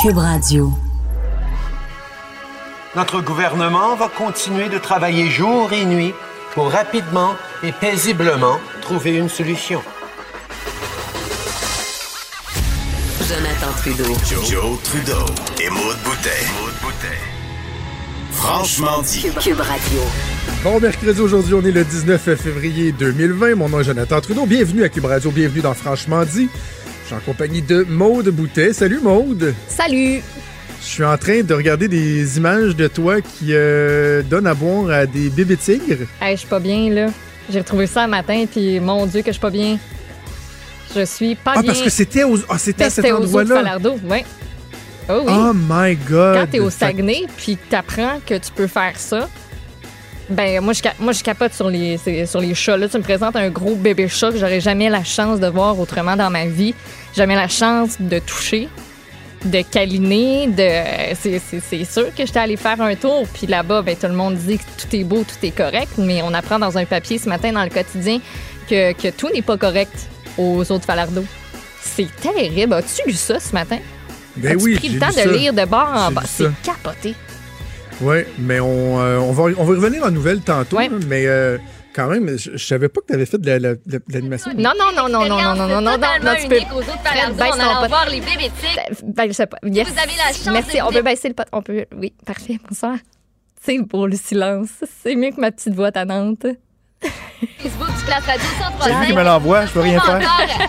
Cube Radio. Notre gouvernement va continuer de travailler jour et nuit pour rapidement et paisiblement trouver une solution. Jonathan Trudeau. Joe, Trudeau et Maude Boutet. Franchement dit. Cube Radio. Bon mercredi, aujourd'hui, on est le 19 février 2020. Mon nom est Jonathan Trudeau. Bienvenue à Cube Radio, bienvenue dans Franchement dit. Je suis en compagnie de Maude Boutet. Salut Maude. Salut. Je suis en train de regarder des images de toi qui euh, donnent à boire à des bébés tigres. Hey, je suis pas bien, là. J'ai retrouvé ça un matin, puis mon Dieu, que je suis pas bien. Je suis pas Ah, bien. parce que c'était aux- ah, c'était à cet endroit-là. Ouais. Oh oui. Oh my God. Quand t'es au Saguenay, puis que t'apprends que tu peux faire ça, ben moi je, moi, je capote sur les, sur les chats. Là, tu me présentes un gros bébé chat que j'aurais jamais la chance de voir autrement dans ma vie. Jamais la chance de toucher, de câliner. De... C'est, sûr que j'étais allée faire un tour. Puis là-bas, ben, tout le monde dit que tout est beau, tout est correct. Mais on apprend dans un papier ce matin dans le quotidien que, que tout n'est pas correct aux autres Falardeau. C'est terrible. As-tu lu ça ce matin? Ben As-tu oui, pris le temps de ça. lire de bord en bas? C'est capoté. Oui, mais on, euh, on, va, on va revenir en nouvelle tantôt. Ouais. là, Mais euh, quand même, je, je savais pas que tu avais fait de la- la- de l'animation. Non, non, non, non, non, non, non, non, non, non, non, tu peux. unique aux autres Falardeau baisse en ton allant pot. voir les bébés tigres. Ben, je sais pas. Yes. Vous avez la chance Merci. On peut baisser le pot. On peut. Oui, parfait. Bonsoir. C'est beau le silence. C'est mieux que ma petite voix tannante. Facebook du Classe Radio C'est lui qui me l'envoie, je peux rien faire.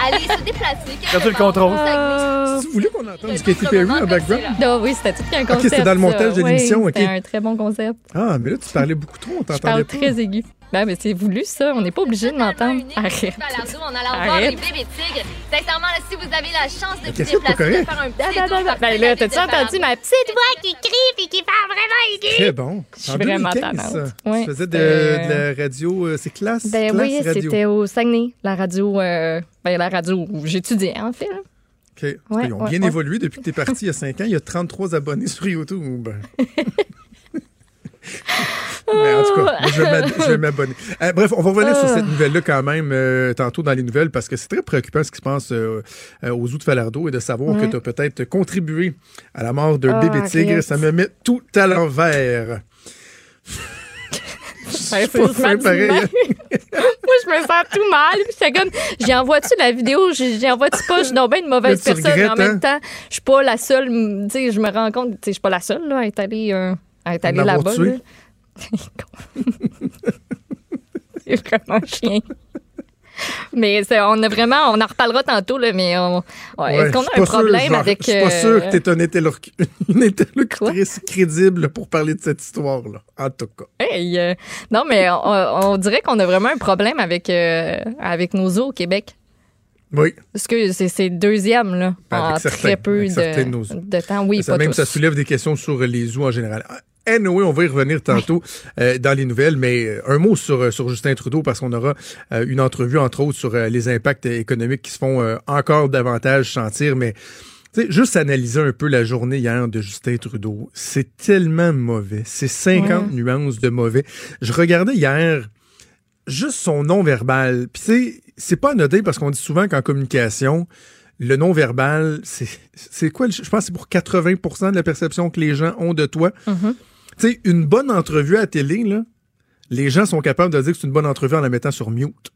Allez se déplacer. Perdu le contrôle. Ah, Si vous voulez qu'on entende du Katy Perry en background? non, oui, c'était tout qu'un concept. c'était dans le ça. montage de Oui, l'émission, ok. C'était un très bon concept. Ah, mais là, tu parlais beaucoup trop, on Je t'entendait parle pas. très aigu. Ben, mais c'est voulu, ça. On n'est pas obligé de m'entendre. Arrête. Falardeau en allant Arrête. voir les bébés tigres. Sincèrement, là, si vous avez la chance de vous déplacer, de faire un petit tour ben, par ben, là, t'as-tu entendu ma petite voix qui crie puis qui parle vraiment aigu? Très bon. Je suis En vraiment 2015, tannante. ça. Ouais, Tu faisais de, la radio, euh, c'est classe, Ben classe oui, radio. c'était au Saguenay, la radio, euh, ben la radio où j'étudiais en fait. là. OK. Ouais, Ils ont ouais, bien évolué depuis que tu es parti il y a 5 ans. Il y a 33 abonnés sur YouTube. Mais en tout cas, je vais m'abonner. Euh, bref, on va revenir sur Ah. cette nouvelle-là quand même euh, tantôt dans les nouvelles parce que c'est très préoccupant ce qui se passe euh, euh, aux outils de Falardeau et de savoir Ouais. que tu as peut-être contribué à la mort d'un Ah, bébé tigre. Ça me met tout à l'envers. Ouais, c'est pareil, hein. Moi, je me sens tout mal. Puis comme, j'y envoie-tu la vidéo? J'y envoie-tu pas? Je suis donc bien une mauvaise tu personne. mais en regrettes, même temps, je suis pas la seule. Tu sais, je me rends compte, tu sais, je suis pas la seule là, à être allée, euh, à être allée là-bas. là. C'est vraiment chien. Mais on a vraiment, on en reparlera tantôt, là, mais on- ouais, est-ce qu'on a un sûr, problème genre, avec. Je suis pas euh, sûr que tu es un interloc- une interlocutrice crédible pour parler de cette histoire-là. En tout cas. Hey, euh, non, mais on, on dirait qu'on a vraiment un problème avec, euh, avec nos eaux au Québec. Oui. Parce que c'est deuxième, là, Avec en certains, très peu de temps. Oui, ça pas même, tous. ça soulève des questions sur les zoos en général. Anyway, on va y revenir tantôt euh, dans les nouvelles, mais euh, un mot sur, euh, sur Justin Trudeau parce qu'on aura euh, une entrevue, entre autres, sur euh, les impacts économiques qui se font encore davantage sentir, mais juste analyser un peu la journée hier de Justin Trudeau, c'est tellement mauvais. C'est 50 nuances de mauvais. Je regardais hier juste son non-verbal. Puis sais, c'est pas anodin parce qu'on dit souvent qu'en communication, le non-verbal, c'est c'est quoi? Je pense que c'est pour 80% de la perception que les gens ont de toi. Mhm. Tu sais, une bonne entrevue à télé, là, les gens sont capables de dire que c'est une bonne entrevue en la mettant sur mute.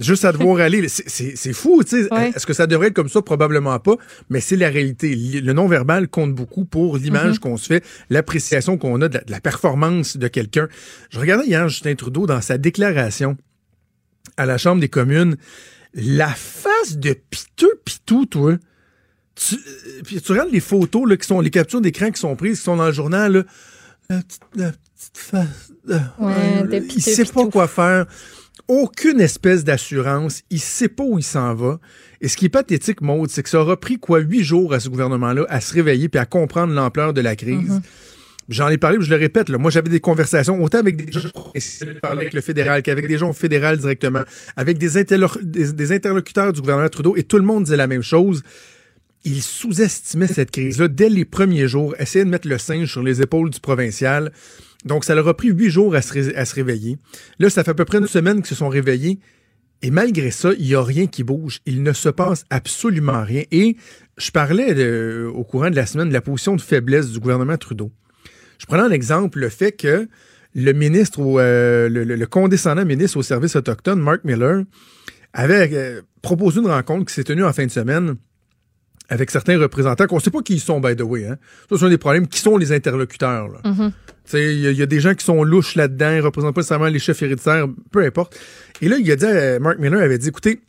Juste à devoir aller. C'est- fou, tu sais. Ouais. Est-ce que ça devrait être comme ça? Probablement pas. Mais c'est la réalité. Li- Le non-verbal compte beaucoup pour l'image qu'on se fait, l'appréciation qu'on a de la, de la performance de quelqu'un. Je regardais hier Justin Trudeau dans sa déclaration à la Chambre des communes. La face de piteux pitou, toi. Tu, euh, puis tu regardes les photos là, qui sont les captures d'écran qui sont prises, qui sont dans le journal. Là, la, petite, la petite face. Ouais, de il piteux sait pas quoi faire. aucune espèce d'assurance. Il sait pas où il s'en va. Et ce qui est pathétique, Maude, c'est que ça aura pris quoi huit jours à ce gouvernement-là à se réveiller puis à comprendre l'ampleur de la crise. J'en ai parlé, je le répète, là, moi j'avais des conversations autant avec des gens avec le fédéral qu'avec des gens au fédéral directement, avec des, interlo- des, des interlocuteurs du gouvernement Trudeau, et tout le monde disait la même chose. Ils sous-estimaient cette crise-là dès les premiers jours, essayaient de mettre le singe sur les épaules du provincial. Donc, ça leur a pris huit jours à se, réveiller. Là, ça fait à peu près une semaine qu'ils se sont réveillés. Et malgré ça, il n'y a rien qui bouge. Il ne se passe absolument rien. Et je parlais au courant de la semaine de la position de faiblesse du gouvernement Trudeau. Je prenais en exemple le fait que le ministre, ou euh, le, condescendant ministre au service autochtone, Mark Miller, avait euh, proposé une rencontre qui s'est tenue en fin de semaine avec certains représentants qu'on ne sait pas qui ils sont, by the way. Hein. Ça, c'est un des problèmes. Qui sont les interlocuteurs? là? Sais, Il y, a- il y a des gens qui sont louches là-dedans, ils ne représentent pas nécessairement les chefs héréditaires, peu importe. Et là, il a dit, à- Mark Miller avait dit, écoutez,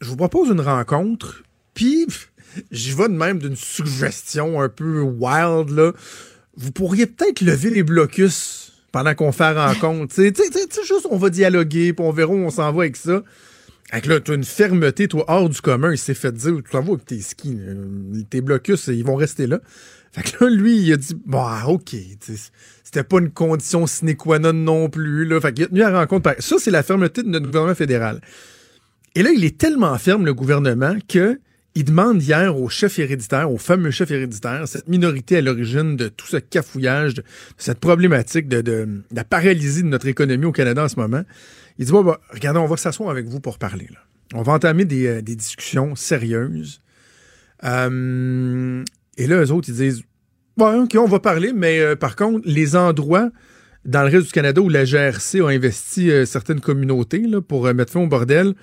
je vous propose une rencontre, puis j'y vais de même d'une suggestion un peu wild, là. Vous pourriez peut-être lever les blocus pendant qu'on fait la rencontre. Tu sais, juste, on va dialoguer, puis on verra où on s'en va avec ça. Avec là, t'as une fermeté, toi, hors du commun. Il s'est fait dire, tu vas avec tes skis, tes blocus, ils vont rester là. Fait que là, lui, il a dit, bon, ah, OK, c'était pas une condition sine qua non non plus, là. Fait qu'il a tenu à la rencontre. Ça, c'est la fermeté de notre gouvernement fédéral. Et là, il est tellement ferme, le gouvernement, que il demande hier au chef héréditaire, au fameux chef héréditaire, cette minorité à l'origine de tout ce cafouillage, de cette problématique de la paralysie de notre économie au Canada en ce moment. Il dit, bon, bah, regardez, on va s'asseoir avec vous pour parler. On va entamer des, euh, discussions sérieuses. Euh, et là, eux autres, ils disent, bon, OK, on va parler, mais euh, par contre, les endroits dans le reste du Canada où la GRC a investi certaines communautés là, pour mettre fin au bordel,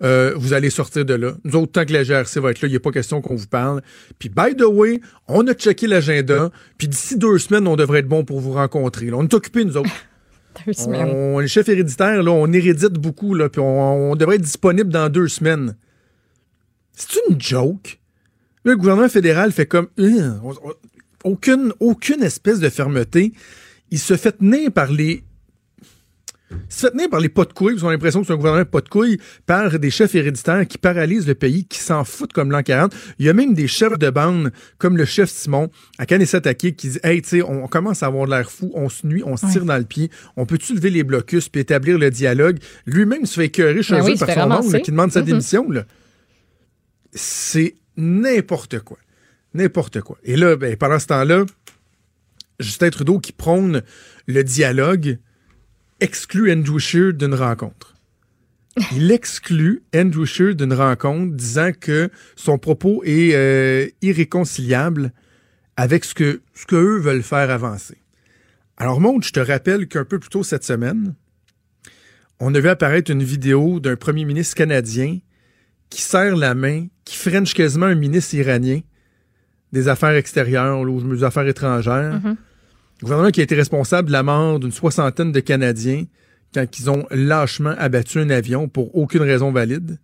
vous allez sortir de là. Nous autres, tant que la GRC va être là, il n'y a pas question qu'on vous parle. Puis, by the way, on a checké l'agenda, puis d'ici deux semaines, on devrait être bon pour vous rencontrer. On est occupés, nous autres. Deux semaines. On, les chefs héréditaires, là, on hérédite beaucoup, là, puis on, devrait être disponible dans deux semaines. C'est une joke. Le gouvernement fédéral fait comme Euh, aucune, aucune espèce de fermeté. Il se fait tenir par les. Se fait tenir par les pas de couilles, ils ont l'impression que c'est un gouvernement pas de couilles, par des chefs héréditaires qui paralysent le pays, qui s'en foutent comme l'an 40. Il y a même des chefs de bande, comme le chef Simon, à Kanesatake, qui dit Hey, tu sais, on commence à avoir de l'air fou, on se nuit, on se tire dans le pied, on peut-tu lever les blocus puis établir le dialogue? Lui-même se fait écœurer chez Ben oui, il se par son là, qui demande sa Mhm. démission. C'est n'importe quoi. N'importe quoi. Et là, ben, pendant ce temps-là, Justin Trudeau qui prône le dialogue exclut Andrew Scheer d'une rencontre. Il exclut Andrew Scheer d'une rencontre disant que son propos est euh, irréconciliable avec ce que, eux veulent faire avancer. Alors, Maud, je te rappelle qu'un peu plus tôt cette semaine, on a vu apparaître une vidéo d'un premier ministre canadien qui serre la main, qui french quasiment un ministre iranien des affaires extérieures ou des affaires étrangères. Le gouvernement qui a été responsable de la mort d'une soixantaine de Canadiens quand ils ont lâchement abattu un avion pour aucune raison valide.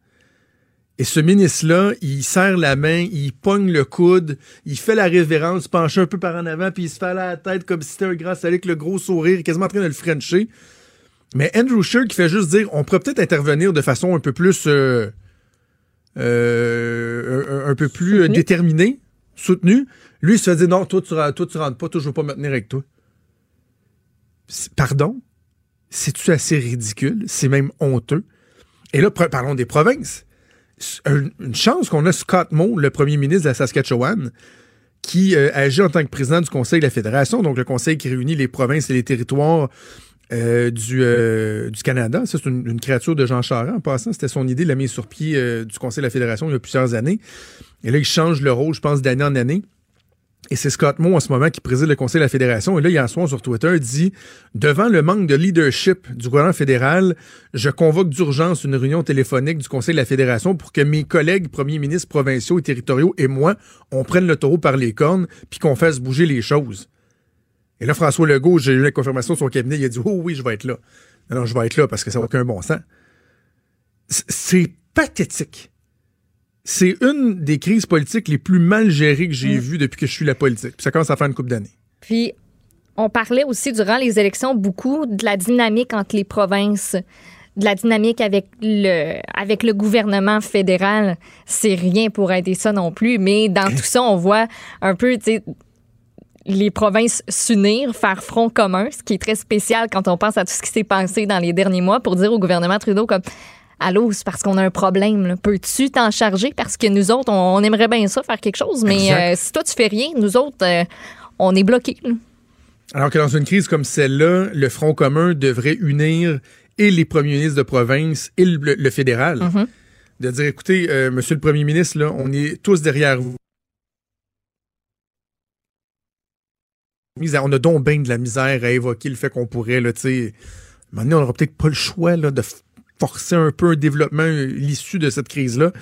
Et ce ministre-là, il serre la main, il pogne le coude, il fait la révérence, penche un peu par en avant, puis il se fait la tête comme si c'était un grand avec le gros sourire, quasiment en train de le frencher. Mais Andrew Scheer qui fait juste dire, on pourrait peut-être intervenir de façon un peu plus, euh, euh, un, un peu plus euh, déterminée, soutenue. Lui, il se fait dire, non, toi, tu, toi, rentres pas, toi, je veux pas me tenir avec toi. Pardon? C'est-tu assez ridicule? C'est même honteux? Et là, parlons des provinces. Une chance qu'on a Scott Moe, le premier ministre de la Saskatchewan, qui euh, agit en tant que président du Conseil de la Fédération, donc le conseil qui réunit les provinces et les territoires euh, du, euh, du Canada. Ça, c'est une, une créature de Jean Charest. En passant, c'était son idée de la mise sur pied euh, du Conseil de la Fédération il y a plusieurs années. Et là, il change le rôle, je pense, d'année en année. Et c'est Scott Moe en ce moment qui préside le Conseil de la Fédération. Et là, hier soir sur Twitter, dit Devant le manque de leadership du gouvernement fédéral, je convoque d'urgence une réunion téléphonique du Conseil de la Fédération pour que mes collègues premiers ministres provinciaux et territoriaux et moi, on prenne le taureau par les cornes puis qu'on fasse bouger les choses. Et là, François Legault, j'ai eu la confirmation de son cabinet, il a dit Oh oui, je vais être là. Non, non, je vais être là parce que ça n'a aucun bon sens. C'est pathétique. C'est une des crises politiques les plus mal gérées que j'ai vues depuis que je suis la politique. Puis ça commence à faire une couple d'années. Puis, on parlait aussi durant les élections beaucoup de la dynamique entre les provinces. de la dynamique avec le, avec le gouvernement fédéral, c'est rien pour aider ça non plus. Mais dans tout ça, on voit un peu, tu sais, les provinces s'unir, faire front commun, ce qui est très spécial quand on pense à tout ce qui s'est passé dans les derniers mois pour dire au gouvernement Trudeau comme Allô, c'est parce qu'on a un problème. Peux-tu t'en charger? Parce que nous autres, on, on aimerait bien ça, faire quelque chose, mais euh, si toi, tu fais rien, nous autres, euh, on est bloqués. là. Alors que dans une crise comme celle-là, le Front commun devrait unir et les premiers ministres de province et le, le fédéral. Mhm. De dire, écoutez, euh, monsieur le premier ministre, là, on est tous derrière vous. On a donc bien de la misère à évoquer le fait qu'on pourrait, là, tu sais, maintenant, on n'aura peut-être pas le choix là, de forcer un peu un développement euh, l'issue de cette crise-là.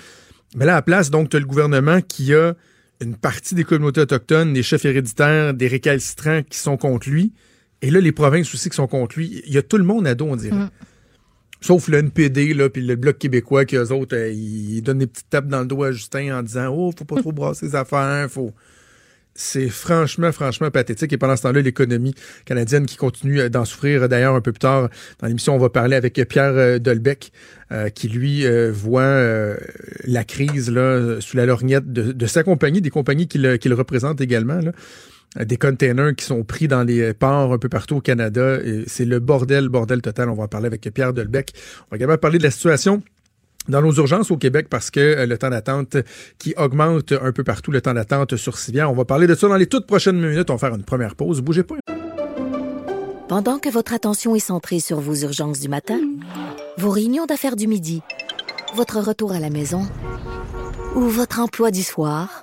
Mais là, à la place, donc, tu as le gouvernement qui a une partie des communautés autochtones, des chefs héréditaires, des récalcitrants qui sont contre lui. Et là, les provinces aussi qui sont contre lui. Il y a tout le monde à dos, on dirait. Sauf le NPD, là, puis le Bloc québécois, qui eux autres, euh, ils donnent des petites tapes dans le dos à Justin en disant Oh, faut pas trop brasser les affaires, faut. C'est franchement, franchement pathétique. Et pendant ce temps-là, l'économie canadienne qui continue euh, d'en souffrir. D'ailleurs, un peu plus tard dans l'émission, on va parler avec Pierre euh, Dolbec, euh, qui lui euh, voit euh, la crise sous la lorgnette de, sa compagnie, des compagnies qu'il euh, représente également. Euh, Des containers qui sont pris dans les ports un peu partout au Canada. C'est le bordel, bordel total. On va en parler avec Pierre Dolbec. On va également parler de la situation dans nos urgences au Québec parce que euh, le temps d'attente qui augmente un peu partout, le temps d'attente sur civière. On va parler de ça dans les toutes prochaines minutes. On va faire une première pause. Bougez pas. Pendant que votre attention est centrée sur vos urgences du matin, vos réunions d'affaires du midi, votre retour à la maison ou votre emploi du soir,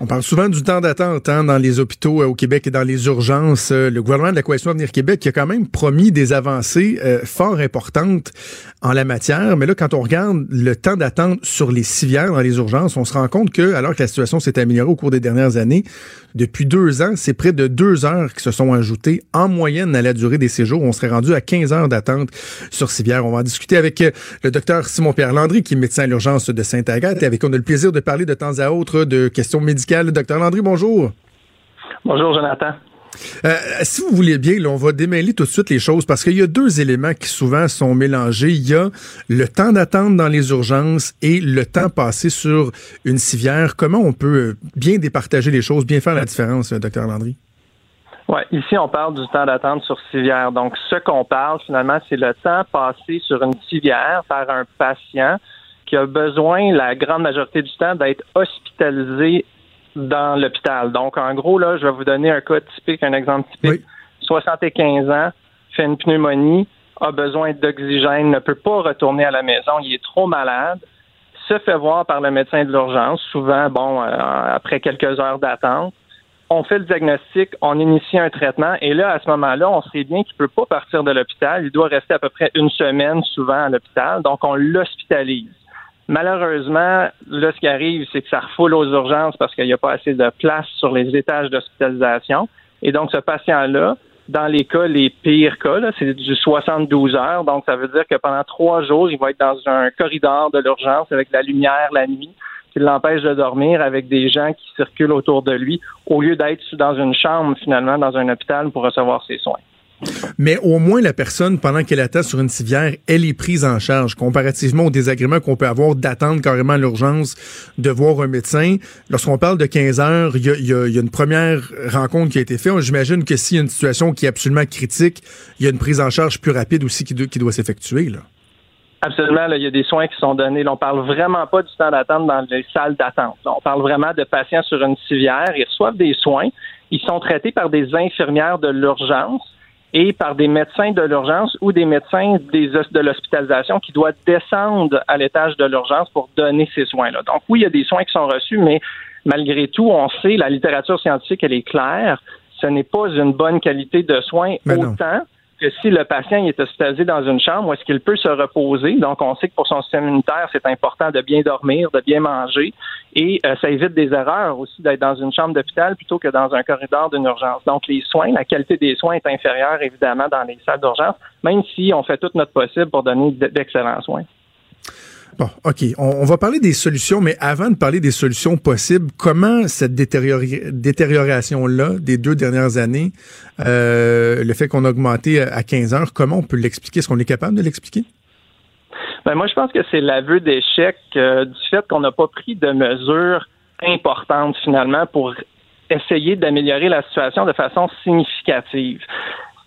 On parle souvent du temps d'attente hein, dans les hôpitaux euh, au Québec et dans les urgences. Euh, le gouvernement de la Coalition Avenir Québec qui a quand même promis des avancées euh, fort importantes en la matière. Mais là, quand on regarde le temps d'attente sur les civières dans les urgences, on se rend compte que, alors que la situation s'est améliorée au cours des dernières années, depuis deux ans, c'est près de deux heures qui se sont ajoutées en moyenne à la durée des séjours. On serait rendu à 15 heures d'attente sur civière. On va en discuter avec euh, le docteur Simon-Pierre Landry, qui est médecin à l'urgence de Sainte-Agathe, et avec qui on a le plaisir de parler de temps à autre de questions médicales. Docteur Landry, bonjour. Bonjour, Jonathan. Euh, si vous voulez bien, là, on va démêler tout de suite les choses parce qu'il y a deux éléments qui souvent sont mélangés. Il y a le temps d'attente dans les urgences et le temps passé sur une civière. Comment on peut euh, bien départager les choses, bien faire la différence, euh, docteur Landry? Ouais, ici, on parle du temps d'attente sur civière. Donc, ce qu'on parle, finalement, c'est le temps passé sur une civière par un patient qui a besoin, la grande majorité du temps, d'être hospitalisé dans l'hôpital. Donc, en gros, là, je vais vous donner un cas typique, un exemple typique. 75 ans, fait une pneumonie, a besoin d'oxygène, ne peut pas retourner à la maison, il est trop malade, se fait voir par le médecin de l'urgence, souvent, bon, euh, après quelques heures d'attente. On fait le diagnostic, on initie un traitement, et là, à ce moment-là, on sait bien qu'il ne peut pas partir de l'hôpital. Il doit rester à peu près une semaine, souvent, à l'hôpital. Donc, on l'hospitalise. Malheureusement, là, ce qui arrive, c'est que ça refoule aux urgences parce qu'il n'y a pas assez de place sur les étages d'hospitalisation. Et donc, ce patient-là, dans les cas, les pires cas, c'est du 72 heures. Donc, ça veut dire que pendant trois jours, il va être dans un corridor de l'urgence avec la lumière la nuit qui l'empêche de dormir avec des gens qui circulent autour de lui au lieu d'être dans une chambre, finalement, dans un hôpital pour recevoir ses soins. Mais au moins, la personne, pendant qu'elle attend sur une civière, elle est prise en charge, comparativement au désagrément qu'on peut avoir d'attendre carrément l'urgence de voir un médecin. Lorsqu'on parle de 15 heures, il y a, une première rencontre qui a été faite. J'imagine que s'il y a une situation qui est absolument critique, il y a une prise en charge plus rapide aussi qui, doit- s'effectuer. Absolument, il y a des soins qui sont donnés. Là, on parle vraiment pas du temps d'attente dans les salles d'attente. On parle vraiment de patients sur une civière. Ils reçoivent des soins. Ils sont traités par des infirmières de l'urgence et par des médecins de l'urgence ou des médecins des, de l'hospitalisation qui doivent descendre à l'étage de l'urgence pour donner ces soins-là. Donc oui, il y a des soins qui sont reçus, mais malgré tout, on sait, la littérature scientifique, elle est claire, ce n'est pas une bonne qualité de soins Mais non. Que si le patient est hospitalisé dans une chambre est-ce qu'il peut se reposer? Donc, on sait que pour son système immunitaire, c'est important de bien dormir, de bien manger, et euh, ça évite des erreurs aussi d'être dans une chambre d'hôpital plutôt que dans un corridor d'une urgence. Donc, les soins, la qualité des soins est inférieure, évidemment, dans les salles d'urgence, même si on fait tout notre possible pour donner d'excellents soins. Bon, OK. On, on va parler des solutions, mais avant de parler des solutions possibles, comment cette détérioration-là des deux dernières années, euh, le fait qu'on a augmenté à 15 heures, comment on peut l'expliquer? Est-ce qu'on est capable de l'expliquer? Ben, moi, je pense que c'est l'aveu d'échec euh, du fait qu'on n'a pas pris de mesures importantes finalement pour essayer d'améliorer la situation de façon significative.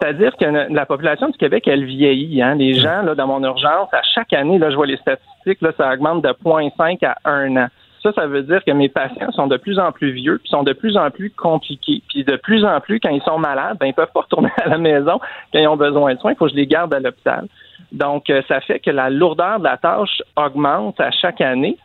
C'est-à-dire que la population du Québec, elle vieillit. Hein? Les gens, là, dans mon urgence, à chaque année, là, je vois les statistiques, là, ça augmente de 0,5 à 1 an. Ça, ça veut dire que mes patients sont de plus en plus vieux, puis sont de plus en plus compliqués. Puis de plus en plus, quand ils sont malades, ben, ils peuvent pas retourner à la maison quand ils ont besoin de soins. Il faut que je les garde à l'hôpital. Donc, euh, ça fait que la lourdeur de la tâche augmente à chaque année,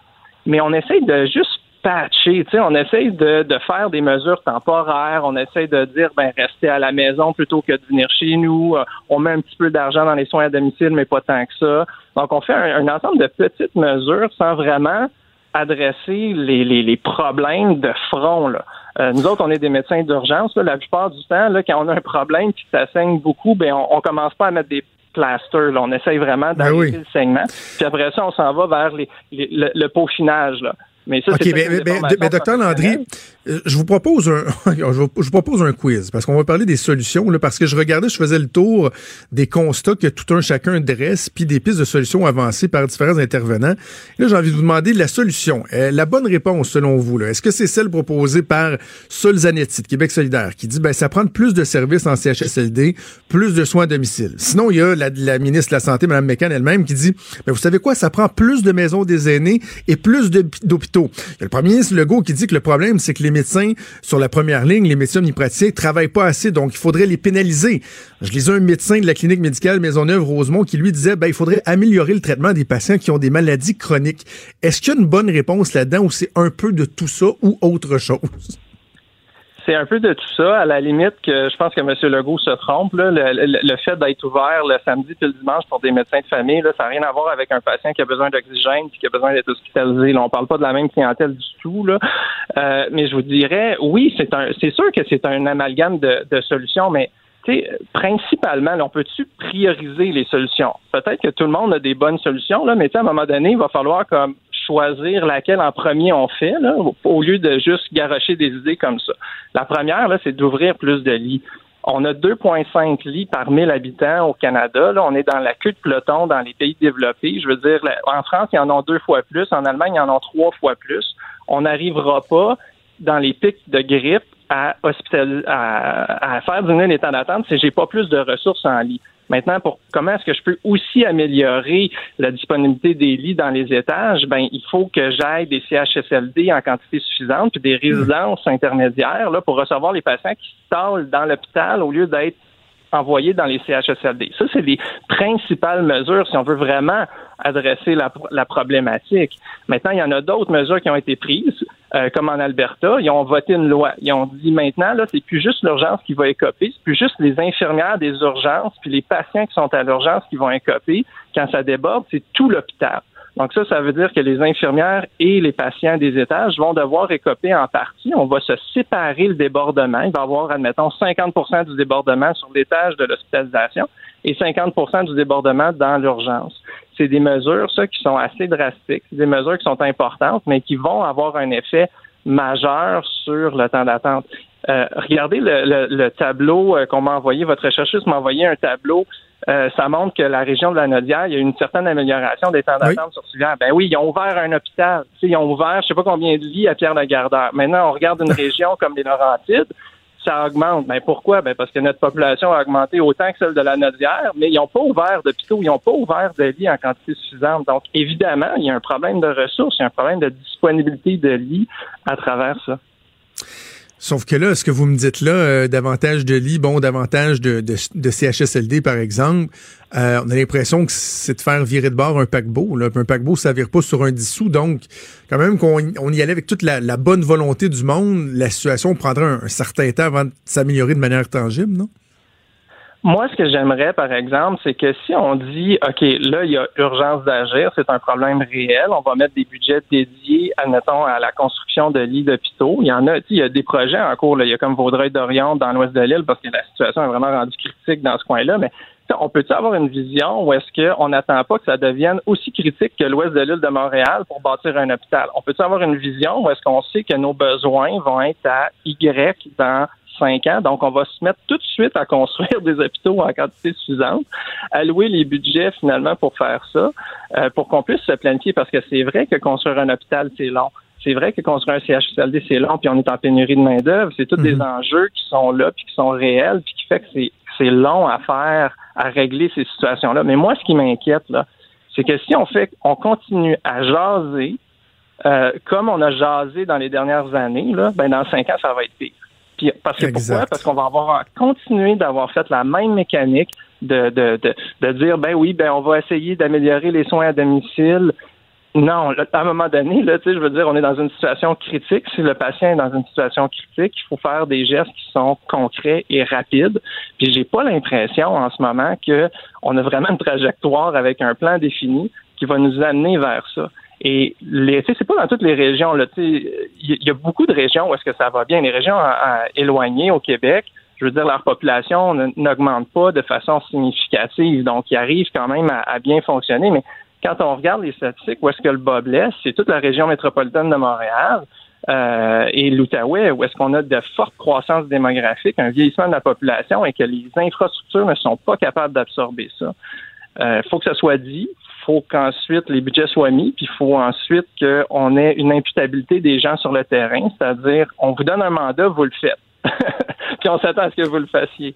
mais on essaye de juste patcher, tu sais, on essaye de, de faire des mesures temporaires, on essaye de dire, ben, restez à la maison plutôt que de venir chez nous, Euh, on met un petit peu d'argent dans les soins à domicile, mais pas tant que ça. Donc, on fait un, un ensemble de petites mesures sans vraiment adresser les, les, les problèmes de front, là. Euh, nous autres, on est des médecins d'urgence. là. La plupart du temps, là, quand on a un problème que ça saigne beaucoup, ben on, on commence pas à mettre des plasters. Là. On essaye vraiment Ben d'arrêter oui. le saignement. Puis après ça, on s'en va vers les, les- le, le peaufinage. Là. Mais ça, OK, c'est mais, mais, docteur Landry, je vous propose un je vous, propose un quiz parce qu'on va parler des solutions là, parce que je regardais, je faisais le tour des constats que tout un chacun dresse puis des pistes de solutions avancées par différents intervenants. Là, j'ai envie de vous demander la solution, Euh, la bonne réponse selon vous là. Est-ce que c'est celle proposée par Sol Zanetti de Québec solidaire qui dit ben ça prend plus de services en CHSLD, plus de soins à domicile. Sinon, il y a la, ministre de la santé Mme Mécan elle-même qui dit ben vous savez quoi, ça prend plus de maisons des aînés et plus d'hôpitaux. Il y a le premier ministre Legault qui dit que le problème, c'est que les médecins sur la première ligne, les médecins omnipraticiens, travaillent pas assez, donc il faudrait les pénaliser. Je lisais un médecin de la clinique médicale Maisonneuve-Rosemont qui lui disait, ben, il faudrait améliorer le traitement des patients qui ont des maladies chroniques. Est-ce qu'il y a une bonne réponse là-dedans ou c'est un peu de tout ça ou autre chose? C'est un peu de tout ça. À la limite, que je pense que M. Legault se trompe. Là. Le, le- le fait d'être ouvert le samedi et le dimanche pour des médecins de famille, là, ça n'a rien à voir avec un patient qui a besoin d'oxygène et qui a besoin d'être hospitalisé. Là, on parle pas de la même clientèle du tout. Là. Euh, mais je vous dirais, oui, c'est un, c'est sûr que c'est un amalgame de, de solutions, mais principalement, là, on peut-tu prioriser les solutions? Peut-être que tout le monde a des bonnes solutions, là, mais à un moment donné, il va falloir comme choisir laquelle en premier on fait, au lieu de juste garocher des idées comme ça. La première, là, c'est d'ouvrir plus de lits. On a 2,5 lits par 1000 habitants au Canada. Là, on est dans la queue de peloton dans les pays développés. Je veux dire, en France, ils en ont deux fois plus. En Allemagne, ils en ont trois fois plus. On n'arrivera pas dans les pics de grippe à, à faire diminuer les temps d'attente si j'ai pas plus de ressources en lit. Maintenant, pour comment est-ce que je peux aussi améliorer la disponibilité des lits dans les étages? Ben, il faut que j'aille des CHSLD en quantité suffisante, puis des résidences intermédiaires là, pour recevoir les patients qui se dans l'hôpital au lieu d'être envoyés dans les CHSLD. Ça, c'est les principales mesures si on veut vraiment adresser la, problématique. Maintenant, il y en a d'autres mesures qui ont été prises, euh, comme en Alberta. Ils ont voté une loi. Ils ont dit maintenant, là, c'est plus juste l'urgence qui va écoper, c'est plus juste les infirmières des urgences, puis les patients qui sont à l'urgence qui vont écoper. Quand ça déborde, c'est tout l'hôpital. Donc ça, ça veut dire que les infirmières et les patients des étages vont devoir écoper en partie. On va se séparer le débordement. Il va y avoir, admettons, 50% du débordement sur l'étage de l'hospitalisation et 50% du débordement dans l'urgence. C'est des mesures, ça, qui sont assez drastiques. Des mesures qui sont importantes, mais qui vont avoir un effet majeur sur le temps d'attente. Euh, regardez le, le- le tableau euh, qu'on m'a envoyé. Votre recherchiste m'a envoyé un tableau. Euh, ça montre que la région de la Nodière, il y a eu une certaine amélioration des temps d'attente sur Civière. Ben oui, ils ont ouvert un hôpital. Ils ont ouvert, je sais pas combien de lits à Pierre-le-Gardeur. Maintenant, on regarde une région comme les Laurentides, ça augmente. Ben pourquoi? Ben parce que notre population a augmenté autant que celle de la Nodière, mais ils n'ont pas ouvert d'hôpitaux, ils n'ont pas ouvert de lits en quantité suffisante. Donc, évidemment, il y a un problème de ressources, il y a un problème de disponibilité de lits à travers ça. Sauf que là, ce que vous me dites là, euh, davantage de lits, bon, davantage de, de, de CHSLD, par exemple, euh, on a l'impression que c'est de faire virer de bord un paquebot. Un paquebot, ça vire pas sur un dissous. Donc, quand même qu'on on y allait avec toute la, la, bonne volonté du monde, la situation prendrait un, un certain temps avant de s'améliorer de manière tangible, non? Moi, ce que j'aimerais, par exemple, c'est que si on dit, OK, là, il y a urgence d'agir, c'est un problème réel, on va mettre des budgets dédiés, admettons, à la construction de lits d'hôpitaux. Il y en a, il y a des projets en cours, là. il y a comme Vaudreuil-Dorion dans l'ouest de l'île, parce que la situation est vraiment rendue critique dans ce coin-là, mais on peut-tu avoir une vision où est-ce qu'on n'attend pas que ça devienne aussi critique que l'ouest de l'île de Montréal pour bâtir un hôpital? On peut-tu avoir une vision où est-ce qu'on sait que nos besoins vont être à Y dans cinq ans. Donc, on va se mettre tout de suite à construire des hôpitaux en quantité suffisante, allouer les budgets finalement pour faire ça, euh, pour qu'on puisse se planifier, parce que c'est vrai que construire un hôpital, c'est long. C'est vrai que construire un CHSLD, c'est long, puis on est en pénurie de main-d'œuvre. C'est tous des mhm. enjeux qui sont là, puis qui sont réels, puis qui fait que c'est, c'est long à faire, à régler ces situations-là. Mais moi, ce qui m'inquiète, là, c'est que si on fait, on continue à jaser, euh, comme on a jasé dans les dernières années, là, ben dans cinq ans, ça va être pire parce que pourquoi? Parce qu'on va avoir continué d'avoir fait la même mécanique de, de, de, de, dire ben oui, ben on va essayer d'améliorer les soins à domicile. Non, à un moment donné, là, je veux dire, on est dans une situation critique. Si le patient est dans une situation critique, il faut faire des gestes qui sont concrets et rapides. Puis j'ai pas l'impression en ce moment qu'on a vraiment une trajectoire avec un plan défini qui va nous amener vers ça. Et les, c'est pas dans toutes les régions. Il y, a beaucoup de régions où est-ce que ça va bien. Les régions éloignées au Québec, je veux dire, leur population n'augmente pas de façon significative. Donc, ils arrivent quand même à, bien fonctionner. Mais quand on regarde les statistiques, où est-ce que le bas blesse, c'est toute la région métropolitaine de Montréal. Euh, et l'Outaouais, où est-ce qu'on a de fortes croissances démographiques, un vieillissement de la population et que les infrastructures ne sont pas capables d'absorber ça. Il euh, faut que ça soit dit, faut qu'ensuite les budgets soient mis, puis il faut ensuite qu'on ait une imputabilité des gens sur le terrain, c'est-à-dire on vous donne un mandat, vous le faites. puis on s'attend à ce que vous le fassiez.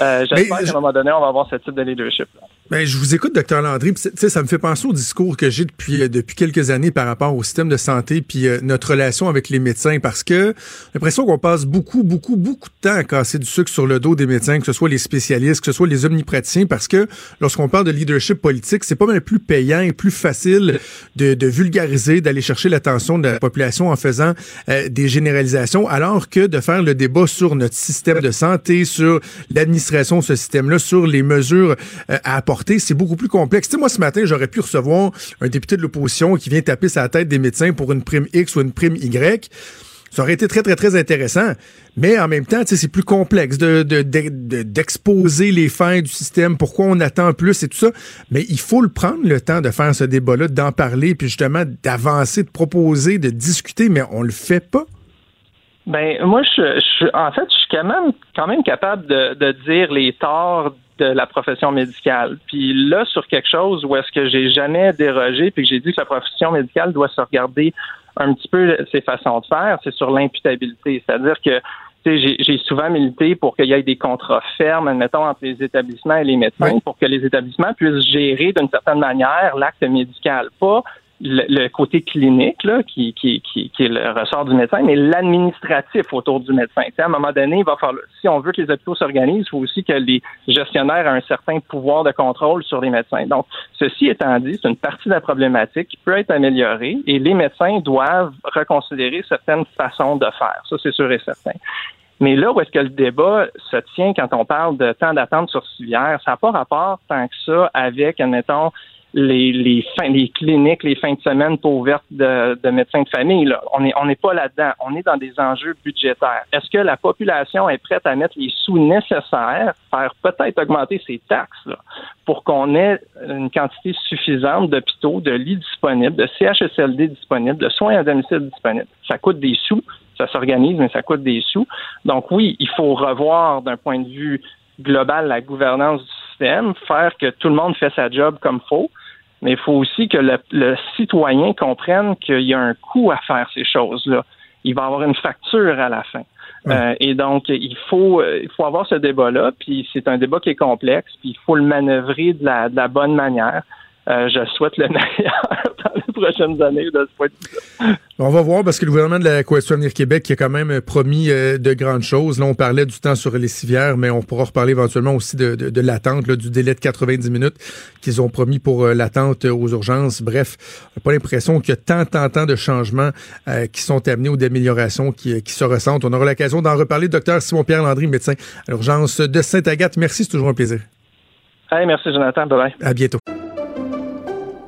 Euh, J'espère qu'à un moment donné, on va avoir ce type de leadership. Là. Ben, je vous écoute, docteur Landry. Ça me fait penser au discours que j'ai depuis euh, depuis quelques années par rapport au système de santé puis euh, notre relation avec les médecins, parce que j'ai l'impression qu'on passe beaucoup, beaucoup, beaucoup de temps à casser du sucre sur le dos des médecins, que ce soit les spécialistes, que ce soit les omnipraticiens, parce que lorsqu'on parle de leadership politique, c'est pas mal plus payant et plus facile de, de vulgariser, d'aller chercher l'attention de la population en faisant euh, des généralisations, alors que de faire le débat sur notre système de santé, sur l'administration de ce système-là, sur les mesures à apporter c'est beaucoup plus complexe. Tu sais, moi, ce matin, j'aurais pu recevoir un député de l'opposition qui vient taper sa tête des médecins pour une prime X ou une prime Y. Ça aurait été très, très, très intéressant. Mais en même temps, c'est plus complexe de, d'exposer les fins du système, pourquoi on attend plus et tout ça. Mais il faut le prendre le temps de faire ce débat-là, d'en parler, puis justement d'avancer, de proposer, de discuter, mais on le fait pas. Ben moi, je, je, en fait, je suis quand même, quand même capable de, de dire les torts de la profession médicale. Puis là, sur quelque chose où est-ce que j'ai jamais dérogé, puis que j'ai dit que la profession médicale doit se regarder un petit peu ses façons de faire, c'est sur l'imputabilité. C'est-à-dire que j'ai souvent milité pour qu'il y ait des contrats fermes, admettons, entre les établissements et les médecins, pour que les établissements puissent gérer d'une certaine manière l'acte médical, pas le, côté clinique, là, qui, qui, qui, qui, est le ressort du médecin, mais l'administratif autour du médecin. à un moment donné, il va falloir, si on veut que les hôpitaux s'organisent, il faut aussi que les gestionnaires aient un certain pouvoir de contrôle sur les médecins. Donc, ceci étant dit, c'est une partie de la problématique qui peut être améliorée et les médecins doivent reconsidérer certaines façons de faire. Ça, c'est sûr et certain. Mais là où est-ce que le débat se tient quand on parle de temps d'attente sur civière, ça n'a pas rapport tant que ça avec, admettons, les, les, fins, les cliniques, les fins de semaine pas ouvertes de, de médecins de famille. Là. On n'est on pas là-dedans. On est dans des enjeux budgétaires. Est-ce que la population est prête à mettre les sous nécessaires, faire peut-être augmenter ses taxes là, pour qu'on ait une quantité suffisante d'hôpitaux, de lits disponibles, de CHSLD disponibles, de soins à domicile disponibles? Ça coûte des sous. Ça s'organise, mais ça coûte des sous. Donc oui, il faut revoir d'un point de vue global la gouvernance du système, faire que tout le monde fait sa job comme faut mais il faut aussi que le, citoyen comprenne qu'il y a un coût à faire ces choses-là. Il va avoir une facture à la fin. Euh, et donc, il faut, il faut avoir ce débat-là, puis c'est un débat qui est complexe, puis il faut le manœuvrer de la, de la bonne manière. Euh, je souhaite le meilleur dans les prochaines années de ce point de vue On va voir parce que le gouvernement de la Coalition Avenir Québec qui a quand même promis euh, de grandes choses. Là, on parlait du temps sur les civières, mais on pourra reparler éventuellement aussi de, de, de l'attente, du délai de 90 minutes qu'ils ont promis pour euh, l'attente aux urgences. Bref, on n'a pas l'impression qu'il y a tant, tant, tant de changements qui sont amenés ou d'améliorations qui, qui se ressentent. On aura l'occasion d'en reparler. Docteur Simon-Pierre Landry, médecin à l'urgence de Sainte-Agathe. Merci, c'est toujours un plaisir. Hey, merci Jonathan. Bye bye. À bientôt.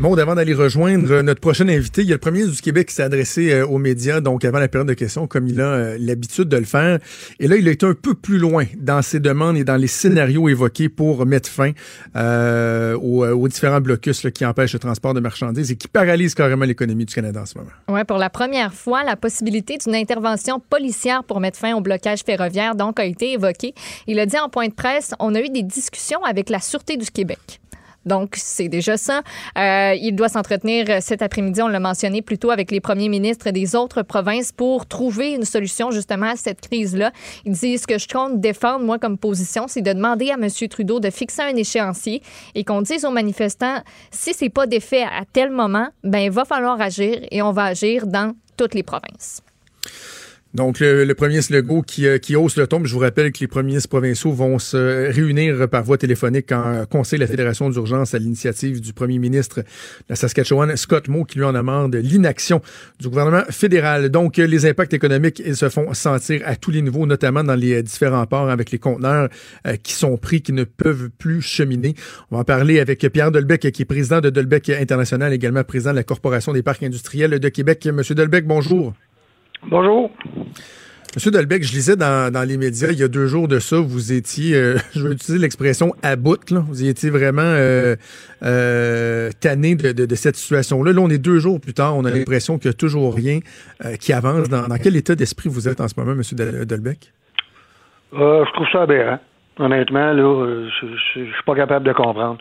Bon, avant d'aller rejoindre notre prochain invité, il y a le premier du Québec qui s'est adressé euh, aux médias, donc avant la période de questions, comme il a euh, l'habitude de le faire. Et là, il a été un peu plus loin dans ses demandes et dans les scénarios évoqués pour mettre fin euh, aux, différents blocus qui empêchent le transport de marchandises et qui paralysent carrément l'économie du Canada en ce moment. Oui, pour la première fois, la possibilité d'une intervention policière pour mettre fin au blocage ferroviaire donc a été évoquée. Il a dit en point de presse, on a eu des discussions avec la Sûreté du Québec. Donc, c'est déjà ça. Euh, il doit s'entretenir cet après-midi, on l'a mentionné plus tôt, avec les premiers ministres des autres provinces pour trouver une solution justement à cette crise-là. Il dit ce que je compte défendre, moi, comme position, c'est de demander à M. Trudeau de fixer un échéancier et qu'on dise aux manifestants, si c'est pas défait à tel moment, ben il va falloir agir et on va agir dans toutes les provinces. Donc, le, le, premier Legault qui, euh, qui hausse le ton. Je vous rappelle que les premiers ministres provinciaux vont se réunir par voie téléphonique en conseil de la Fédération d'urgence à l'initiative du premier ministre de la Saskatchewan, Scott Moe, qui lui en amende l'inaction du gouvernement fédéral. Donc, les impacts économiques, ils se font sentir à tous les niveaux, notamment dans les différents ports avec les conteneurs euh, qui sont pris, qui ne peuvent plus cheminer. On va en parler avec Pierre Delbecq, qui est président de Delbecq International, également président de la Corporation des parcs industriels de Québec. Monsieur Delbecq, bonjour. Bonjour. Monsieur Delbecq, je lisais dans, dans, les médias il y a deux jours de ça, vous étiez, euh, je vais utiliser l'expression à bout, là. vous étiez vraiment euh, euh, tanné de, de, de, cette situation-là. Là, on est deux jours plus tard, on a l'impression qu'il n'y a toujours rien qui avance. Dans, dans, quel état d'esprit vous êtes en ce moment, Monsieur Delbecq? Je trouve ça aberrant. Honnêtement, là, je, je suis pas capable de comprendre.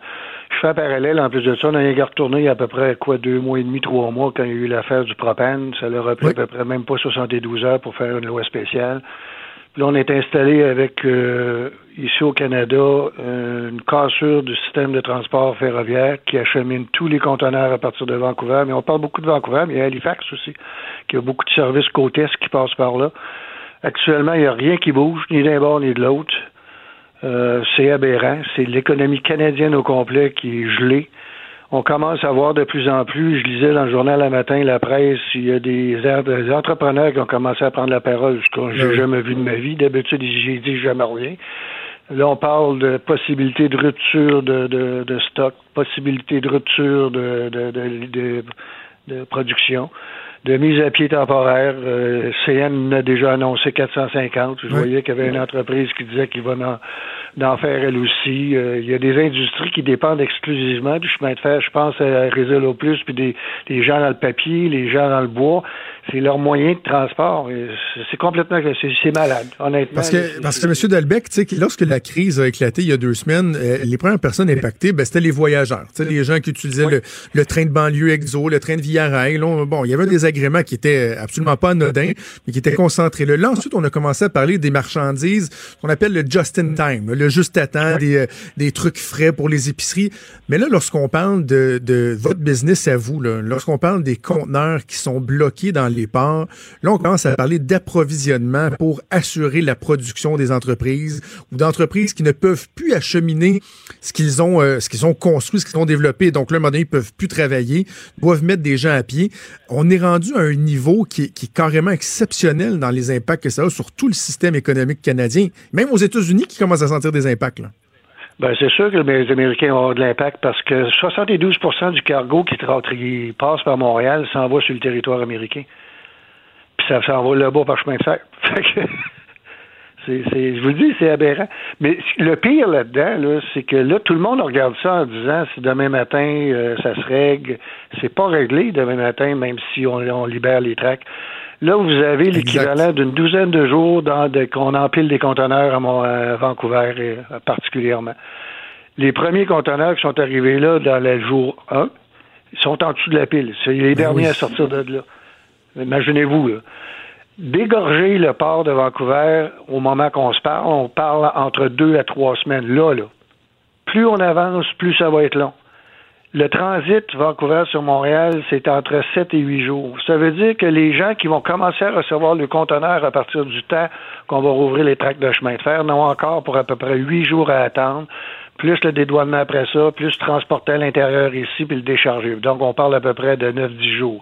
Je fais un parallèle, en plus de ça, on a rien retourné il y a à peu près, quoi, deux mois et demi, trois mois, quand il y a eu l'affaire du propane. Ça leur a pris oui. à peu près même pas 72 heures pour faire une loi spéciale. Puis là, on est installé avec, euh, ici au Canada, euh, une cassure du système de transport ferroviaire qui achemine tous les conteneurs à partir de Vancouver. Mais on parle beaucoup de Vancouver, mais il y a Halifax aussi, qui a beaucoup de services côte est qui passent par là. Actuellement, il n'y a rien qui bouge, ni d'un bord ni de l'autre. Euh, c'est aberrant. C'est l'économie canadienne au complet qui est gelée. On commence à voir de plus en plus, je lisais dans le journal la matin, la presse, il y a des, des entrepreneurs qui ont commencé à prendre la parole, ce que j'ai jamais vu de ma vie. D'habitude, j'ai dit jamais rien. Là, on parle de possibilité de rupture de, de, de stock, possibilité de rupture de, de, de, de production de mise à pied temporaire. Euh, CN a déjà annoncé 450. Je oui. voyais qu'il y avait une entreprise qui disait qu'il va en, en, faire elle aussi. Euh, il y a des industries qui dépendent exclusivement du chemin de fer. Je pense à Réseau Plus, puis des, des gens dans le papier, les gens dans le bois. C'est leur moyen de transport. C'est complètement, c'est malade, honnêtement. Parce que, parce que M. Sais, lorsque la crise a éclaté il y a deux semaines, euh, les premières personnes impactées, ben, c'était les voyageurs. Tu sais, les gens qui utilisaient oui. le, le, train de banlieue exo, le train de Via Rail. Là, bon, il y avait des agréments qui étaient absolument pas anodins, mais qui étaient concentrés. Là, ensuite, on a commencé à parler des marchandises qu'on appelle le just in time, le juste à temps, oui. des, euh, des trucs frais pour les épiceries. Mais là, lorsqu'on parle de, de votre business à vous, lorsqu'on parle des conteneurs qui sont bloqués dans les ports, là, on commence à parler d'approvisionnement pour assurer la production des entreprises ou d'entreprises qui ne peuvent plus acheminer ce qu'ils ont, euh, ce qu'ils ont construit, ce qu'ils ont développé. Donc là, à un moment donné, ils peuvent plus travailler, doivent mettre des gens à pied. On est rendu à un niveau qui est, carrément exceptionnel dans les impacts que ça a sur tout le système économique canadien, même aux États-Unis qui commencent à sentir des impacts. Là. Ben, c'est sûr que les Américains avoir de l'impact parce que 72 du cargo qui, qui passe par Montréal s'en va sur le territoire américain. Puis ça s'en va là-bas par chemin de fer. C'est, c'est- je vous le dis, c'est aberrant. Mais le pire là-dedans, là, c'est que là, tout le monde regarde ça en disant si demain matin euh, ça se règle. C'est pas réglé demain matin, même si on, on libère les tracks. Là, vous avez l'équivalent d'une douzaine de jours dans de- qu'on empile des conteneurs à, Mon- à Vancouver euh, particulièrement. Les premiers conteneurs qui sont arrivés là dans le jour 1, ils sont en dessous de la pile. C'est les derniers à sortir de là. Imaginez-vous. Dégorger le port de Vancouver au moment qu'on se parle, on parle entre deux à trois semaines. Là, là. Plus on avance, plus ça va être long. Le transit Vancouver sur Montréal, c'est entre 7 et 8 jours. Ça veut dire que les gens qui vont commencer à recevoir le conteneur à partir du temps qu'on va rouvrir les tracts de chemin de fer n'ont encore pour à peu près 8 jours à attendre, plus le dédouanement après ça, plus transporter à l'intérieur ici, puis le décharger. Donc, on parle à peu près de 9-10 jours.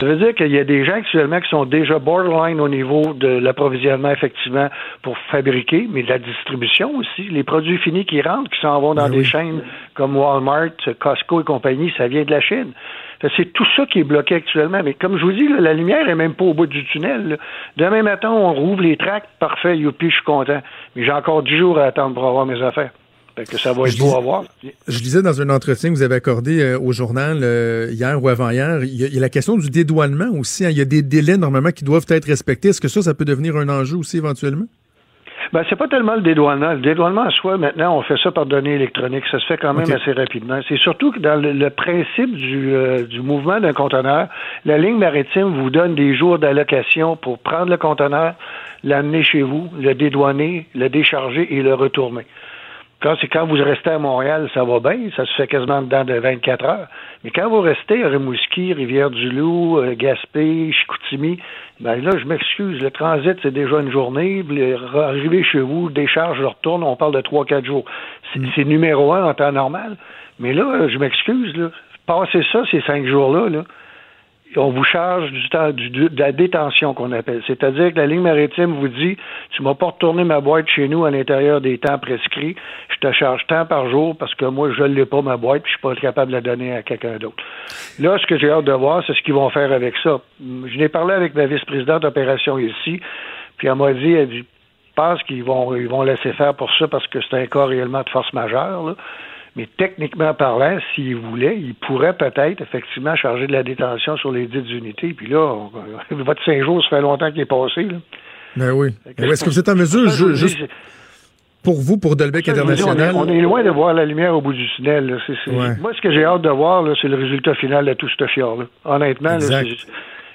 Ça veut dire qu'il y a des gens actuellement qui sont déjà borderline au niveau de l'approvisionnement, effectivement, pour fabriquer, mais de la distribution aussi. Les produits finis qui rentrent, qui s'en vont dans des chaînes comme Walmart, Costco et compagnie, ça vient de la Chine. C'est tout ça qui est bloqué actuellement. Mais comme je vous dis, là, la lumière est même pas au bout du tunnel. là. Demain matin, on rouvre les tracts, parfait, youpi, je suis content. Mais j'ai encore 10 jours à attendre pour avoir mes affaires. Fait que ça va être Je beau dis- à voir. Je lisais dans un entretien que vous avez accordé euh, au journal euh, hier ou avant-hier, il y, a, il y a la question du dédouanement aussi. hein. Il y a des délais normalement qui doivent être respectés. Est-ce que ça, ça peut devenir un enjeu aussi éventuellement? Ben, c'est pas tellement le dédouanement. Le dédouanement en soi, maintenant, on fait ça par données électroniques. Ça se fait quand même assez rapidement. C'est surtout que dans le, le principe du, euh, du mouvement d'un conteneur, la ligne maritime vous donne des jours d'allocation pour prendre le conteneur, l'amener chez vous, le dédouaner, le décharger et le retourner. Quand c'est quand vous restez à Montréal, ça va bien, ça se fait quasiment dedans de 24 heures. Mais quand vous restez à Rimouski, Rivière-du-Loup, euh, Gaspé, Chicoutimi, ben là, je m'excuse, le transit, c'est déjà une journée. Arriver chez vous, décharge, je retourne, on parle de 3-4 jours. C'est c'est numéro un en temps normal. Mais là, je m'excuse, là. Passez ça, ces cinq jours-là, là, on vous charge du temps du- de la détention qu'on appelle. C'est-à-dire que la ligne maritime vous dit tu m'as pas retourné ma boîte chez nous à l'intérieur des temps prescrits, je te charge tant par jour parce que moi je l'ai pas ma boîte puis je suis pas capable de la donner à quelqu'un d'autre. Là, ce que j'ai hâte de voir, c'est ce qu'ils vont faire avec ça. Je n'ai parlé avec ma vice-présidente d'opération ici, puis elle m'a dit, elle dit, pense qu'ils vont ils vont laisser faire pour ça parce que c'est un cas réellement de force majeure. là. Mais techniquement parlant, s'ils voulaient, ils pourraient peut-être effectivement charger de la détention sur les dites unités. Puis là, on- votre cinq jours, ça fait longtemps qu'il est passé. Là. Ben oui. Ben. Est-ce que vous êtes en mesure, je juste pour vous, pour Delbec dis, International? On est, on est loin de voir la lumière au bout du tunnel. là. Ouais. Moi, ce que j'ai hâte de voir, c'est le résultat final de tout ce fior. Là. Honnêtement,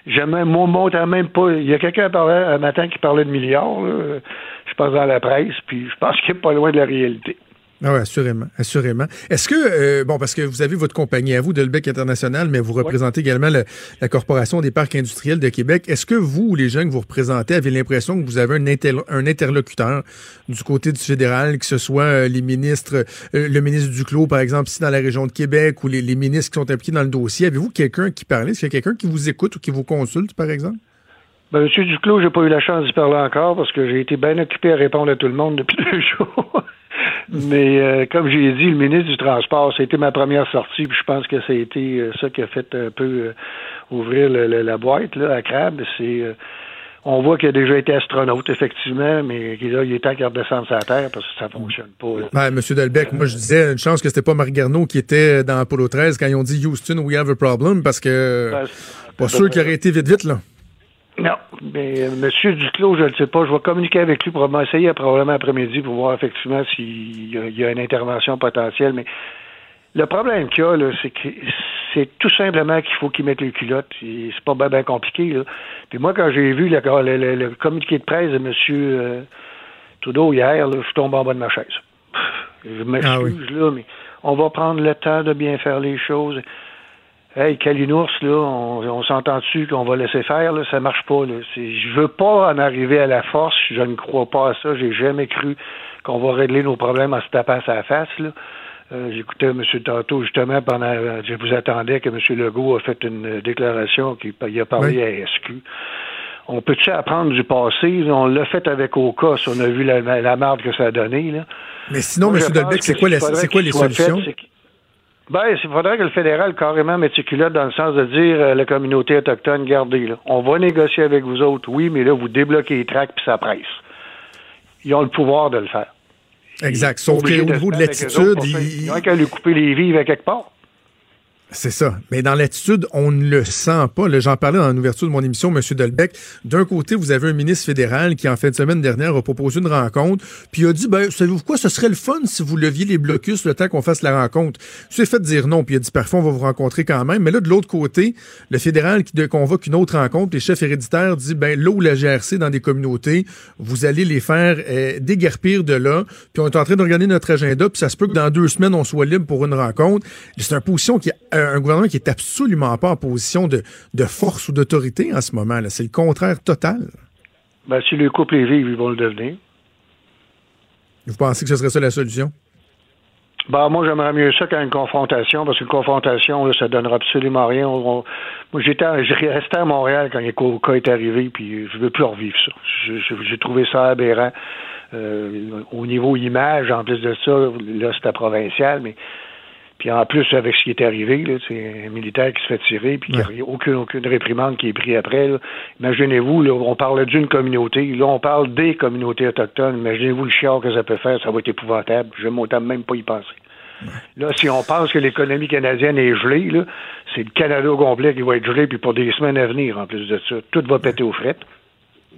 Jamais, moi, montant même pas. Il y a quelqu'un un matin qui parlait de milliards, là, je pense dans la presse, puis je pense qu'il n'est pas loin de la réalité. Ah oui, assurément, assurément. Est-ce que, euh, bon, parce que vous avez votre compagnie à vous, Delbec International, mais vous représentez également le- la Corporation des parcs industriels de Québec. Est-ce que vous ou les gens que vous représentez avez l'impression que vous avez un, inter- un interlocuteur du côté du fédéral, que ce soit euh, les ministres, euh, le ministre Duclos, par exemple, ici dans la région de Québec, ou les, les ministres qui sont impliqués dans le dossier? Avez-vous quelqu'un qui parle? Est-ce qu'il y a quelqu'un qui vous écoute ou qui vous consulte, par exemple? Ben, Monsieur Duclos, j'ai pas eu la chance d'y parler encore parce que j'ai été bien occupé à répondre à tout le monde depuis deux jours. Mais euh, comme j'ai dit, le ministre du Transport, été ma première sortie, puis je pense que ça a été euh, ça qui a fait un peu euh, ouvrir le- le- la boîte là, à crabe. C'est on voit qu'il a déjà été astronaute, effectivement, mais qu'il- là, il est temps qu'il redescende sa terre parce que ça fonctionne pas. Ben, Monsieur Delbec, moi je disais une chance que c'était pas Marc Garneau qui était dans Apollo 13 quand ils ont dit Houston, we have a problem, parce que Ben, pas sûr qu'il aurait été vite vite là. Non, mais euh, Monsieur Duclos, je ne sais pas. Je vais communiquer avec lui pour m'essayer probablement après-midi pour voir effectivement s'il y, y a une intervention potentielle. Mais le problème qu'il y a, c'est que c'est tout simplement qu'il faut qu'il mette les culottes. C'est pas bien ben compliqué. Là. Puis moi, quand j'ai vu le, le- le- le communiqué de presse de M. euh, Trudeau hier, là, je tombe en bas de ma chaise. Je m'excuse, Ah oui. là, mais on va prendre le temps de bien faire les choses. Hey, Kalinours, là, on, on s'entend dessus qu'on va laisser faire, là, ça marche pas. Là. Je veux pas en arriver à la force, je ne crois pas à ça, j'ai jamais cru qu'on va régler nos problèmes en se tapant à la face. Là. Euh, J'écoutais M. tantôt, justement, pendant je vous attendais que M. Legault a fait une déclaration qu'il il a parlé Oui. à SQ. On peut-tu apprendre du passé? On l'a fait avec Ocas, on a vu la, la marde que ça a donné. Là. Mais sinon, Moi, M. Delbecq, c'est quoi, la- quoi les fait, solutions? Ben, il faudrait que le fédéral carrément méticuleux dans le sens de dire à la communauté autochtone, regardez, là, on va négocier avec vous autres, oui, mais là, vous débloquez les tracts puis ça presse. Ils ont le pouvoir de le faire. Exact. Sauf qu'au niveau de l'attitude, autres pour ça. il- Ils ont qu'à lui couper les vives à quelque part. C'est ça. Mais dans l'attitude, on ne le sent pas. J'en parlais dans l'ouverture de mon émission, M. Delbecq. D'un côté, vous avez un ministre fédéral qui, en fin de semaine dernière, a proposé une rencontre, puis il a dit, ben, savez-vous quoi, ce serait le fun si vous leviez les blocus le temps qu'on fasse la rencontre. Il s'est fait dire non, puis il a dit, parfois, on va vous rencontrer quand même. Mais là, de l'autre côté, le fédéral qui convoque une autre rencontre, les chefs héréditaires dit, ben, là où la GRC dans des communautés, vous allez les faire euh, déguerpir de là, puis on est en train de regarder notre agenda, puis ça se peut que dans deux semaines, on soit libre pour une rencontre. C'est une position qui, euh, un gouvernement qui est absolument pas en position de, de force ou d'autorité en ce moment. C'est le contraire total. Ben, s'ils lui coupent les vives, ils vont le devenir. Vous pensez que ce serait ça la solution? Ben, moi, j'aimerais mieux ça qu'une confrontation, parce qu'une confrontation, là, ça donnera absolument rien. On- on- moi, j'étais, resté à Montréal quand le cas est arrivé, puis je veux plus revivre ça. J'ai trouvé ça aberrant. Euh, au niveau image, en plus de ça, là, c'était provincial, mais puis en plus, avec ce qui est arrivé, là, c'est un militaire qui se fait tirer, puis qu'il n'y a aucune, aucune réprimande qui est prise après. Imaginez-vous, là, on parle d'une communauté, là, on parle des communautés autochtones. Imaginez-vous le chiard que ça peut faire, ça va être épouvantable. Je m'autant même pas y penser. Là, si on pense que l'économie canadienne est gelée, là, c'est le Canada au complet qui va être gelé, puis pour des semaines à venir, en plus de ça. Tout va péter aux frettes.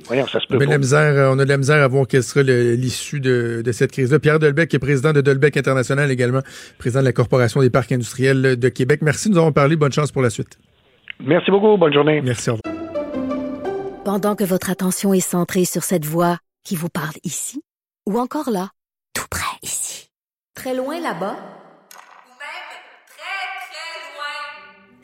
Voyons, ça se On peut a, de pas. la misère, euh, on a de la misère à voir quelle sera l'issue de, de cette crise-là. Pierre Delbecq, est président de Delbecq International également, président de la Corporation des parcs industriels de Québec. Merci de nous avoir parlé. Bonne chance pour la suite. Merci beaucoup. Bonne journée. Merci. Au revoir. Pendant que votre attention est centrée sur cette voix qui vous parle ici, ou encore là, tout près ici, très loin là-bas,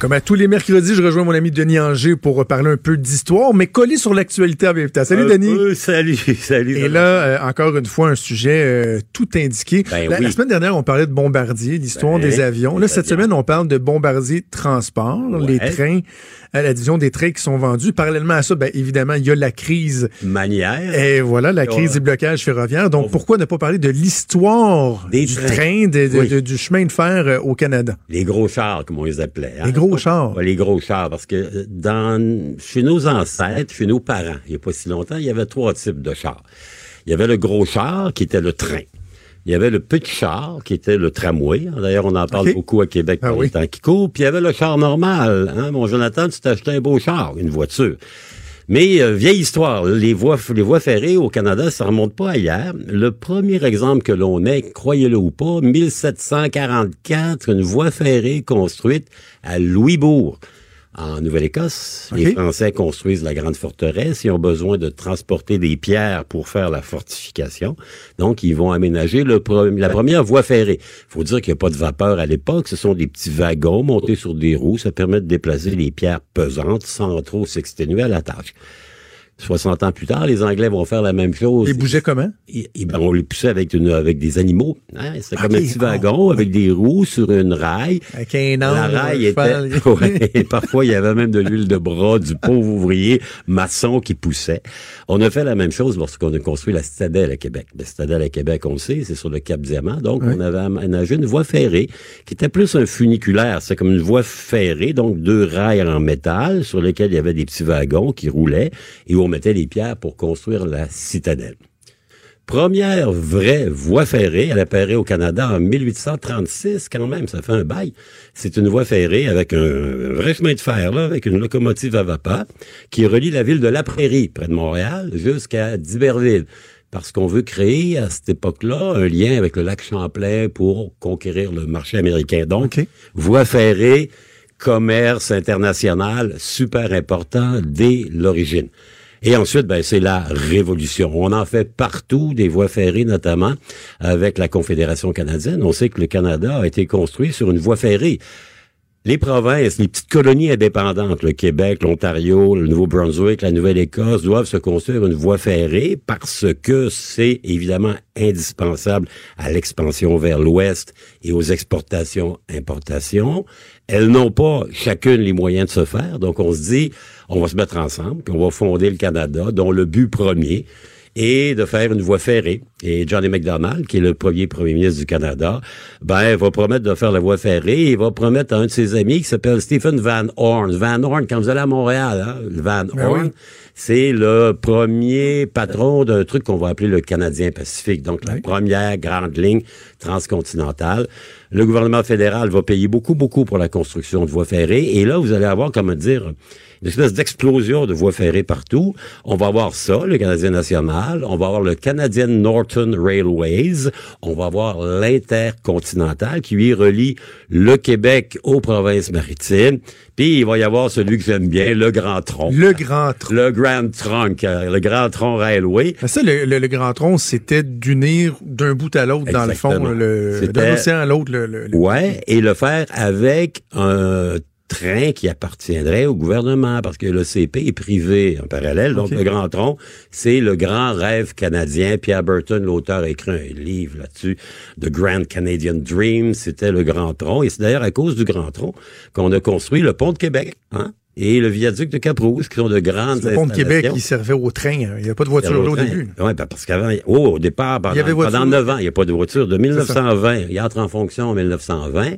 Comme à tous les mercredis, je rejoins mon ami Denis Anger pour parler un peu d'histoire, mais collé sur l'actualité même temps. Salut Euh, Denis. euh, salut, salut. Et là, euh, encore une fois, un sujet euh, tout indiqué. Ben la, oui. la semaine dernière, on parlait de bombardiers, l'histoire Ben, des avions. Là, cette avions. semaine, on parle de bombardiers de transport, les trains, à la division des trains qui sont vendus. Parallèlement à ça, ben, évidemment, il y a la crise. Manière. Et voilà, la crise Ouais. des blocages ferroviaires. Donc, On- pourquoi ne pas parler de l'histoire Des du trains. train, de- de- Oui. de- du chemin de fer au Canada? Les gros chars, comme on les appelait. hein? Les gros chars. Ouais, les gros chars, parce que euh, dans chez nos ancêtres, chez nos parents, il n'y a pas si longtemps, il y avait trois types de chars. Il y avait le gros char, qui était le train. Il y avait le petit char, qui était le tramway. D'ailleurs, on en parle beaucoup à Québec Ah par oui. les temps qui courent. Puis il y avait le char normal. Hein? Mon Jonathan, tu t'achetais un beau char, une voiture. Mais euh, vieille histoire, les voies, ferrées au Canada, ça remonte pas hier. Le premier exemple que l'on ait, croyez-le ou pas, 1744, une voie ferrée construite à Louisbourg. En Nouvelle-Écosse, les. Français construisent la grande forteresse et ont besoin de transporter des pierres pour faire la fortification. Donc, ils vont aménager le la première voie ferrée. faut dire qu'il n'y a pas de vapeur à l'époque. Ce sont des petits wagons montés sur des roues. Ça permet de déplacer les pierres pesantes sans trop s'exténuer à la tâche. 60 ans plus tard, les Anglais vont faire la même chose. Ils bougeaient comment? Et ben, on les poussait avec, une, avec des animaux. Hein? C'était comme un petit wagon avec des roues sur une raille. Avec un La était... cheval. Ouais, et parfois, il y avait même de l'huile de bras du pauvre ouvrier maçon qui poussait. On a fait la même chose lorsqu'on a construit la citadelle à Québec. La citadelle à Québec, on le sait, c'est sur le Cap Diamant. Donc, on avait aménagé une voie ferrée qui était plus un funiculaire. C'est comme une voie ferrée, donc deux rails en métal sur lesquels il y avait des petits wagons qui roulaient et où on mettait les pierres pour construire la citadelle. Première vraie voie ferrée, elle apparaît au Canada en 1836 quand même, ça fait un bail. C'est une voie ferrée avec un vrai chemin de fer, là, avec une locomotive à vapeur, qui relie la ville de La Prairie, près de Montréal, jusqu'à D'Iberville parce qu'on veut créer à cette époque-là un lien avec le lac Champlain pour conquérir le marché américain. Donc, voie ferrée, commerce international, super important dès l'origine. Et ensuite, ben, c'est la révolution. On en fait partout, des voies ferrées notamment, avec la Confédération canadienne. On sait que le Canada a été construit sur une voie ferrée les provinces, les petites colonies indépendantes, le Québec, l'Ontario, le Nouveau-Brunswick, la Nouvelle-Écosse, doivent se construire une voie ferrée parce que c'est évidemment indispensable à l'expansion vers l'Ouest et aux exportations-importations. Elles n'ont pas chacune les moyens de se faire, donc on se dit, on va se mettre ensemble, on va fonder le Canada, dont le but premier, et de faire une voie ferrée. Et Johnny McDonald, qui est le premier premier ministre du Canada, ben, va promettre de faire la voie ferrée et il va promettre à un de ses amis qui s'appelle Stephen Van Horn. Van Horn, quand vous allez à Montréal, hein, Van Ben Horn, oui. c'est le premier patron d'un truc qu'on va appeler le Canadien Pacifique, donc la première grande ligne transcontinentale. Le gouvernement fédéral va payer beaucoup, beaucoup pour la construction de voies ferrées. Et là, vous allez avoir, comment dire, une espèce d'explosion de voies ferrées partout. On va avoir ça, le Canadien national. On va avoir le Canadian Northern Railways. On va avoir l'Intercontinental qui lui relie le Québec aux provinces maritimes. Puis il va y avoir celui que j'aime bien, le Grand Tronc. Le Grand Tronc. Le Grand Trunk, euh, le Grand Tronc Railway. Ça, le, le- le Grand Tronc, c'était d'unir d'un bout à l'autre, dans le fond, le- d'un océan à l'autre. Le, le- le- Ouais, et le faire avec un train qui appartiendrait au gouvernement, parce que le CP est privé en parallèle. Donc, le Grand Tronc, c'est le grand rêve canadien. Pierre Burton, l'auteur, a écrit un livre là-dessus, The Grand Canadian Dream. C'était le Grand Tronc. Et c'est d'ailleurs à cause du Grand Tronc qu'on a construit le pont de Québec, hein, et le viaduc de Cap-Rouge, qui sont de grandes le pont de Québec, il servait au train. hein. Il n'y avait pas de voiture là au début. Oui, parce qu'avant, oh, au départ, pendant, Il y avait voiture. pendant 9 ans, il n'y a pas de voiture. De 1920, il entre en fonction en 1920.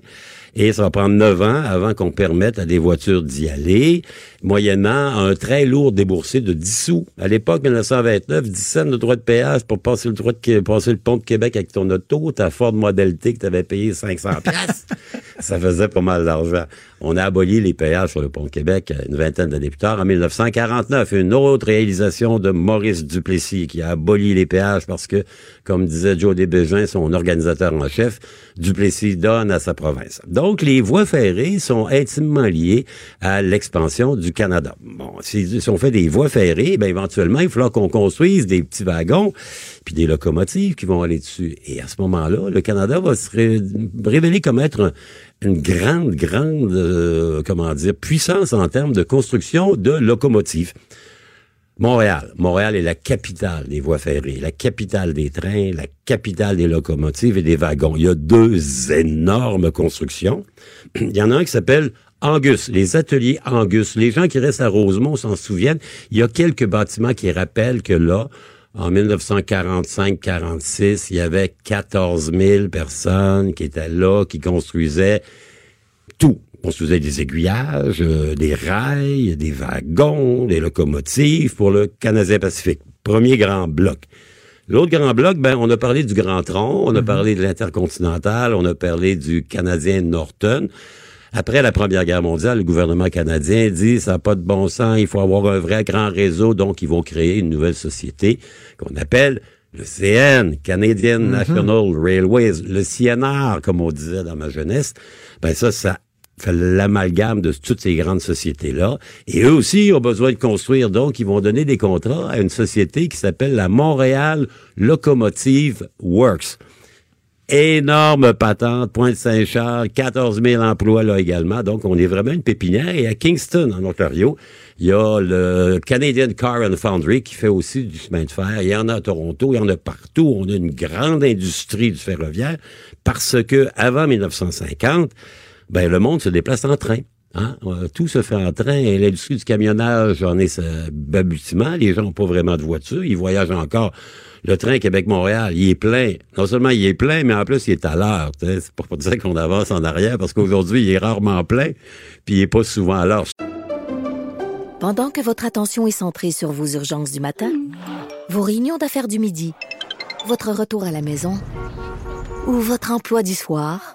Et ça va prendre 9 ans avant qu'on permette à des voitures d'y aller, moyennant un très lourd déboursé de 10 sous. À l'époque, 1929, 10 cents de droit de péage pour passer le droit de passer le pont de Québec avec ton auto, ta Ford Model T que tu avais payé 500 pièces. ça faisait pas mal d'argent. On a aboli les péages sur le pont de Québec une vingtaine d'années plus tard, en 1949. Une autre réalisation de Maurice Duplessis qui a aboli les péages parce que, comme disait Joe Desbégin, son organisateur en chef, Duplessis donne à sa province. Donc, les voies ferrées sont intimement liées à l'expansion du Canada. Si, on fait des voies ferrées, ben éventuellement, il va falloir qu'on construise des petits wagons puis des locomotives qui vont aller dessus. Et à ce moment-là, le Canada va se ré- révéler comme être un- une grande, grande, euh, puissance en termes de construction de locomotives. Montréal. Montréal est la capitale des voies ferrées, la capitale des trains, la capitale des locomotives et des wagons. Il y a deux énormes constructions. Il y en a un qui s'appelle Angus, les ateliers Angus. Les gens qui restent à Rosemont s'en souviennent. Il y a quelques bâtiments qui rappellent que là, en 1945-46, il y avait 14 000 personnes qui étaient là, qui construisaient tout. On construisait des aiguillages, euh, des rails, des wagons, des locomotives pour le Canadien Pacifique. Premier grand bloc. L'autre grand bloc, ben, on a parlé du Grand Tronc, on a parlé de l'Intercontinental, on a parlé du Canadien Norton. Après la Première Guerre mondiale, le gouvernement canadien dit ça n'a pas de bon sens, il faut avoir un vrai grand réseau, donc ils vont créer une nouvelle société qu'on appelle le CN, Canadian National Railways, le CNR, comme on disait dans ma jeunesse. Ben ça, ça fait l'amalgame de toutes ces grandes sociétés-là. Et eux aussi ont besoin de construire, donc ils vont donner des contrats à une société qui s'appelle la Montréal Locomotive Works énorme patente, Pointe-Saint-Charles, 14 000 emplois là également. Donc, on est vraiment une pépinière. Et à Kingston, en Ontario, il y a le Canadian Car and Foundry qui fait aussi du chemin de fer. Il y en a à Toronto, il y en a partout. On a une grande industrie du ferroviaire parce que avant 1950, ben, le monde se déplace en train. Hein? Euh, Tout se fait en train. L'industrie du camionnage en est euh, balbutiement. Les gens n'ont pas vraiment de voiture. Ils voyagent encore. Le train Québec-Montréal, il est plein. Non seulement il est plein, mais en plus, il est à l'heure. C'est pour pas dire qu'on avance en arrière, parce qu'aujourd'hui, il est rarement plein, puis il est pas souvent à l'heure. Pendant que votre attention est centrée sur vos urgences du matin, vos réunions d'affaires du midi, votre retour à la maison ou votre emploi du soir,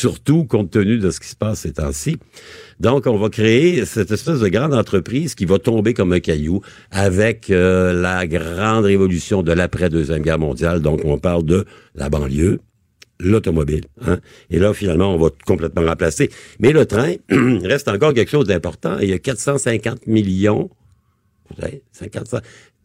Surtout compte tenu de ce qui se passe ces temps-ci. Donc, on va créer cette espèce de grande entreprise qui va tomber comme un caillou avec euh, la grande révolution de l'après-deuxième guerre mondiale. Donc, on parle de la banlieue, l'automobile. Hein? Et là, finalement, on va complètement remplacer. Mais le train reste encore quelque chose d'important. Il y a 450 millions, vous savez, 50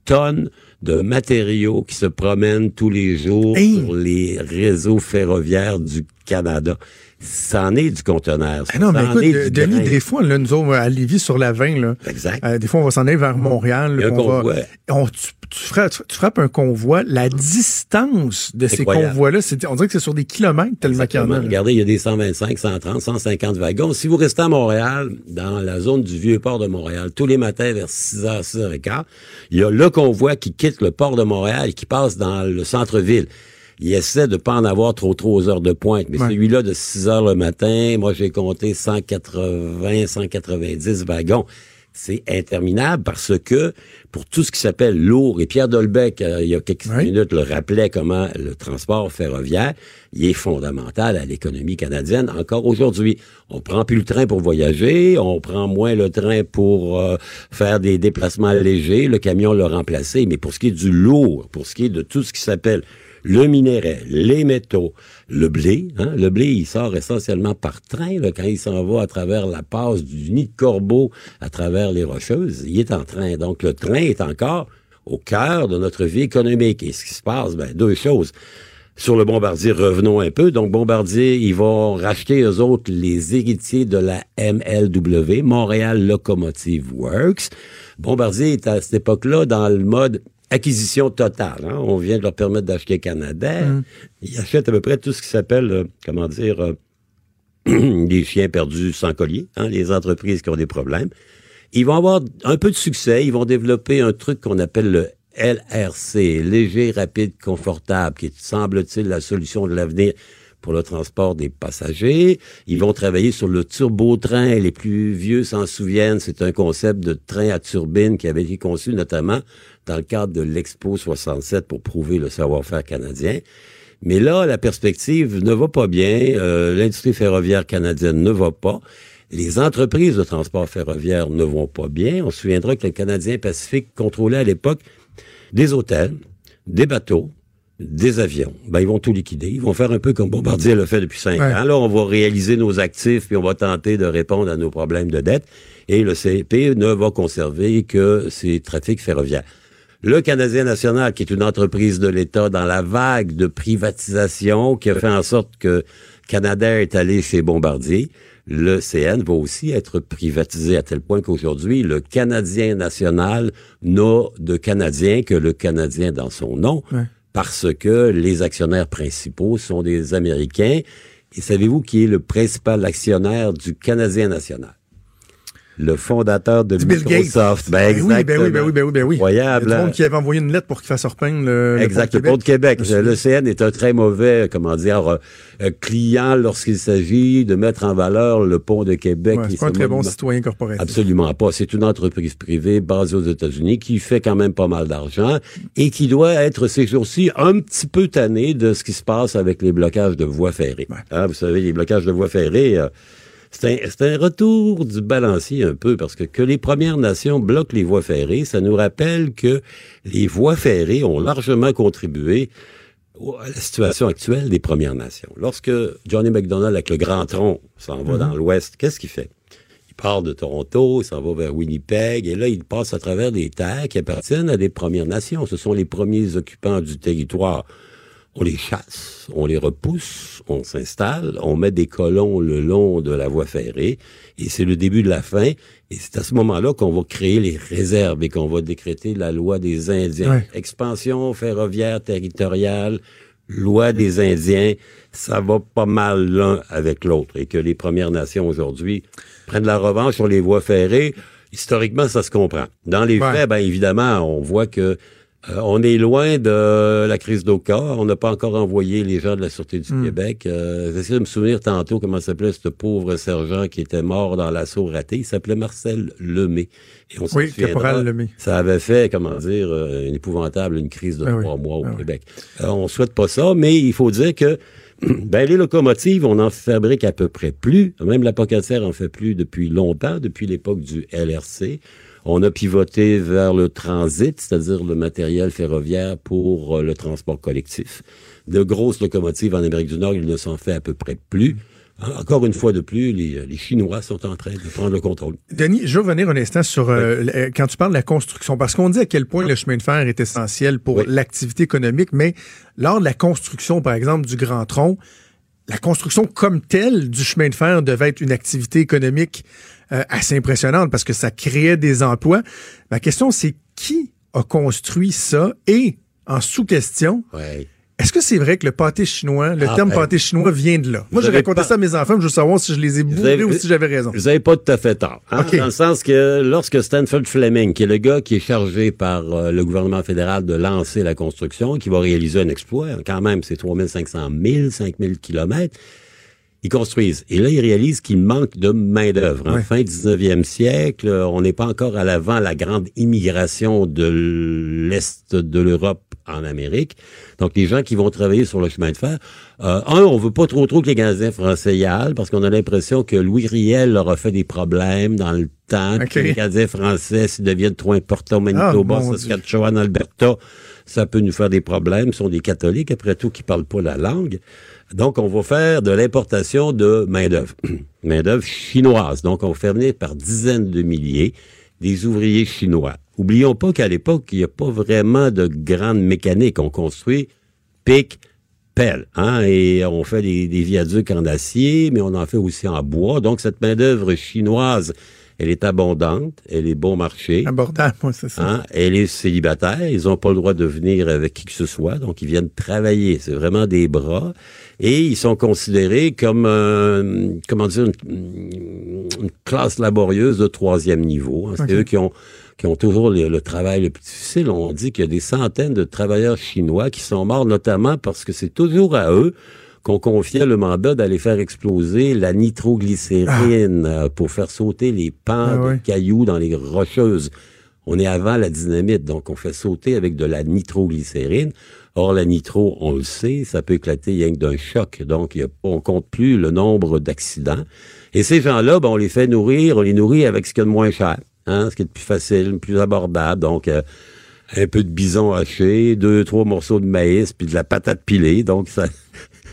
tonnes de matériaux qui se promènent tous les jours Hey! sur les réseaux ferroviaires du Canada. Ça en est du conteneur. Ah non, mais écoute, Denis, des fois, là, nous autres, à Lévis, sur la 20, là, Exact. euh, des fois, on va s'en aller vers Montréal. Un on va- convoi. on- tu, tu frappes, tu frappes un convoi. La distance de ces convois-là, on dirait que c'est sur des kilomètres tellement qu'il y en a. là. Regardez, il y a des 125, 130, 150 wagons. Si vous restez à Montréal, dans la zone du vieux port de Montréal, tous les matins vers 6h, 6h15, il y a le convoi qui quitte le port de Montréal et qui passe dans le centre-ville. Il essaie de pas en avoir trop trop aux heures de pointe, mais Ouais. celui-là de 6 heures le matin, moi j'ai compté 180, 190 wagons. C'est interminable parce que pour tout ce qui s'appelle lourd, et Pierre Dolbec, euh, il y a quelques Ouais. minutes, le rappelait comment le transport ferroviaire, il est fondamental à l'économie canadienne encore aujourd'hui. On prend plus le train pour voyager, on prend moins le train pour euh, faire des déplacements légers, le camion l'a remplacé, mais pour ce qui est du lourd, pour ce qui est de tout ce qui s'appelle le minerai, les métaux, le blé. Hein? Le blé, il sort essentiellement par train là, quand il s'en va à travers la passe du nid de corbeau, à travers les rocheuses. Il est en train. Donc, le train est encore au cœur de notre vie économique. Et ce qui se passe, ben, deux choses. Sur le Bombardier, revenons un peu. Donc, Bombardier, ils vont racheter, eux autres, les héritiers de la MLW, Montréal Locomotive Works. Bombardier est à cette époque-là dans le mode acquisition totale. hein. On vient de leur permettre d'acheter Canadair. Ils achètent à peu près tout ce qui s'appelle, euh, comment dire, euh, des chiens perdus sans collier, hein, les entreprises qui ont des problèmes. Ils vont avoir un peu de succès. Ils vont développer un truc qu'on appelle le LRC, léger, rapide, confortable, qui est, semble-t-il, la solution de l'avenir pour le transport des passagers. Ils vont travailler sur le turbotrain. Les plus vieux s'en souviennent. C'est un concept de train à turbine qui avait été conçu notamment dans le cadre de l'Expo 67 pour prouver le savoir-faire canadien. Mais là, la perspective ne va pas bien. Euh, L'industrie ferroviaire canadienne ne va pas. Les entreprises de transport ferroviaire ne vont pas bien. On se souviendra que le Canadien Pacifique contrôlait à l'époque des hôtels, des bateaux, des avions. Ben, ils vont tout liquider. Ils vont faire un peu comme Bombardier l'a fait depuis cinq Ouais. ans. Là, on va réaliser nos actifs, puis on va tenter de répondre à nos problèmes de dette. Et le CP ne va conserver que ses trafics ferroviaires. Le Canadien national, qui est une entreprise de l'État dans la vague de privatisation qui a fait en sorte que Canadair est allé chez Bombardier, le CN va aussi être privatisé à tel point qu'aujourd'hui, le Canadien national n'a de Canadien que le Canadien dans son nom, Ouais. Parce que les actionnaires principaux sont des Américains. Et savez-vous qui est le principal actionnaire du Canadien national? Le fondateur de Bill Microsoft. Gates. Ben, oui, ben oui, exactement. ben oui, ben oui, ben oui. Incroyable. Il y a du hein? monde qui avait envoyé une lettre pour qu'il fasse repeindre le, le Exact, pont le pont de Québec. Le CN est un très mauvais, comment dire, euh, euh, client lorsqu'il s'agit de mettre en valeur le pont de Québec. Ouais, c'est pas un très bon citoyen corporatif. Absolument pas. C'est une entreprise privée basée aux États-Unis qui fait quand même pas mal d'argent et qui doit être ces jours-ci un petit peu tanné de ce qui se passe avec les blocages de voies ferrées. Ouais. Hein, vous savez, les blocages de voies ferrées, euh, c'est un, retour du balancier un peu parce que que les Premières Nations bloquent les voies ferrées, ça nous rappelle que les voies ferrées ont largement contribué à la situation actuelle des Premières Nations. Lorsque Johnny McDonald avec le grand tronc s'en va dans l'Ouest, qu'est-ce qu'il fait? Il part de Toronto, il s'en va vers Winnipeg, et là, il passe à travers des terres qui appartiennent à des Premières Nations. Ce sont les premiers occupants du territoire. On les chasse, on les repousse, on s'installe, on met des colons le long de la voie ferrée, et c'est le début de la fin. Et c'est à ce moment-là qu'on va créer les réserves et qu'on va décréter la loi des Indiens. Ouais. Expansion ferroviaire territoriale, loi des Indiens, ça va pas mal l'un avec l'autre. Et que les Premières Nations aujourd'hui prennent la revanche sur les voies ferrées. Historiquement, ça se comprend. Dans les Ouais. faits, ben évidemment, on voit que euh, on est loin de la crise d'Oka. On n'a pas encore envoyé les gens de la Sûreté du Hmm. Québec. Euh, J'essaie de me souvenir tantôt comment s'appelait ce pauvre sergent qui était mort dans l'assaut raté. Il s'appelait Marcel Lemay. Et on s'en Oui, Caporal Lemay. Ça avait fait, comment dire, euh, une épouvantable, une crise de Ben oui. trois mois au Ben oui. Québec. Euh, on souhaite pas ça, mais il faut dire que ben, les locomotives, on en fabrique à peu près plus. Même la Pocatière en fait plus depuis longtemps, depuis l'époque du LRC. On a pivoté vers le transit, c'est-à-dire le matériel ferroviaire pour euh, le transport collectif. De grosses locomotives en Amérique du Nord, il ne s'en fait à peu près plus. Encore une fois de plus, les, les Chinois sont en train de prendre le contrôle. Denis, je veux revenir un instant sur euh, quand tu parles de la construction, parce qu'on dit à quel point le chemin de fer est essentiel pour Oui. l'activité économique, mais lors de la construction, par exemple, du Grand Tronc, la construction comme telle du chemin de fer devait être une activité économique euh, assez impressionnante parce que ça créait des emplois. Ma question, c'est qui a construit ça? Et, en sous-question, Ouais. est-ce que c'est vrai que le pâté chinois, le Ah, terme ben, pâté chinois vient de là? Moi, j'ai raconté pas- ça à mes enfants, mais je veux savoir si je les ai bourrés ou si j'avais raison. Vous n'avez pas tout à fait tort. hein? Dans le sens que lorsque Stanford Fleming, qui est le gars qui est chargé par euh, le gouvernement fédéral de lancer la construction, qui va réaliser un exploit, quand même, c'est 3500 000, 5000 kilomètres, ils construisent. Et là, ils réalisent qu'il manque de main-d'œuvre. En Ouais. fin 19e siècle, on n'est pas encore à l'avant la grande immigration de l'Est de l'Europe en Amérique. Donc, les gens qui vont travailler sur le chemin de fer, euh, un, on veut pas trop trop que les Canadiens français y aillent parce qu'on a l'impression que Louis Riel leur a fait des problèmes dans le temps. puis OK. que les Canadiens français, s'ils deviennent trop importants au Manitoba, Ah, mon Saskatchewan, Alberta, ça peut nous faire des problèmes. Ce sont des catholiques, après tout, qui parlent pas la langue. Donc, on va faire de l'importation de main-d'œuvre. main-d'œuvre chinoise. Donc, on va faire venir par dizaines de milliers des ouvriers chinois. Oublions pas qu'à l'époque, il n'y a pas vraiment de grande mécanique. On construit pic, pelle, hein, et on fait des, des viaducs en acier, mais on en fait aussi en bois. Donc, cette main-d'œuvre chinoise, elle est abondante, elle est bon marché. Abordable, moi, c'est ça. Hein, elle est célibataire, ils n'ont pas le droit de venir avec qui que ce soit, donc ils viennent travailler. C'est vraiment des bras. Et ils sont considérés comme, euh, comment dire, une, une classe laborieuse de troisième niveau. hein? C'est eux qui ont, qui ont toujours le, le travail le plus difficile. On dit qu'il y a des centaines de travailleurs chinois qui sont morts, notamment parce que c'est toujours à eux qu'on confiait le mandat d'aller faire exploser la nitroglycérine euh, pour faire sauter les pans Ah de cailloux dans les rocheuses. On est avant la dynamite, donc on fait sauter avec de la nitroglycérine. Or, la nitro, on le sait, ça peut éclater rien que d'un choc. Donc, y a, on compte plus le nombre d'accidents. Et ces gens-là, ben, on les fait nourrir, on les nourrit avec ce qu'il y a de moins cher, hein, ce qui est de plus facile, le plus abordable. Donc, euh, un peu de bison haché, deux, trois morceaux de maïs, puis de la patate pilée. Donc, ça,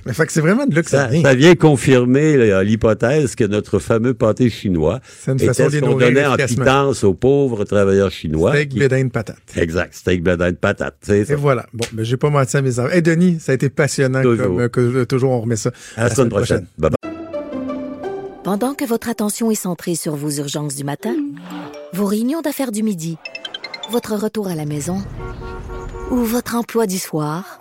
Mais fait que c'est vraiment de là que ça, ça, vient. ça vient confirmer là, l'hypothèse que notre fameux pâté chinois C'est une était façon de ce qu'on donnait en pitance aux pauvres travailleurs chinois. Steak, qui- bédin, patate. Exact, steak bledin de patate. c'est ça. Et voilà. Bon, ben, j'ai pas menti à mes enfants. Hey, Denis, ça a été passionnant. Toujours. Comme, euh, que, euh, toujours, on remet ça. À la semaine prochaine. Bye bye. Pendant que votre attention est centrée sur vos urgences du matin, vos réunions d'affaires du midi, votre retour à la maison ou votre emploi du soir,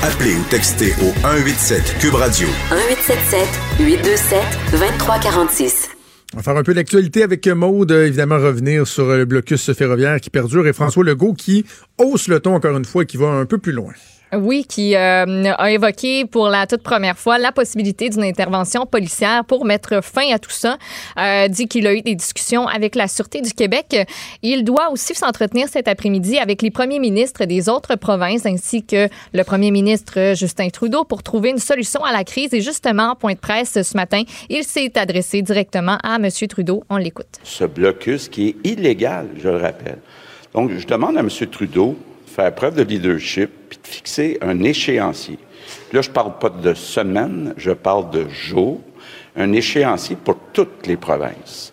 Appelez ou textez au 187 Cube Radio 1877 827 2346. On va faire un peu d'actualité avec Maude, euh, évidemment revenir sur le blocus ferroviaire qui perdure et François Legault qui hausse le ton encore une fois et qui va un peu plus loin. Oui, qui euh, a évoqué pour la toute première fois la possibilité d'une intervention policière pour mettre fin à tout ça. Euh, dit qu'il a eu des discussions avec la Sûreté du Québec. Il doit aussi s'entretenir cet après-midi avec les premiers ministres des autres provinces ainsi que le premier ministre Justin Trudeau pour trouver une solution à la crise. Et justement, point de presse ce matin, il s'est adressé directement à M. Trudeau. On l'écoute. ce blocus qui est illégal, je le rappelle. Donc, je demande à M. Trudeau de faire preuve de leadership puis de fixer un échéancier. Là, je ne parle pas de semaines, je parle de jours, un échéancier pour toutes les provinces.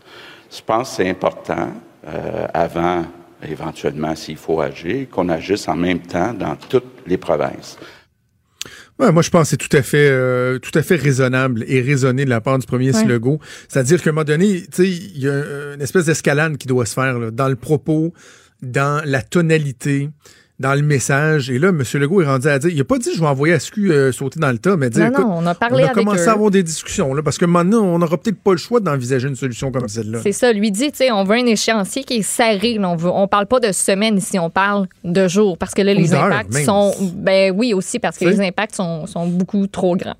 Je pense que c'est important, euh, avant éventuellement, s'il faut agir, qu'on agisse en même temps dans toutes les provinces. Ouais, moi, je pense que c'est tout à fait, euh, tout à fait raisonnable et raisonné de la part du premier Ouais. Legault. C'est-à-dire qu'à un moment donné, tu sais, il y a une espèce d'escalade qui doit se faire là, dans le propos, dans la tonalité, dans le message. Et là, M. Legault est rendu à dire, il a pas dit je vais envoyer SQ euh, sauter dans le tas, mais dire, Non, écoute, non, on a parlé on a avec commencé eux. à avoir des discussions là, parce que maintenant, on n'aura peut-être pas le choix d'envisager une solution comme celle-là. C'est ça, lui dit, tu sais, on veut un échéancier qui est serré. Là, on veut, on parle pas de semaines ici, on parle de jours. Parce que là, les impacts sont. Ben oui, aussi, parce que les impacts sont, sont beaucoup trop grands.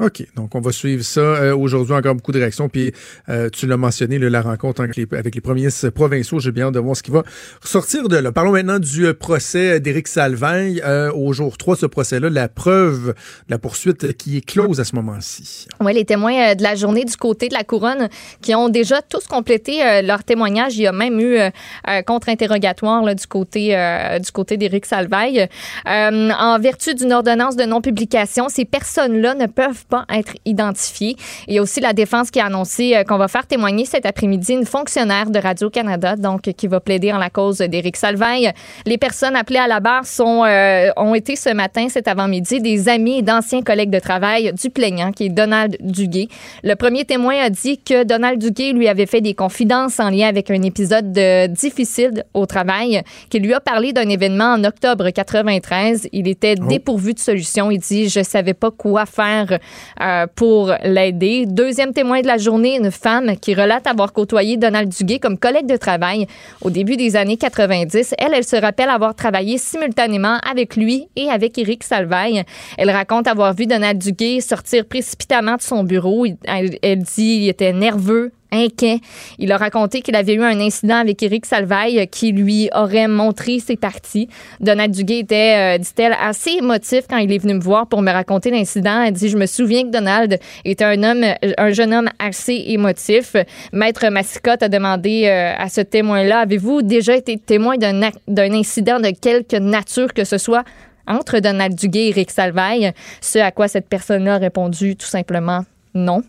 OK. Donc, on va suivre ça. Euh, Aujourd'hui, encore beaucoup de réactions. Puis, euh, tu l'as mentionné, là, la rencontre avec les, avec les premiers provinciaux. J'ai bien hâte de voir ce qui va ressortir de là. Parlons maintenant du euh, procès d'Éric Salvaille. Euh, au jour 3 de ce procès-là, la preuve de la poursuite qui est close à ce moment-ci. Oui, les témoins euh, de la journée du côté de la couronne qui ont déjà tous complété leur témoignage. Il y a même eu un contre-interrogatoire du côté du côté d'Éric Salvaille. Euh, en vertu d'une ordonnance de non-publication, ces personnes-là ne peuvent pas être identifiées. Il y a aussi la défense qui a annoncé euh, qu'on va faire témoigner cet après-midi une fonctionnaire de Radio-Canada, donc qui va plaider en la cause d'Éric Salvaille. Les personnes appelées à la barre sont, euh, ont été ce matin, cet avant-midi, des amis et d'anciens collègues de travail du plaignant, qui est Donald Duguay. Le premier témoin a dit que Donald Duguay lui avait fait des confidences en lien avec un épisode de difficile au travail, qui lui a parlé d'un événement en octobre 93. Il était dépourvu de solution. Il dit, je savais pas quoi faire euh, pour l'aider. Deuxième témoin de la journée, une femme qui relate avoir côtoyé Donald Duguay comme collègue de travail au début des années 90. Elle, elle se rappelle avoir travaillé simultanément avec lui et avec Éric Salvaille. Elle raconte avoir vu Donald Duguay sortir précipitamment de son bureau. Elle dit il était nerveux, inquiet. Il a raconté qu'il avait eu un incident avec Éric Salvaille qui lui aurait montré ses parties. Donald Duguay était, euh, dit-elle, assez émotif quand il est venu me voir pour me raconter l'incident. Elle dit, je me souviens que Donald était un homme, un jeune homme assez émotif. Maître Massicotte a demandé euh, à ce témoin-là, avez-vous déjà été témoin d'un incident de quelque nature que ce soit entre Donald Duguay et Éric Salvaille? Ce à quoi cette personne-là a répondu tout simplement non.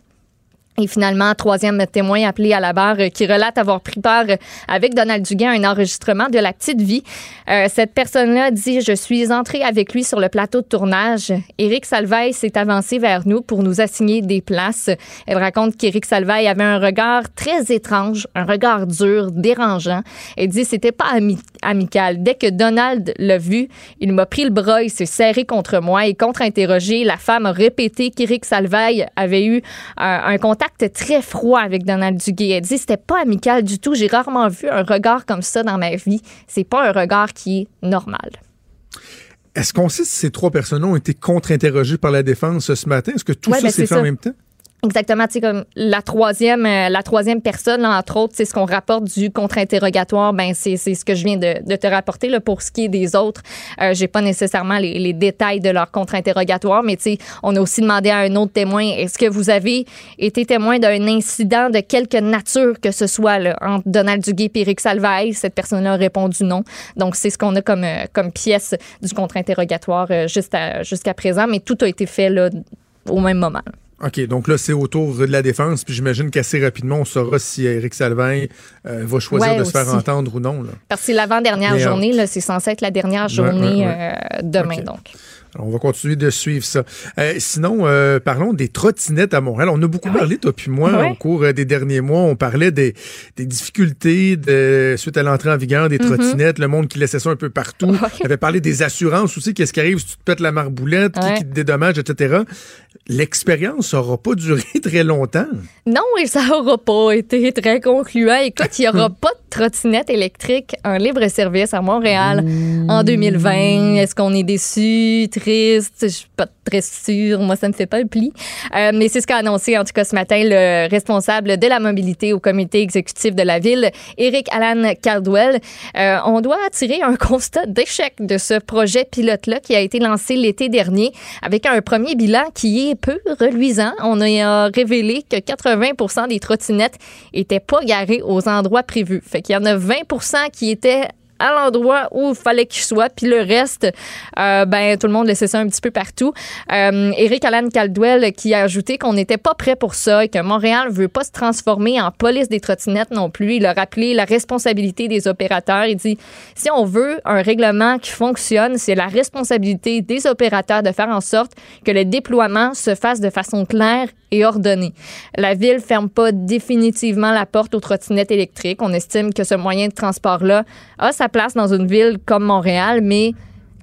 Et finalement, troisième témoin appelé à la barre qui relate avoir pris part avec Donald Duguay à un enregistrement de La Petite Vie. Euh, cette personne-là dit Je suis entrée avec lui sur le plateau de tournage. Éric Salvaille s'est avancé vers nous pour nous assigner des places. Elle raconte qu'Éric Salvaille avait un regard très étrange, un regard dur, dérangeant. Elle dit C'était pas ami- amical. Dès que Donald l'a vu, il m'a pris le bras, il s'est serré contre moi et contre-interrogé. La femme a répété qu'Éric Salvaille avait eu euh, un contact très froid avec Donald Duguay. Elle dit c'était pas amical du tout. J'ai rarement vu un regard comme ça dans ma vie. C'est pas un regard qui est normal. Est-ce qu'on sait si ces trois personnes ont été contre-interrogées par la défense ce matin? Est-ce que tout Ouais, ça ben, s'est fait en même temps? Exactement, tu comme la troisième, euh, la troisième personne, là, entre autres, c'est ce qu'on rapporte du contre-interrogatoire. Ben c'est ce que je viens de, de te rapporter là pour ce qui est des autres. Euh, J'ai pas nécessairement les, les détails de leur contre-interrogatoire, mais tu sais, on a aussi demandé à un autre témoin est-ce que vous avez été témoin d'un incident de quelque nature que ce soit là, entre Donald Duguay et Éric Salvaille? Cette personne-là a répondu non. Donc c'est ce qu'on a comme euh, comme pièce du contre-interrogatoire euh, juste à- jusqu'à présent, mais tout a été fait là au même moment. OK, donc là, c'est autour de la défense, puis j'imagine qu'assez rapidement, on saura si Éric Salvain euh, va choisir Ouais, de se faire entendre ou non. Là. Parce que c'est l'avant-dernière euh, journée, là, c'est censé être la dernière journée ouais, ouais. euh, demain, donc. Alors, on va continuer de suivre ça. Euh, sinon, euh, parlons des trottinettes à Montréal. On a beaucoup parlé, toi puis moi, au cours euh, des derniers mois. On parlait des, des difficultés de, suite à l'entrée en vigueur des Mhm. trottinettes, le monde qui laissait ça un peu partout. On avait parlé des assurances aussi, qu'est-ce qui arrive si tu te pètes la marboulette, qui- qui, te dédommage, etc. L'expérience n'aura pas duré très longtemps. Non, et ça n'aura pas été très concluant. Écoute, il n'y aura pas de trottinette électrique en libre-service à Montréal en 2020. Est-ce qu'on est déçu, triste? Je suis pas très sûre. Moi, ça me fait pas le pli. Euh, mais c'est ce qu'a annoncé, en tout cas, ce matin, le responsable de la mobilité au comité exécutif de la ville, Eric Alan Caldwell. Euh, on doit tirer un constat d'échec de ce projet pilote-là qui a été lancé l'été dernier avec un premier bilan qui est peu reluisant. On a révélé que 80% des trottinettes étaient pas garées aux endroits prévus. Fait qu'il y en a 20 qui étaient à l'endroit où il fallait qu'il soit, puis le reste, euh, ben tout le monde laissait ça un petit peu partout. Euh, Éric Alan Caldwell qui a ajouté qu'on n'était pas prêt pour ça et que Montréal veut pas se transformer en police des trottinettes non plus. Il a rappelé la responsabilité des opérateurs. Il dit si on veut un règlement qui fonctionne, c'est la responsabilité des opérateurs de faire en sorte que le déploiement se fasse de façon claire et ordonnée. La ville ferme pas définitivement la porte aux trottinettes électriques. On estime que ce moyen de transport-là a sa place dans une ville comme Montréal, mais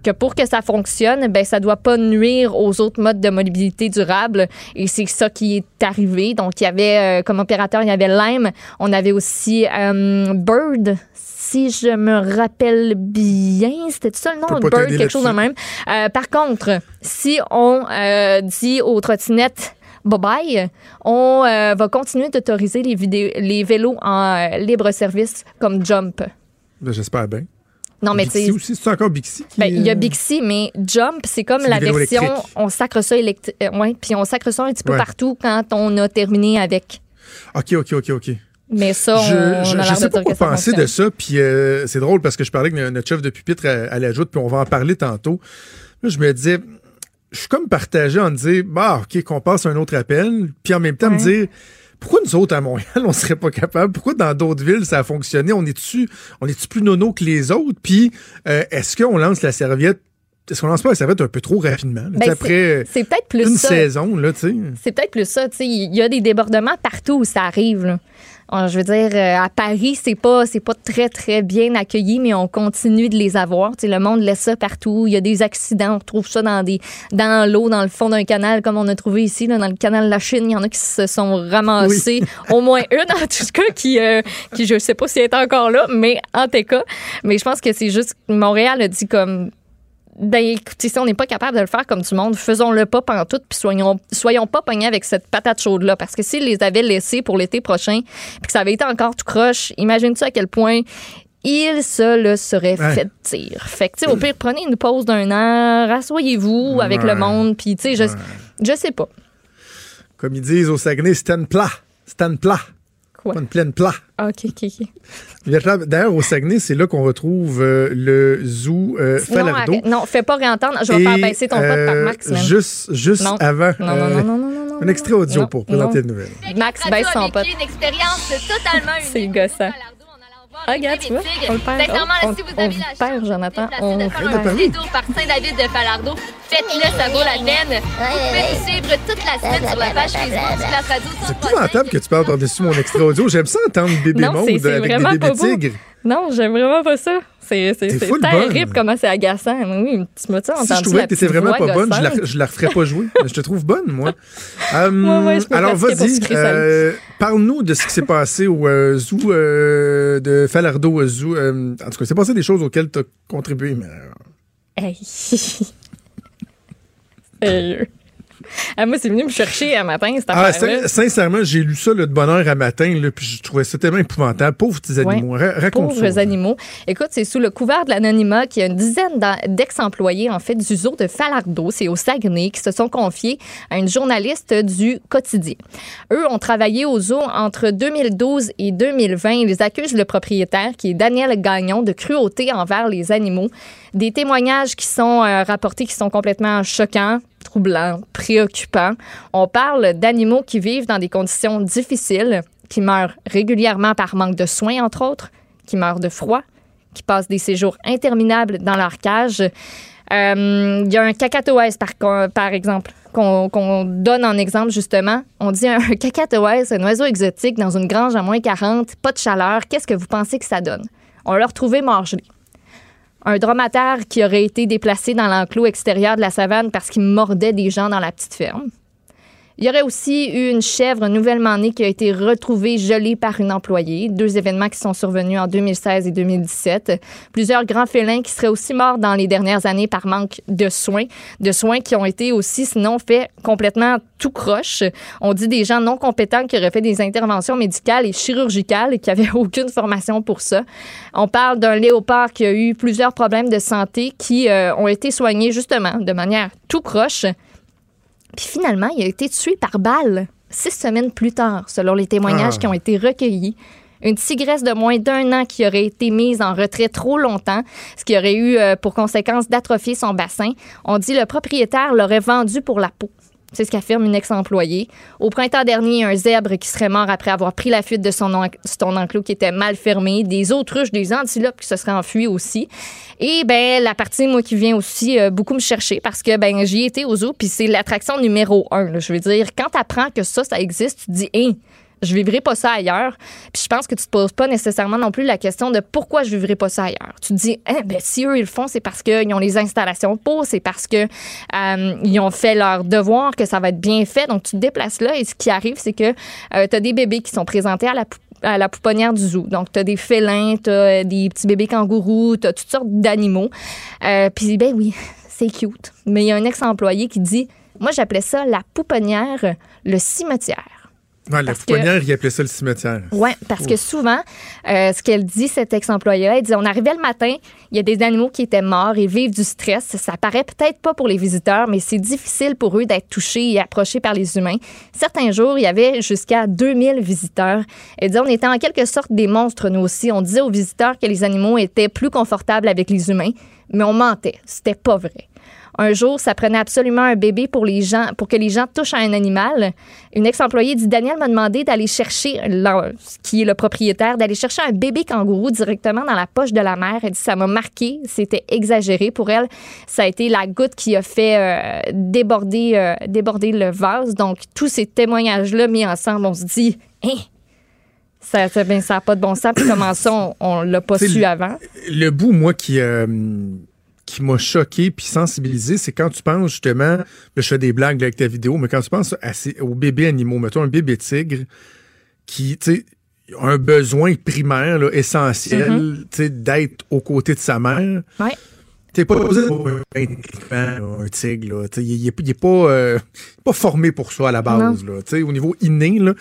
que pour que ça fonctionne, ben ça doit pas nuire aux autres modes de mobilité durable et c'est ça qui est arrivé. Donc il y avait euh, comme opérateur, il y avait Lime, on avait aussi euh, Bird si je me rappelle bien, c'était ça le nom, Bird, quelque chose de même. Euh, par contre, si on dit aux trottinettes Bye bye. On va continuer d'autoriser les, vélos en libre service comme Jump. Ben, J'espère bien. Non, mais tu Bixi sais, aussi, c'est encore Bixi ben, il y a euh, Bixi, mais Jump, c'est comme la version, on sacre ça électrique, ouais, puis on sacre ça un petit peu Ouais. partout quand on a terminé avec. OK, OK, OK, OK. Mais ça, on, je, l'air sais pas quoi penser de ça, puis euh, c'est drôle parce que je parlais avec notre chef de pupitre à, à puis on va en parler tantôt. Là, je me disais, je suis comme partagé en me dire, bah, OK, qu'on passe un autre appel, puis en même temps me dire, pourquoi nous autres à Montréal, on serait pas capable? Pourquoi dans d'autres villes, ça a fonctionné? On est-tu on est plus nono que les autres? Puis euh, est-ce qu'on lance la serviette? Est-ce qu'on lance pas la serviette un peu trop rapidement? Ben, après c'est peut-être plus une ça. saison, là, tu sais? C'est peut-être plus ça, tu sais, il y a des débordements partout où ça arrive. là. Euh, Je veux dire, euh, à Paris, c'est pas, c'est pas très, très bien accueilli, mais on continue de les avoir. Tu sais, le monde laisse ça partout. Il y a des accidents. On retrouve ça dans des, dans l'eau, dans le fond d'un canal, comme on a trouvé ici, là, dans le canal de la Chine. Il y en a qui se sont ramassés. Au moins une, en tout cas, qui, euh, qui je sais pas si elle est encore là, mais en tout cas. Mais je pense que c'est juste, Montréal a dit comme, ben écoutez, si on n'est pas capable de le faire comme du monde, faisons-le pas pantoute, puis soyons, soyons pas pognés avec cette patate chaude-là. Parce que s'ils les avaient laissés pour l'été prochain, puis que ça avait été encore tout croche, imagine-tu à quel point ils se le seraient Ouais. fait dire. Fait que, tu sais, au pire, prenez une pause d'un an, rassoyez-vous avec Ouais. le monde, puis, tu sais, je, je sais pas. Comme ils disent au Saguenay, stand plat. Stand plat. Quoi? Une pleine plat. Ah, OK, OK, OK. D'ailleurs, au Saguenay, c'est là qu'on retrouve euh, le zoo euh, Sinon, Falardeau. arrête- non, fais pas réentendre. Je vais Et, faire baisser ton pote par euh, Max. Juste, juste Non. avant. Non, non, euh, non, non, non, non, non, Un extrait audio non, pour présenter non. la nouvelle. Max baisse son pote. une expérience totalement unique. C'est gossant. Ah, regarde, tu vois, on le perd. Oh, on- si vous on avez la perd, Jonathan. de On de vous faire un perd. détour par Saint-David de Falardeau, faites-le, ça vaut la peine. Vous pouvez nous suivre toute la semaine sur la page Facebook du Classe Radio. C'est épouvantable que tu parles par-dessus mon extrait audio. J'aime ça entendre bébé monde avec vraiment des bébés tigres. Non, j'aime vraiment pas ça. C'est terrible comment c'est agaçant. Oui, tu m'as-tu entendu Si je trouvais que t'étais vraiment pas bonne, je la, je la referais pas jouer. Mais je te trouve bonne, moi. Euh, Ouais, ouais, je peux alors, vas-y. euh, Parle-nous de ce qui s'est passé au euh, zoo euh, de Falardeau. euh, Zoo, en tout cas, s'est passé des choses auxquelles tu as contribué. Mais, Hey. Sérieux. Ah, moi, c'est venu me chercher un matin, cette Ah, sin- sincèrement, j'ai lu ça là, de bonne heure à matin, là, puis je trouvais ça tellement épouvantable. Pauvres petits animaux. Ra- Raconte Pauvres ça. animaux. Écoute, c'est sous le couvert de l'anonymat qu'il y a une dizaine d'ex-employés, en fait, du zoo de Falardeau, c'est au Saguenay, qui se sont confiés à une journaliste du quotidien. Eux ont travaillé au zoo entre 2012 et 2020. Ils accusent le propriétaire, qui est Daniel Gagnon, de cruauté envers les animaux. Des témoignages qui sont euh, rapportés qui sont complètement choquants, troublants, préoccupants. On parle d'animaux qui vivent dans des conditions difficiles, qui meurent régulièrement par manque de soins, entre autres, qui meurent de froid, qui passent des séjours interminables dans leur cage. Euh, Il y a un cacatoès, par, exemple, qu'on qu'on donne en exemple, justement. On dit un cacatoès, un oiseau exotique dans une grange à moins 40, pas de chaleur. Qu'est-ce que vous pensez que ça donne? On l'a retrouvé mort gelé. Un dromadaire qui aurait été déplacé dans l'enclos extérieur de la savane parce qu'il mordait des gens dans la petite ferme. Il y aurait aussi eu une chèvre nouvellement née qui a été retrouvée gelée par une employée. Deux événements qui sont survenus en 2016 et 2017. Plusieurs grands félins qui seraient aussi morts dans les dernières années par manque de soins. De soins qui ont été aussi, sinon, faits complètement tout croche. On dit des gens non compétents qui auraient fait des interventions médicales et chirurgicales et qui n'avaient aucune formation pour ça. On parle d'un léopard qui a eu plusieurs problèmes de santé qui euh, ont été soignés justement de manière tout croche. Puis finalement, il a été tué par balle six semaines plus tard, selon les témoignages Ah. qui ont été recueillis. Une tigresse de moins d'un an qui aurait été mise en retrait trop longtemps, ce qui aurait eu euh, pour conséquence d'atrophier son bassin. On dit le propriétaire l'aurait vendue pour la peau. C'est ce qu'affirme une ex-employée. Au printemps dernier, un zèbre qui serait mort après avoir pris la fuite de son, en- son enclos qui était mal fermé, des autruches, des antilopes qui se seraient enfuis aussi. Et ben la partie moi qui vient aussi euh, beaucoup me chercher parce que ben j'y étais au zoo puis c'est l'attraction numéro un. Je veux dire, quand tu apprends que ça, ça existe, tu dis, hein, je vivrai pas ça ailleurs. Puis je pense que tu te poses pas nécessairement non plus la question de pourquoi je vivrai pas ça ailleurs. Tu te dis, hein, ben si eux ils le font, c'est parce qu'ils ont les installations pour, c'est parce que euh, ils ont fait leur devoir, que ça va être bien fait. Donc tu te déplaces là et ce qui arrive, c'est que tu as des bébés qui sont présentés à la à la pouponnière du zoo. Donc, tu as des félins, tu as des petits bébés kangourous, tu toutes sortes d'animaux. Euh, Puis, ben oui, c'est cute. Mais il y a un ex-employé qui dit Moi, j'appelais ça la pouponnière, le cimetière. Ouais, la Parce que- pouponnière, il appelait ça le cimetière. Oui, parce que souvent, euh, ce qu'elle dit, cet ex-employé-là, elle dit on arrivait le matin, il y a des animaux qui étaient morts et vivent du stress. Ça paraît peut-être pas pour les visiteurs, mais c'est difficile pour eux d'être touchés et approchés par les humains. Certains jours, il y avait jusqu'à 2000 visiteurs. Elle dit on était en quelque sorte des monstres, nous aussi. On disait aux visiteurs que les animaux étaient plus confortables avec les humains, mais on mentait. C'était pas vrai. Un jour, ça prenait absolument un bébé pour les gens, pour que les gens touchent à un animal. Une ex-employée dit Daniel m'a demandé d'aller chercher, qui est le propriétaire, d'aller chercher un bébé kangourou directement dans la poche de la mère. Elle dit ça m'a marqué, c'était exagéré pour elle. Ça a été la goutte qui a fait euh, déborder, euh, déborder le vase. Donc tous ces témoignages-là mis ensemble, on se dit, hein, ça, ça, ben, pas de bon sens. Puis comment ça, on, on l'a pas su le- avant? Le bout, moi, qui, euh, qui m'a choqué puis sensibilisé, c'est quand tu penses justement, là, je fais des blagues avec ta vidéo, mais quand tu penses à ces- aux bébés animaux, mettons un bébé tigre qui, tu sais, a un besoin primaire, là, essentiel, sais, d'être aux côtés de sa mère. Ouais. T'es pas posé pour un tigre, là. Sais, Il est, pas, euh, pas formé pour ça à la base, là. Au niveau inné, là.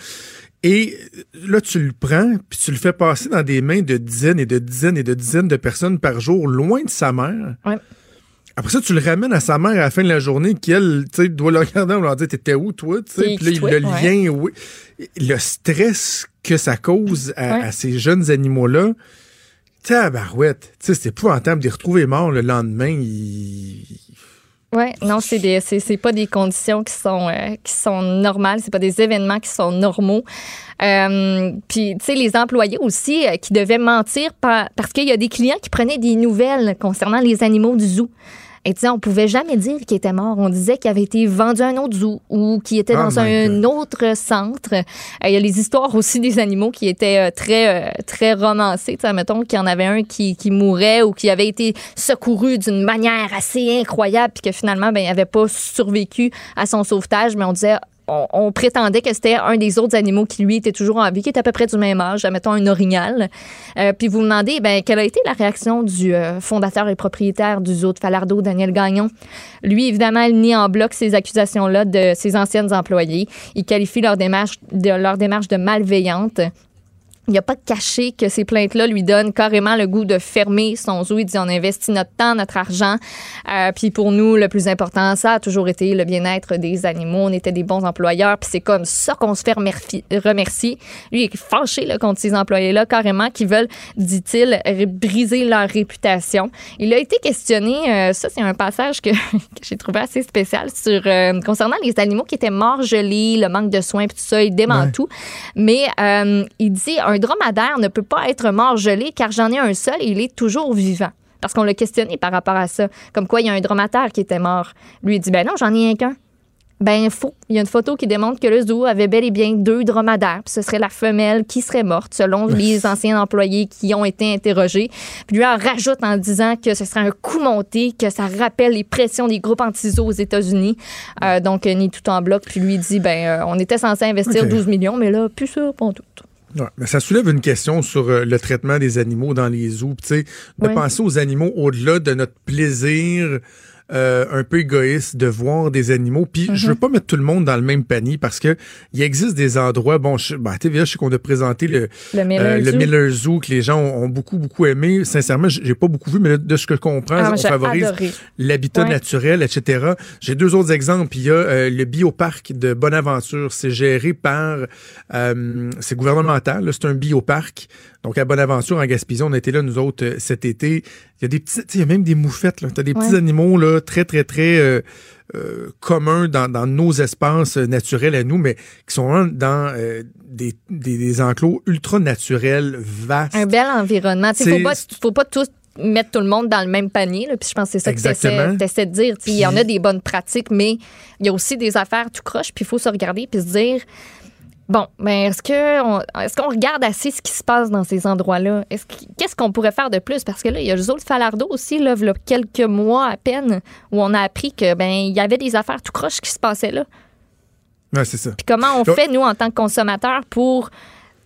Et là, tu le prends, puis tu le fais passer dans des mains de dizaines et de dizaines et de dizaines de personnes par jour, loin de sa mère. Ouais. Après ça, tu le ramènes à sa mère à la fin de la journée, qui, elle, tu sais, doit le regarder, on leur dit, t'étais où, toi, tu sais, Qui- puis là, le ouais. lien, oui. Le stress que ça cause à, Ouais. à ces jeunes animaux-là, tabarouette. Tu sais, c'est épouvantable de les retrouver morts le lendemain. ils- Oui, non, c'est des c'est c'est pas des conditions qui sont euh, qui sont normales, c'est pas des événements qui sont normaux. Euh, puis tu sais les employés aussi euh, qui devaient mentir par- parce qu'il y a des clients qui prenaient des nouvelles concernant les animaux du zoo. Et tu sais, on pouvait jamais dire qu'il était mort. On disait qu'il avait été vendu à un autre zoo ou qu'il était Oh dans un autre centre. Euh, Il y a les histoires aussi des animaux qui étaient euh, très, euh, très romancées. Tu sais, mettons qu'il y en avait un qui, qui mourait ou qui avait été secouru d'une manière assez incroyable puis que finalement, ben, il n'avait pas survécu à son sauvetage. Mais on disait, on, prétendait que c'était un des autres animaux qui, lui, était toujours en vie, qui était à peu près du même âge, mettons un orignal. Euh, puis vous vous demandez, ben, quelle a été la réaction du euh, fondateur et propriétaire du zoo de Falardeau, Daniel Gagnon? Lui, évidemment, il nie en bloc ces accusations-là de ses anciennes employées. Il qualifie leur démarche de malveillante. Il n'a pas caché que ces plaintes-là lui donnent carrément le goût de fermer son zoo. Il dit on investit notre temps, notre argent. Euh, puis pour nous, le plus important, ça a toujours été le bien-être des animaux. On était des bons employeurs. Puis c'est comme ça qu'on se fait remercier. Lui, il est fâché là, contre ces employés-là, carrément, qui veulent, dit-il, briser leur réputation. Il a été questionné, euh, ça c'est un passage que, que j'ai trouvé assez spécial, sur euh, concernant les animaux qui étaient morts gelés, le manque de soins, puis tout ça. Il dément Ouais. tout. Mais il dit un dromadaire ne peut pas être mort gelé car j'en ai un seul et il est toujours vivant. Parce qu'on l'a questionné par rapport à ça. Comme quoi, il y a un dromadaire qui était mort. Lui, il dit Ben non, j'en ai un qu'un. Ben faux. Il y a une photo qui démontre que le zoo avait bel et bien deux dromadaires. Puis ce serait la femelle qui serait morte, selon les anciens employés qui ont été interrogés. Puis lui en rajoute en disant que ce serait un coup monté, que ça rappelle les pressions des groupes anti-zoo aux États-Unis. Euh, donc, euh, ni tout en bloc. Puis lui dit ben euh, on était censé investir Ok. 12 millions, mais là, plus ça, pas en tout. Ouais, mais ça soulève une question sur euh, le traitement des animaux dans les zoos. Tu sais, de Ouais. penser aux animaux au-delà de notre plaisir euh, un peu égoïste de voir des animaux. Puis je veux pas mettre tout le monde dans le même panier parce que il existe des endroits. Bon, je, ben, TVA, je sais qu'on a présenté le Le Miller euh, le Zoo. Miller Zoo que les gens ont, ont beaucoup beaucoup aimé. Sincèrement, j'ai pas beaucoup vu, mais de, ce que je comprends, Ah, on favorise l'habitat Ouais. naturel, etc. J'ai deux autres exemples. Il y a euh, le bioparc de Bonaventure. C'est géré par, c'est gouvernemental. C'est un bioparc. Donc à Bonaventure, en Gaspésie, on été là nous autres euh, cet été. Il y a des petits, il y a même des moufettes. Là. T'as des petits animaux là très très très euh, euh, communs dans, dans nos espaces naturels à nous, mais qui sont dans euh, des, des, des enclos ultra naturels, vastes. Un bel environnement. Il C'est- faut pas, faut pas tous mettre tout le monde dans le même panier. Là. Puis je pense que c'est ça que tu essaies de dire. Puis Il y en a des bonnes pratiques, mais il y a aussi des affaires tout croche. Puis il faut se regarder puis se dire bon, mais est-ce que on- est-ce qu'on regarde assez ce qui se passe dans ces endroits-là? Est-ce que- Qu'est-ce qu'on pourrait faire de plus? Parce que là, il y a Josué Falardeau aussi, là, il y a quelques mois à peine, où on a appris que ben il y avait des affaires tout croche qui se passaient là. Ouais, c'est ça. Puis comment on fait, nous, en tant que consommateurs, pour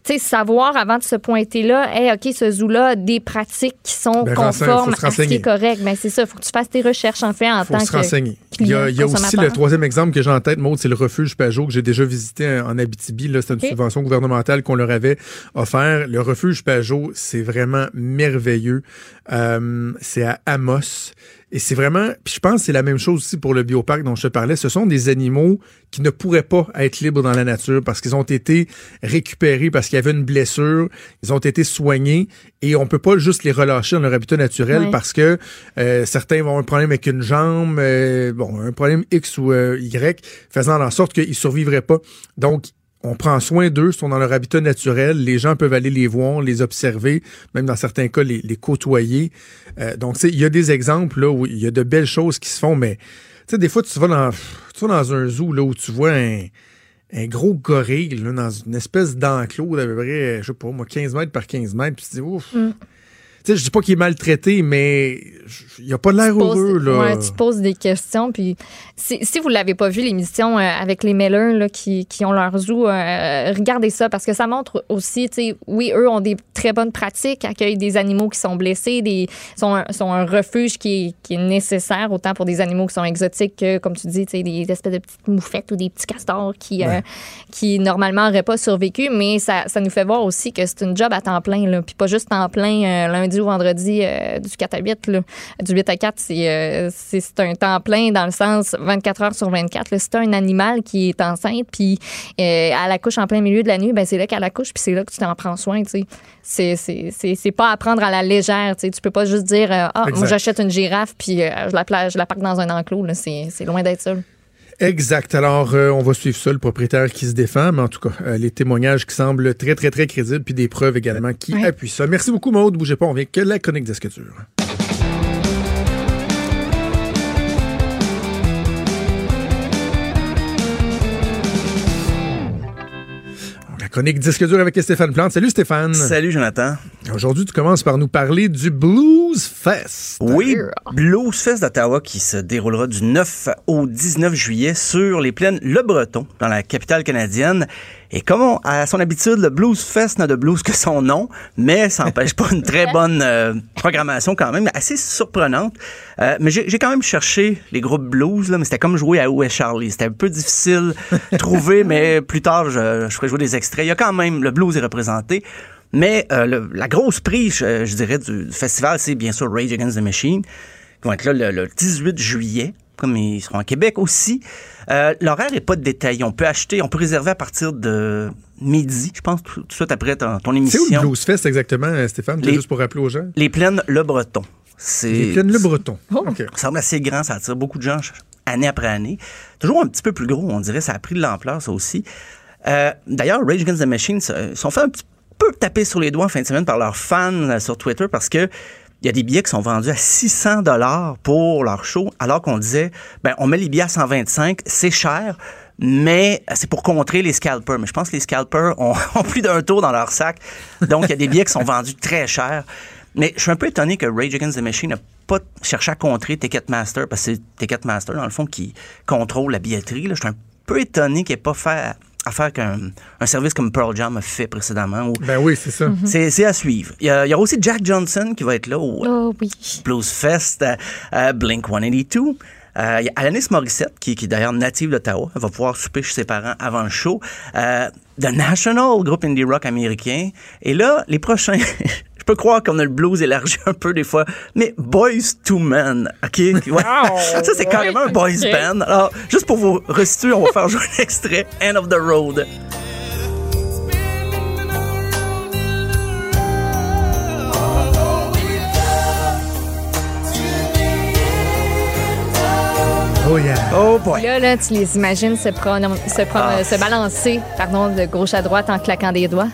sais, savoir avant de se pointer là, hey, OK, ce zoo-là a des pratiques qui sont Ben, conformes à ce qui est correct. Mais c'est ça, il faut que tu fasses tes recherches, en fait, en faut tant se que. renseigner. Il y a, client, il y a aussi le troisième exemple que j'ai en tête, Maud, c'est le refuge Pajot que j'ai déjà visité en, Abitibi. C'est une subvention gouvernementale qu'on leur avait offert. Le refuge Pajot, c'est vraiment merveilleux. Euh, c'est à Amos. Et c'est vraiment, puis je pense que c'est la même chose aussi pour le bioparc dont je te parlais. Ce sont des animaux qui ne pourraient pas être libres dans la nature parce qu'ils ont été récupérés parce qu'il y avait une blessure, ils ont été soignés et on peut pas juste les relâcher dans leur habitat naturel Ouais. parce que euh, certains vont avoir un problème avec une jambe, euh, bon, un problème X ou euh, Y, faisant en sorte qu'ils survivraient pas. Donc, on prend soin d'eux, ils sont dans leur habitat naturel, les gens peuvent aller les voir, les observer, même dans certains cas, les, côtoyer. Euh, donc, il y a des exemples là, où il y a de belles choses qui se font, mais tu sais, des fois, tu vas dans, tu vas dans un zoo là, où tu vois un, gros gorille là, dans une espèce d'enclos d'à peu près, je sais pas, moi, 15 mètres par 15 mètres, puis tu dis, ouf. Mm. Sais, je dis pas qu'il est maltraité, mais il a pas l'air Tu poses- heureux, là. ouais, tu poses des questions. Puis si, si vous l'avez pas vu, l'émission euh, avec les Miller là, qui, qui ont leur zoo, euh, regardez ça parce que ça montre aussi, tu sais, oui, eux ont des très bonnes pratiques, accueillent des animaux qui sont blessés, des, sont, un, sont un refuge qui est, qui est nécessaire autant pour des animaux qui sont exotiques que, comme tu dis, tu sais, des espèces de petites moufettes ou des petits castors qui, euh, qui normalement n'auraient pas survécu. Mais ça, ça nous fait voir aussi que c'est une job à temps plein, là, puis pas juste temps plein euh, lundi vendredi euh, du 4 à 8. Là. Du 8 à 4, c'est euh, c'est c'est un temps plein dans le sens 24 heures sur 24. là. Si t'as un animal qui est enceinte, puis euh, elle accouche en plein milieu de la nuit, ben c'est là qu'elle accouche, puis c'est là que tu t'en prends soin. tu. C'est- C'est c'est- c'est pas à prendre à la légère. tu. Tu peux pas juste dire euh, Ah, moi j'achète une girafe, puis je, la je la parque dans un enclos. là. C'est c'est loin d'être ça. Exact. Alors, euh, on va suivre ça, le propriétaire qui se défend, mais en tout cas, euh, les témoignages qui semblent très, très, très crédibles, puis des preuves également qui Ouais. appuient ça. Merci beaucoup, Maude. Bougez pas, on vient que la chronique disque dur. La chronique disque dur avec Stéphane Plante. Salut Stéphane. Salut Jonathan. Aujourd'hui, tu commences par nous parler du Blues Fest. Oui, Blues Fest d'Ottawa qui se déroulera du 9 au 19 juillet sur les plaines Le Breton, dans la capitale canadienne. Et comme on- à son habitude, le Blues Fest n'a de blues que son nom, mais ça n'empêche pas une très bonne euh, programmation quand même, assez surprenante. Euh, mais j'ai j'ai quand même cherché les groupes blues, là, mais c'était comme jouer à Où est Charlie? C'était un peu difficile de trouver, mais plus tard, je, je ferai jouer des extraits. Il y a quand même, le blues est représenté. Mais euh, le- la grosse prise, je, je dirais, du, du festival, c'est bien sûr Rage Against the Machine, qui vont être là le, le 18 juillet, comme ils seront à Québec aussi. Euh, L'horaire n'est pas détaillé. On peut acheter, on peut réserver à partir de midi, je pense, tout, de suite après ton, ton C'est émission. où le Blues Fest exactement, euh, Stéphane? Les- Juste pour rappeler aux gens? Les plaines Le Breton. C'est Les plaines Le Breton. OK. ça semble assez grand, ça attire beaucoup de gens année après année. Toujours un petit peu plus gros, on dirait, ça a pris de l'ampleur, ça aussi. Euh, D'ailleurs, Rage Against the Machine se- sont fait un petit peu taper sur les doigts en fin de semaine par leurs fans euh, sur Twitter parce que il y a des billets qui sont vendus à 600 dollars pour leur show, alors qu'on disait, ben, on met les billets à 125, c'est cher, mais c'est pour contrer les scalpers. Mais je pense que les scalpers ont, ont plus d'un tour dans leur sac. Donc, il y a des billets qui sont vendus très cher. Mais je suis un peu étonné que Rage Against the Machine n'a pas cherché à contrer Ticketmaster, parce que c'est Ticketmaster, dans le fond, qui contrôle la billetterie. là. Je suis un peu étonné qu'il n'ait pas fait affaire qu'un un service comme Pearl Jam a fait précédemment. où- Ben oui, c'est ça. c'est, c'est à suivre. Il y, a, il y aura aussi Jack Johnson qui va être là au Oh oui. Blues Fest, euh, euh, Blink 182. Euh, Il y a Alanis Morissette, qui, qui est d'ailleurs native d'Ottawa. Elle va pouvoir souper chez ses parents avant le show. Euh, The National, groupe indie rock américain. Et là, les prochains... Je peux croire qu'on a le blues élargi un peu des fois, mais Boys to Men, OK? Ouais. Ça, c'est carrément un boys ok. band. Alors, juste pour vous restituer, on va faire jouer un extrait, End of the Road. Oh yeah. Oh boy. Là, là, tu les imagines se, se, pro- Ah. se balancer pardon, de gauche à droite en claquant des doigts?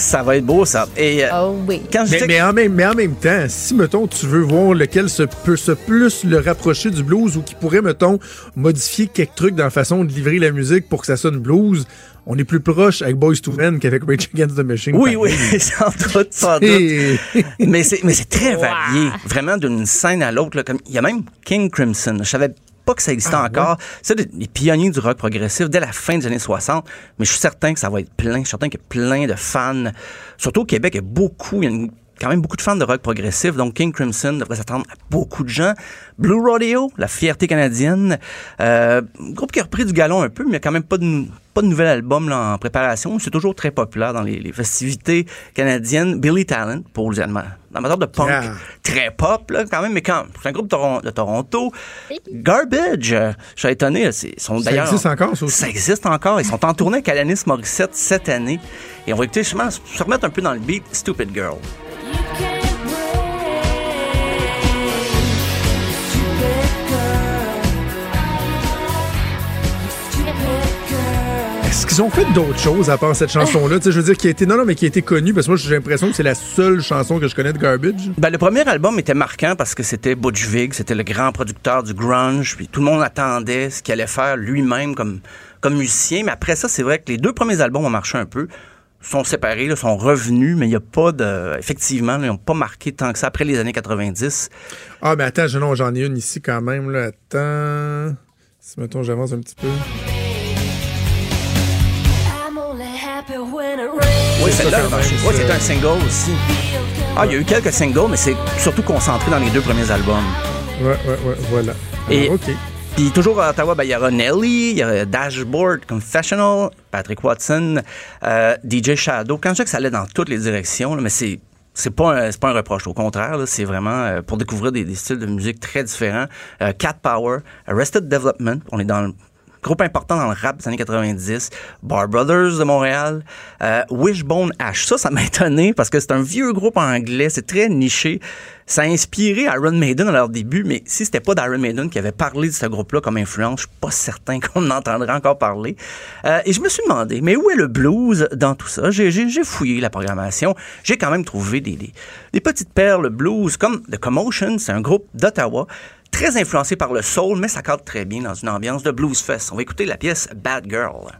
Ça va être beau, ça. Et euh, Oh oui. quand je Mais, dis mais en même, mais en même temps, si, mettons, tu veux voir lequel se peut se plus le rapprocher du blues ou qui pourrait, mettons, modifier quelques trucs dans la façon de livrer la musique pour que ça sonne blues, on est plus proche avec Boys to Men qu'avec Rage Against the Machine. Oui, oui, sans doute, sans doute. Mais c'est mais c'est très varié, vraiment d'une scène à l'autre. comme Il y a même King Crimson. Je savais pas que ça existait Ah, encore. C'est des, pionniers du rock progressif dès la fin des années 60. Mais je suis certain que ça va être plein. Je suis certain qu'il y a plein de fans. Surtout au Québec, il y a beaucoup. Il y a une- quand même beaucoup de fans de rock progressif. Donc King Crimson devrait s'attendre à beaucoup de gens. Blue Rodeo, la fierté canadienne. Euh, groupe qui a repris du galon un peu, mais il n'y a quand même pas de, pas de nouvel album là, en préparation. C'est toujours très populaire dans les, les festivités canadiennes. Billy Talent, pour les Allemands. Amateur de punk, Yeah. très pop là, quand même, mais quand c'est un groupe de, Toron- de Toronto. Garbage, euh, je suis étonné. sont Ça d'ailleurs- existe encore, ça aussi? Ça existe encore. Ils sont en tournée avec Alanis Morissette cette année. Et on va écouter justement, se remettre un peu dans le beat, Stupid Girl. Est-ce qu'ils ont fait d'autres choses à part cette chanson-là? Tu sais, je veux dire, qui a été, non, non, mais qui a été connue, parce que moi, j'ai l'impression que c'est la seule chanson que je connais de Garbage. Ben, le premier album était marquant parce que c'était Butch Vig, c'était le grand producteur du grunge, puis tout le monde attendait ce qu'il allait faire lui-même comme, comme musicien. Mais après ça, c'est vrai que les deux premiers albums ont marché un peu, sont séparés, là, sont revenus, mais il n'y a pas de... Effectivement, là, ils n'ont pas marqué tant que ça après les années 90. Ah, mais attends, j'en ai une ici quand même, là. Attends. Si, mettons, j'avance un petit peu. Oui, c'est- un single aussi. Ah, il y a eu quelques singles, mais c'est surtout concentré dans les deux premiers albums. Ouais, ouais, ouais, voilà. Et- OK. Puis toujours à Ottawa, ben, il y aura Nelly, il y aura Dashboard Confessional, Patrick Watson, euh, DJ Shadow. Quand je dis que ça allait dans toutes les directions, là, mais c'est c'est pas un, c'est pas un reproche. Au contraire, c'est vraiment euh, pour découvrir des, des styles de musique très différents. Euh, Cat Power, Arrested Development, on est dans le groupe important dans le rap des années 90, Bar Brothers de Montréal, euh, Wishbone Ash. Ça, ça m'a étonné parce que c'est un vieux groupe anglais, c'est très niché. Ça a inspiré Iron Maiden à leur début, mais si c'était pas d'Iron Maiden qui avait parlé de ce groupe-là comme influence, je suis pas certain qu'on en entendrait encore parler. Euh, et je me suis demandé, mais où est le blues dans tout ça? J'ai, fouillé la programmation. J'ai quand même trouvé des, des, des petites perles blues comme The Commotion, c'est un groupe d'Ottawa très influencé par le soul, mais ça cadre très bien dans une ambiance de blues fest. On va écouter la pièce Bad Girl.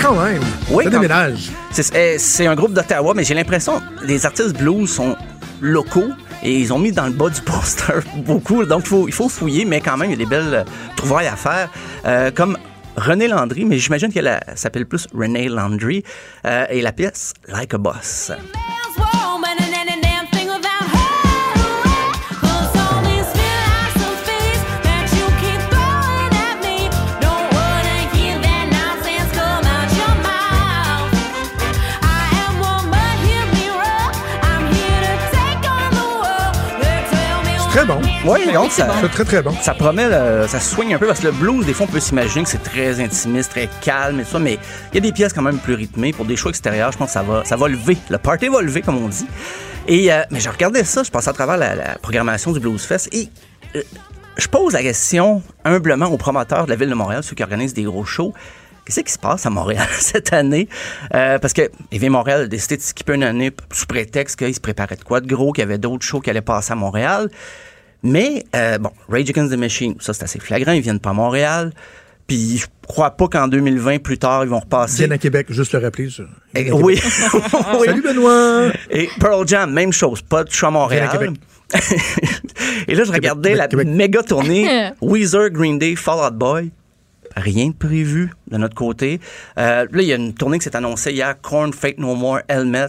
Quand même. Oui, ça quand- déménage. C'est, eh, c'est un groupe d'Ottawa, mais j'ai l'impression que les artistes blues sont locaux et ils ont mis dans le bas du poster beaucoup. Donc, il faut, il faut fouiller, mais quand même, il y a des belles euh, trouvailles à faire. Euh, comme René Landry, mais j'imagine qu'elle s'appelle plus René Landry, euh, et la pièce Like a Boss. Très bon. Oui, donc ça, C'est très, très bon. ça promet, le- ça soigne un peu parce que le blues, des fois, on peut s'imaginer que c'est très intimiste, très calme et tout ça, mais il y a des pièces quand même plus rythmées. Pour des shows extérieurs, je pense que ça va, ça va lever. Le party va lever, comme on dit. Et, euh, mais je regardais ça, je passais à travers la, la programmation du Blues Fest et euh, je pose la question humblement aux promoteurs de la ville de Montréal, ceux qui organisent des gros shows. Qu'est-ce qui se passe à Montréal cette année? Euh, parce que EV Montréal a décidé de skipper une année sous prétexte qu'il se préparait de quoi de gros, qu'il y avait d'autres shows qui allaient passer à Montréal. Mais, euh, bon, Rage Against the Machine, ça c'est assez flagrant, ils viennent pas à Montréal. Puis je crois pas qu'en 2020, plus tard, ils vont repasser. Viennent à Québec, juste le rappeler. Ça. Et- oui. Oui. Salut Benoît! Et Pearl Jam, même chose, pas de choix à Montréal. À Québec. Et là, je regardais la Québec. méga tournée Weezer, Green Day, Fall Out Boy. Rien de prévu de notre côté. Euh, là, il y a une tournée qui s'est annoncée hier, Korn, Fake No More, Helmet.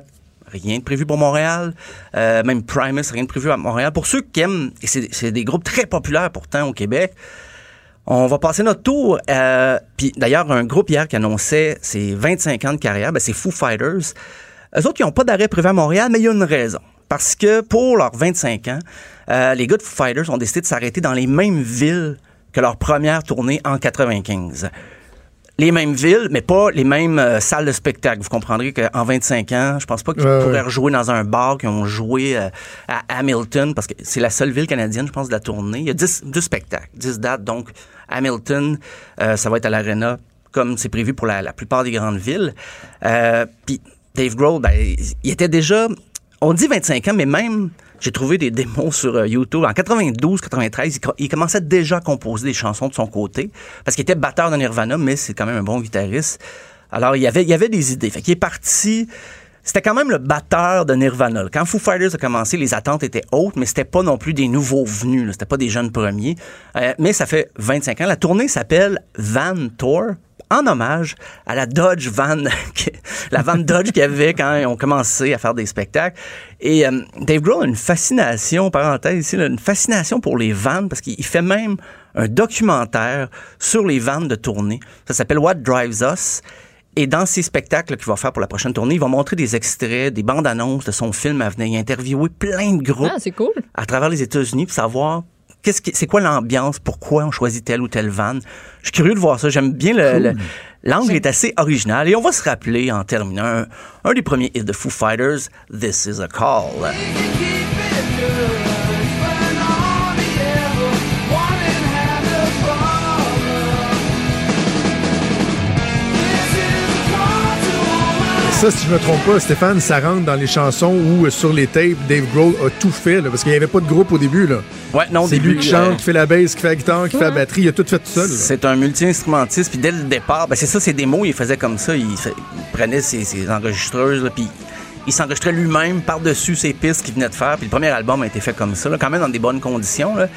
Rien de prévu pour Montréal. Euh, même Primus, rien de prévu à Montréal. Pour ceux qui aiment, et c'est c'est des groupes très populaires pourtant au Québec, on va passer notre tour. Euh, Puis d'ailleurs, un groupe hier qui annonçait ses 25 ans de carrière, ben, c'est Foo Fighters. Eux autres, ils n'ont pas d'arrêt prévu à Montréal, mais il y a une raison. Parce que pour leurs 25 ans, euh, les gars de Foo Fighters ont décidé de s'arrêter dans les mêmes villes que leur première tournée en 95 les mêmes villes, mais pas les mêmes euh, salles de spectacle. Vous comprendrez qu'en 25 ans, je pense pas qu'ils Ouais, pourraient ouais. rejouer dans un bar qu'ils ont joué euh, à Hamilton, parce que c'est la seule ville canadienne, je pense, de la tournée. Il y a 10, 10 spectacles, 10 dates. Donc, Hamilton, euh, ça va être à l'Arena, comme c'est prévu pour la, la plupart des grandes villes. Puis Dave Grohl, ben, il était déjà... On dit 25 ans, mais même... J'ai trouvé des démos sur euh, YouTube. En 92, 93, il, co- il commençait déjà à composer des chansons de son côté parce qu'il était batteur de Nirvana, mais c'est quand même un bon guitariste. Alors, il y avait, des idées. Fait qu'il est parti. C'était quand même le batteur de Nirvana. Quand Foo Fighters a commencé, les attentes étaient hautes, mais c'était pas non plus des nouveaux venus. C'était pas des jeunes premiers. Euh, mais ça fait 25 ans. La tournée s'appelle Van Tour en hommage à la Dodge Van, la Van Dodge qu'il y avait quand ils ont commencé à faire des spectacles. Et euh, Dave Grohl a une fascination, parenthèse ici, là, une fascination pour les vannes parce qu'il fait même un documentaire sur les vannes de tournée. Ça s'appelle What Drives Us. Et dans ces spectacles qu'il va faire pour la prochaine tournée, il va montrer des extraits, des bandes annonces de son film à venir. Il a interviewé plein de groupes Ah, c'est cool. à travers les États-Unis pour savoir qu'est-ce qui, c'est quoi l'ambiance, pourquoi on choisit telle ou telle van. Je suis curieux de voir ça. J'aime bien le, le- l'angle est assez original et on va se rappeler en terminant un, un des premiers hits de Foo Fighters, This Is a Call. Ça, si je me trompe pas, Stéphane, ça rentre dans les chansons où, euh, sur les tapes, Dave Grohl a tout fait, là, parce qu'il n'y avait pas de groupe au début. Là. Ouais, non, C'est lui qui chante, euh, qui fait la basse, qui fait la guitare, qui fait la batterie. Il a tout fait tout seul. là. C'est un multi-instrumentiste, puis dès le départ, ben c'est ça, ses démos, il faisait comme ça, il, fait- il prenait ses, ses enregistreuses, là, puis il s'enregistrait lui-même par-dessus ses pistes qu'il venait de faire, puis le premier album a été fait comme ça, là, quand même dans des bonnes conditions, là.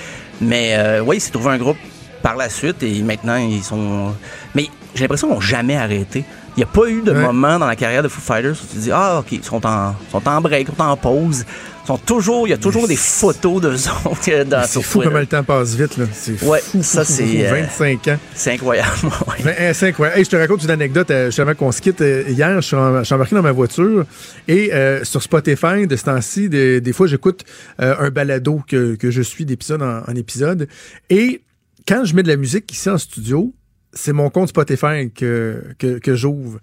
mais euh, oui, il s'est trouvé un groupe par la suite, et maintenant, ils sont... Mais j'ai l'impression qu'ils n'ont jamais arrêté. Il n'y a pas eu de Ouais. moment dans la carrière de Foo Fighters où tu dis, ah, OK, ils sont en, sont en break, ils sont en pause. Ils sont toujours, il y a toujours des photos d'eux autres dans C'est fou Twitter. comment le temps passe vite. Là. C'est Ouais, fou, ça, fou, c'est, fou, euh, 25 ans. C'est incroyable. ouais. Euh, c'est incroyable. Hey, je te raconte une anecdote euh, justement qu'on se quitte. hier, je suis, en- je suis embarqué dans ma voiture et euh, sur Spotify, de ce temps-ci, des, des fois, j'écoute euh, un balado que, que je suis d'épisode en, en épisode. Et quand je mets de la musique ici en studio, c'est mon compte Spotify que, que, que j'ouvre.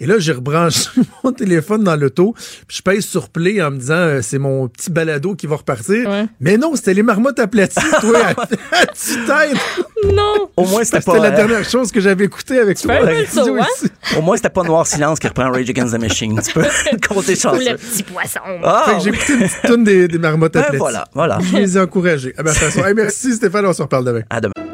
Et là, j'ai rebranché mon téléphone dans l'auto, puis je pèse sur play en me disant euh, c'est mon petit balado qui va repartir. Mais non, c'était les marmottes aplaties, toi, à, à tue-tête. Non! Au moins, c'était C'était pas... la euh, dernière chose que j'avais écoutée avec toi. à la radio hein? ici. Au moins, c'était pas Noir Silence qui reprend Rage Against the Machine. Tu peux compter Ou chanceux. le petit poisson. Ah, j'ai écouté une petite toune des, des marmottes Ben, aplaties. voilà, voilà. Je les ai encouragés. Ah ben, de toute façon, hey, merci Stéphane, on se reparle demain. À demain.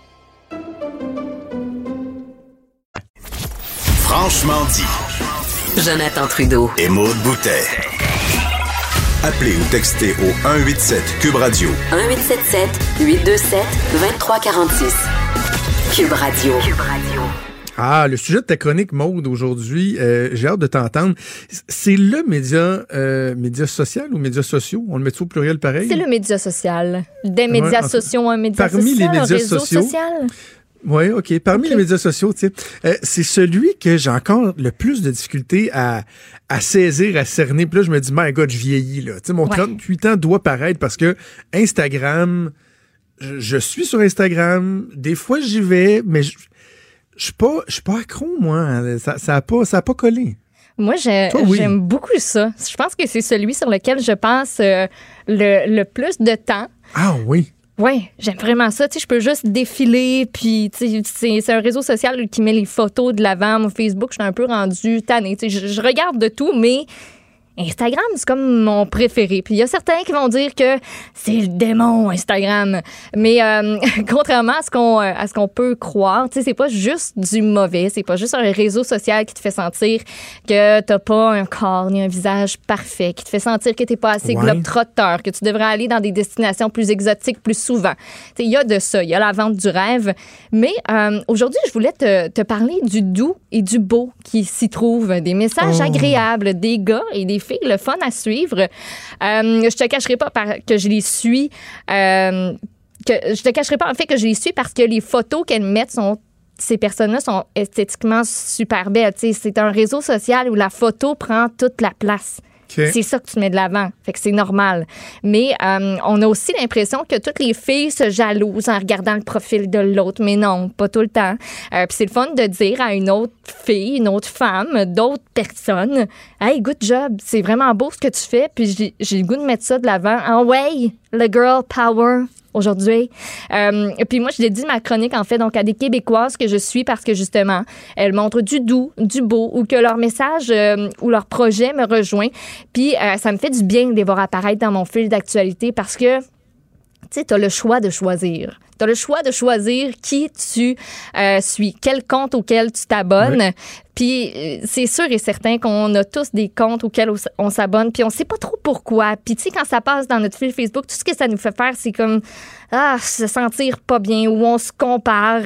Franchement dit. Jonathan Trudeau. Et Maude Boutet. Appelez ou textez au 187 Cube Radio 1877 827 2346. Cube Radio. Cube Radio. Ah, le sujet de ta chronique mode aujourd'hui, euh, j'ai hâte de t'entendre. C'est le média, euh, média social ou médias sociaux? On le met au pluriel pareil? C'est le média social. Des médias sociaux, un média parmi social, les un médias réseau sociaux, social. Oui, OK. Parmi les médias sociaux, tu sais, euh, c'est celui que j'ai encore le plus de difficulté à, à saisir, à cerner. Puis là, je me dis, my God, je vieillis, là. Tu sais, mon Ouais. 38 ans doit paraître parce que Instagram, je, je suis sur Instagram. Des fois, j'y vais, mais je, Je suis pas, je suis pas accro, moi. Ça, ça a pas, ça a pas collé. Moi, oui. j'aime beaucoup ça. Je pense que c'est celui sur lequel je passe euh, le, le plus de temps. Ah oui. Oui, j'aime vraiment ça. Tu sais, je peux juste défiler, puis tu sais, c'est un réseau social qui met les photos de l'avant. Mon Facebook, je suis un peu rendue tannée. Tu sais, je regarde de tout, mais Instagram, c'est comme mon préféré. Puis il y a certains qui vont dire que c'est le démon Instagram. Mais euh, contrairement à ce qu'on euh, à ce qu'on peut croire, tu sais, c'est pas juste du mauvais, c'est pas juste un réseau social qui te fait sentir que t'as pas un corps ni un visage parfait, qui te fait sentir que t'es pas assez Ouais. globe-trotteur, que tu devrais aller dans des destinations plus exotiques plus souvent. Tu sais, il y a de ça, il y a la vente du rêve. Mais euh, aujourd'hui, je voulais te, te parler du doux et du beau qui s'y trouve, des messages Oh. agréables, des gars et des le fun à suivre. Euh, je te cacherai pas que je les suis. euh, je te cacherai pas en fait que je les suis parce que les photos qu'elles mettent ces personnes-là sont esthétiquement super belles. C'est un réseau social où la photo prend toute la place. C'est ça que tu mets de l'avant. Fait que c'est normal. Mais euh, on a aussi l'impression que toutes les filles se jalousent en regardant le profil de l'autre. Mais non, pas tout le temps. Euh, Puis c'est le fun de dire à une autre fille, une autre femme, d'autres personnes, Hey, good job. C'est vraiment beau ce que tu fais. Puis j'ai- le goût de mettre ça de l'avant. Ah ouais, le girl power aujourd'hui. Euh, puis moi, je dédie ma chronique, en fait, donc à des Québécoises que je suis parce que, justement, elles montrent du doux, du beau, ou que leur message euh, ou leur projet me rejoint. Puis euh, ça me fait du bien de les voir apparaître dans mon fil d'actualité parce que tu sais, tu as le choix de choisir. Tu as le choix de choisir qui tu euh, suis, quel compte auquel tu t'abonnes. Puis euh, c'est sûr et certain qu'on a tous des comptes auxquels on s'abonne, puis on sait pas trop pourquoi. Puis tu sais, quand ça passe dans notre fil Facebook, tout ce que ça nous fait faire, c'est comme ah, se sentir pas bien ou on se compare.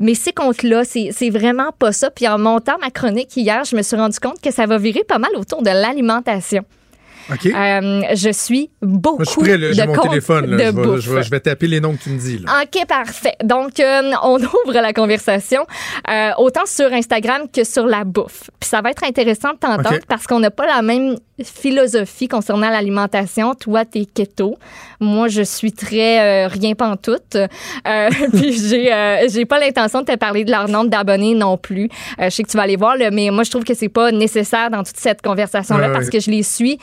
Mais ces comptes-là, c'est vraiment pas ça. Puis en montant ma chronique hier, je me suis rendu compte que ça va virer pas mal autour de l'alimentation. OK. Euh, je suis beaucoup Moi, je suis prêt, là. De mon téléphone. là. de Je, vais, bouffe. je vais- je vais taper les noms que tu me dis. Là. OK, parfait. Donc, euh, on ouvre la conversation euh, autant sur Instagram que sur la bouffe. Puis ça va être intéressant de t'entendre parce qu'on n'a pas la même philosophie concernant l'alimentation. Toi, t'es keto. Moi, je suis très rien pantoute. Puis j'ai j'ai pas l'intention de te parler de leur nombre d'abonnés non plus. Je sais que tu vas aller voir, mais moi, je trouve que c'est pas nécessaire dans toute cette conversation-là parce que je les suis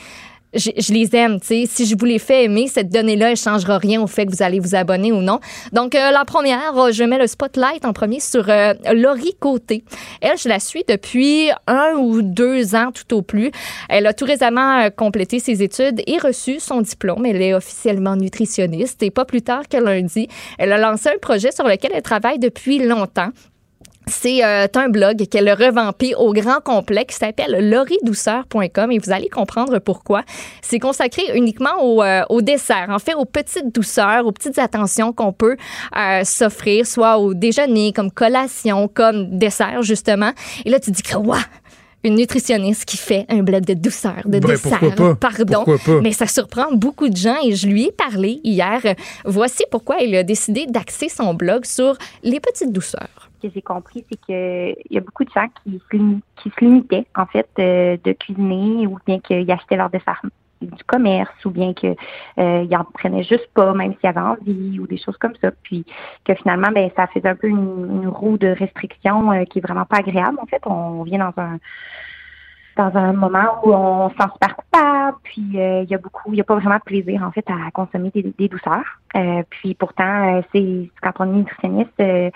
je, je les aime, tu sais. Si je vous les fais aimer, cette donnée-là, elle changera rien au fait que vous allez vous abonner ou non. Donc, euh, la première, euh, je mets le spotlight en premier sur euh, Laurie Côté. Elle, je la suis depuis un ou deux ans tout au plus. Elle a tout récemment euh, complété ses études et reçu son diplôme. Elle est officiellement nutritionniste et pas plus tard que lundi, elle a lancé un projet sur lequel elle travaille depuis longtemps. C'est euh, un blog qu'elle a revampé au grand complet qui s'appelle lauridouceur.com et vous allez comprendre pourquoi. C'est consacré uniquement au, euh, au dessert, en fait aux petites douceurs, aux petites attentions qu'on peut euh, s'offrir, soit au déjeuner, comme collation, comme dessert justement. Et là, tu dis que, waouh! Une nutritionniste qui fait un blog de douceur, de Ben, dessert, pourquoi pas? pardon. Pas? Mais ça surprend beaucoup de gens et je lui ai parlé hier. Voici pourquoi elle a décidé d'axer son blog sur les petites douceurs. Que j'ai compris, c'est qu'il y a beaucoup de gens qui se, limitaient, en fait, euh, de cuisiner ou bien qu'ils achetaient leur dessert du commerce ou bien qu'ils en prenaient juste pas, même s'ils avaient envie ou des choses comme ça. Puis que finalement, ben, ça faisait un peu une, roue de restriction euh, qui est vraiment pas agréable. En fait, on vient dans un dans un moment où on se sent super coupable, puis euh, il y a beaucoup, il y a pas vraiment de plaisir en fait à consommer des, douceurs. Euh, puis pourtant, euh, c'est quand on est nutritionniste,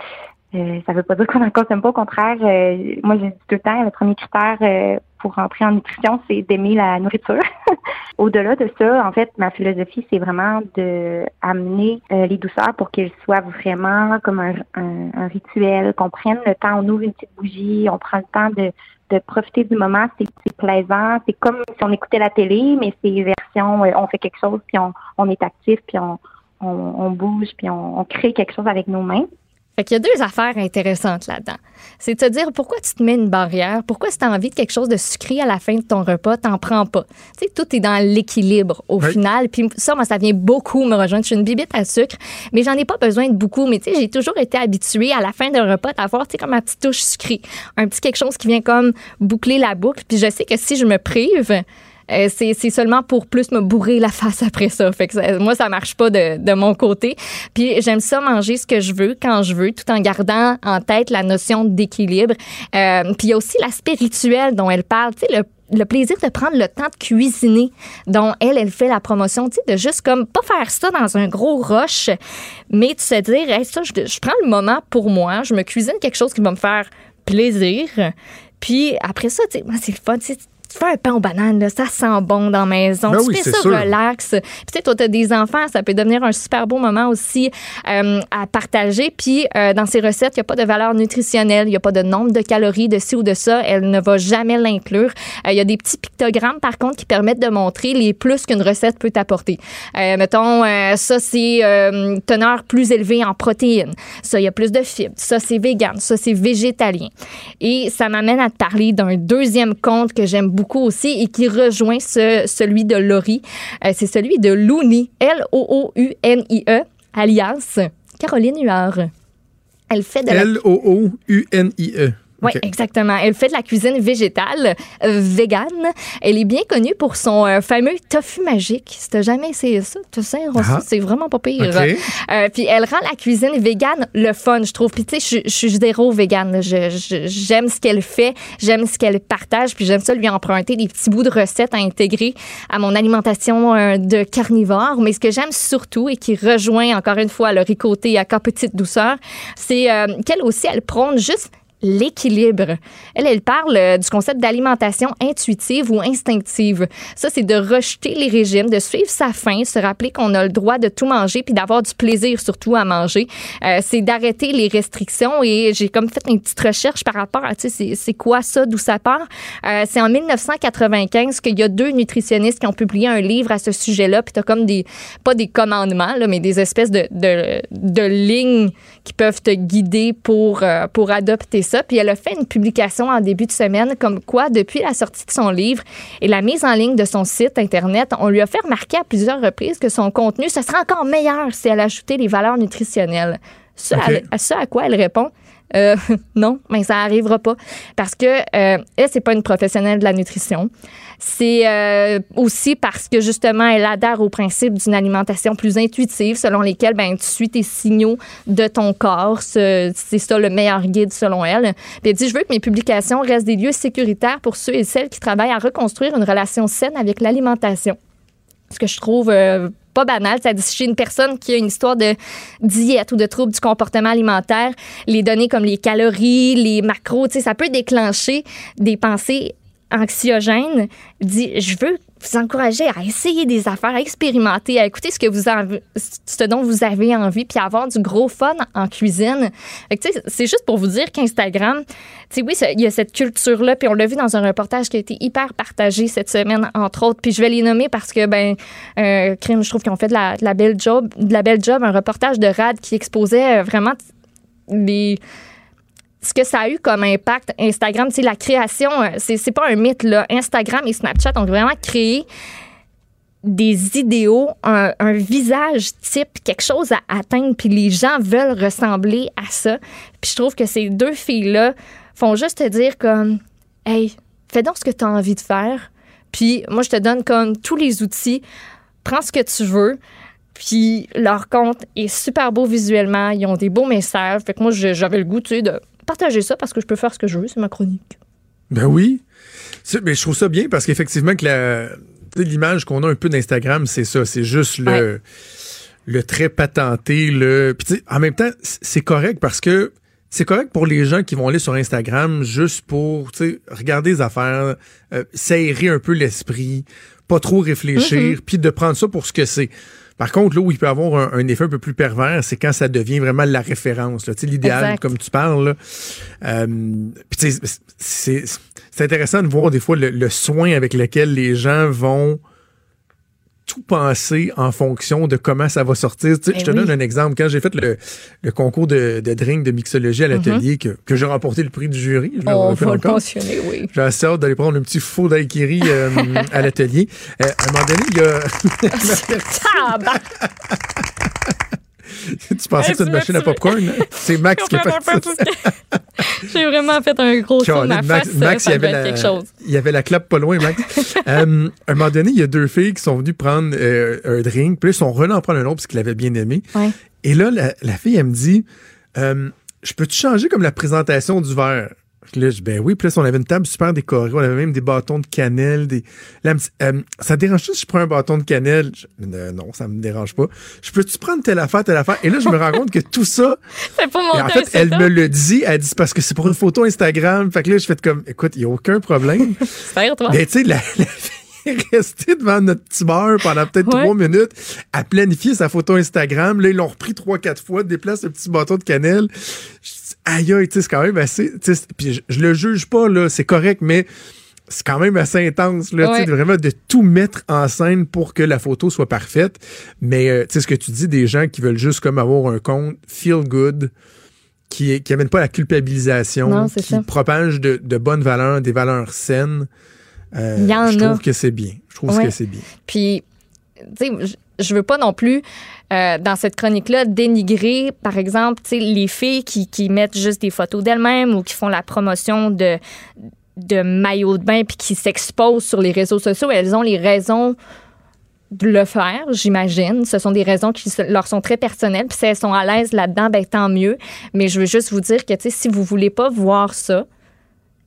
euh, ça veut pas dire qu'on n'en consomme pas. Au contraire, euh, moi je dis tout le temps, le premier critère euh, pour rentrer en nutrition, c'est d'aimer la nourriture. Au-delà de ça, en fait, ma philosophie, c'est vraiment de amener euh, les douceurs pour qu'elles soient vraiment comme un, un- un rituel, qu'on prenne le temps, on ouvre une petite bougie, on prend le temps de, de profiter du moment, c'est plaisant, c'est comme si on écoutait la télé, mais c'est version, euh, on fait quelque chose, puis on, on est actif, puis on, on, on bouge, puis on crée quelque chose avec nos mains. Fait qu'il y a deux affaires intéressantes là-dedans. C'est de te dire pourquoi tu te mets une barrière, pourquoi si tu as envie de quelque chose de sucré à la fin de ton repas, t'en prends pas? Tu sais, tout est dans l'équilibre au Oui. final. Puis ça, moi, ça vient beaucoup me rejoindre. Je suis une bibite à sucre, mais j'en ai pas besoin de beaucoup. Mais tu sais, j'ai toujours été habituée à la fin d'un repas d'avoir, tu sais, comme ma petite touche sucrée. Un petit quelque chose qui vient comme boucler la boucle. Puis je sais que si je me prive, euh, c'est seulement pour plus me bourrer la face après ça. Fait que ça- moi, ça marche pas de, de mon côté. Puis j'aime ça manger ce que je veux quand je veux, tout en gardant en tête la notion d'équilibre. Euh, puis il y a aussi l'aspect rituel dont elle parle. Tu sais, le plaisir de prendre le temps de cuisiner dont elle, elle fait la promotion, tu sais, de juste comme pas faire ça dans un gros rush, mais de se dire, ça, je, je prends le moment pour moi, je me cuisine quelque chose qui va me faire plaisir, puis après ça, tu sais, c'est le fun, tu fais un pain aux bananes, là, ça sent bon dans la maison. Ben tu oui, fais ça sûr. relax. Puis tu sais, toi, tu as des enfants, ça peut devenir un super beau moment aussi euh, à partager. Puis euh, dans ces recettes, il n'y a pas de valeur nutritionnelle, il n'y a pas de nombre de calories de ci ou de ça. Elle ne va jamais l'inclure. Euh, Il y a des petits pictogrammes, par contre, qui permettent de montrer les plus qu'une recette peut apporter. Euh, mettons, euh, ça, c'est euh, teneur plus élevée en protéines. Ça, il y a plus de fibres. Ça, c'est vegan. Ça, c'est végétalien. Et ça m'amène à te parler d'un deuxième compte que j'aime beaucoup aussi et qui rejoint ce- celui de Laurie. Euh, c'est celui de Louni, L-O-O-U-N-I-E, alias Caroline Huard. Elle fait de la L-O-O-U-N-I-E. Oui, exactement. Elle fait de la cuisine végétale, euh, vegan. Elle est bien connue pour son euh, fameux tofu magique. Si t'as jamais essayé ça, tu sais, Ah. c'est vraiment pas pire. OK. Euh, puis elle rend la cuisine végane le fun, je trouve. Puis tu sais, je- suis zéro végane. là. Je- je- J'aime ce qu'elle fait, j'aime ce qu'elle partage, puis j'aime ça lui emprunter des petits bouts de recettes à intégrer à mon alimentation euh, de carnivore. Mais ce que j'aime surtout et qui rejoint encore une fois le ricoté à petite douceur, c'est euh, qu'elle aussi, elle prône juste l'équilibre. Elle, elle parle euh, du concept d'alimentation intuitive ou instinctive. Ça, c'est de rejeter les régimes, de suivre sa faim, se rappeler qu'on a le droit de tout manger puis d'avoir du plaisir surtout à manger. Euh, c'est d'arrêter les restrictions et j'ai comme fait une petite recherche par rapport à, tu sais, c'est- quoi ça, d'où ça part? Euh, c'est en 1995 qu'il y a deux nutritionnistes qui ont publié un livre à ce sujet-là puis t'as comme des, pas des commandements, là, mais des espèces de, de, de lignes qui peuvent te guider pour, pour adopter ça. Puis elle a fait une publication en début de semaine comme quoi, depuis la sortie de son livre et la mise en ligne de son site Internet, on lui a fait remarquer à plusieurs reprises que son contenu, ce serait encore meilleur si elle ajoutait les valeurs nutritionnelles. Ce, OK. à, à ce à quoi elle répond, euh, non, mais ça arrivera pas. Parce que euh, elle, c'est pas une professionnelle de la nutrition. C'est euh, aussi parce que justement, elle adhère au principe d'une alimentation plus intuitive, selon lesquels ben, tu suis tes signaux de ton corps. Ce- C'est ça le meilleur guide selon elle. Puis elle dit, je veux que mes publications restent des lieux sécuritaires pour ceux et celles qui travaillent à reconstruire une relation saine avec l'alimentation ce que je trouve euh, pas banal. Dit, chez une personne qui a une histoire de diète ou de trouble du comportement alimentaire, les données comme les calories, les macros, ça peut déclencher des pensées anxiogènes. Dit, je veux vous encourager à essayer des affaires, à expérimenter, à écouter ce que vous avez, ce dont vous avez envie, puis avoir du gros fun en cuisine. C'est juste pour vous dire qu'Instagram, oui, il y a cette culture-là, puis on l'a vu dans un reportage qui a été hyper partagé cette semaine, entre autres. Puis je vais les nommer parce que, ben, euh, crime, je trouve qu'ils ont fait de la, la belle job, de la belle job, un reportage de Rad qui exposait euh, vraiment les ce que ça a eu comme impact Instagram, c'est la création, euh, c'est pas un mythe là. Instagram et Snapchat ont vraiment créé des idéaux, un, visage type, quelque chose à atteindre, puis les gens veulent ressembler à ça. Puis je trouve que ces deux filles-là font juste te dire comme, hey, fais donc ce que tu as envie de faire. Puis moi, je te donne comme tous les outils, prends ce que tu veux. Puis leur compte est super beau visuellement, ils ont des beaux messages. Fait que moi, j'avais le goût, tu sais, de partager ça parce que je peux faire ce que je veux, c'est ma chronique. Ben oui. Mais je trouve ça bien parce qu'effectivement, que la- l'image qu'on a un peu d'Instagram, c'est ça. C'est juste le, le trait patenté. Le... Puis en même temps, c'est correct parce que c'est correct pour les gens qui vont aller sur Instagram juste pour regarder les affaires, euh, s'aérer un peu l'esprit, pas trop réfléchir, Mhm. puis de prendre ça pour ce que c'est. Par contre, là où il peut avoir un, un effet un peu plus pervers, c'est quand ça devient vraiment la référence. là. Tu sais, L'idéal, comme tu parles. Euh, puis tu sais, c'est c'est intéressant de voir des fois le, le soin avec lequel les gens vont tout penser en fonction de comment ça va sortir. Tu sais, Eh je te oui. donne un exemple. Quand j'ai fait le, le concours de, de drink de mixologie à l'atelier, que, que j'ai remporté le prix du jury, je me On va le encore. mentionner, oui. J'ai assez hâte d'aller prendre un petit faux daiquiri euh, à l'atelier. Euh, à un moment donné, il y a... Tu pensais que c'était une machine à popcorn? C'est Max qui a fait ça. J'ai vraiment fait un gros saut de ma Max, face. Max, il y avait la, quelque chose. il y avait la clap pas loin, Max. Euh, à un moment donné, il y a deux filles qui sont venues prendre euh, un drink, puis là, ils sont revenus en prendre un autre parce qu'ils l'avaient bien aimé. Ouais. Et là, la, la fille, elle me dit, euh, je peux-tu changer comme la présentation du verre? Là, je ben oui, puis là, on avait une table super décorée, on avait même des bâtons de cannelle, des. Là, elle me dit, euh, ça te dérange si je prends un bâton de cannelle? Je- Euh, non, ça me dérange pas. Je peux-tu prendre telle affaire, telle affaire? Et là, je me rends compte que tout ça, C'est mon en fait, elle me le dit, elle dit c'est parce que c'est pour une photo Instagram. Fait que là, je fais comme, écoute, il n'y a aucun problème. Faire, toi. Mais tu sais, la, la restée devant notre petit bar pendant peut-être trois minutes à planifier sa photo Instagram. Là, ils l'ont repris trois, quatre fois, déplace le petit bâton de cannelle. Je aïe, aïe, tu sais, c'est quand même assez. Puis je, je le juge pas, là, c'est correct, mais c'est quand même assez intense, là, tu sais, Ouais. de vraiment de tout mettre en scène pour que la photo soit parfaite. Mais, euh, tu sais, ce que tu dis des gens qui veulent juste comme avoir un compte feel good, qui, qui amène pas la culpabilisation, Non, qui ça. propage de, de bonnes valeurs, des valeurs saines. Euh, Il y en je a. trouve que c'est bien. Je trouve Ouais. que c'est bien. Puis, tu sais, je- je veux pas non plus, euh, dans cette chronique-là, dénigrer, par exemple, les filles qui, qui mettent juste des photos d'elles-mêmes ou qui font la promotion de, de maillots de bain puis qui s'exposent sur les réseaux sociaux. Elles ont les raisons de le faire, j'imagine. Ce sont des raisons qui leur sont très personnelles. Puis si elles sont à l'aise là-dedans, ben tant mieux. Mais je veux juste vous dire que, si vous voulez pas voir ça,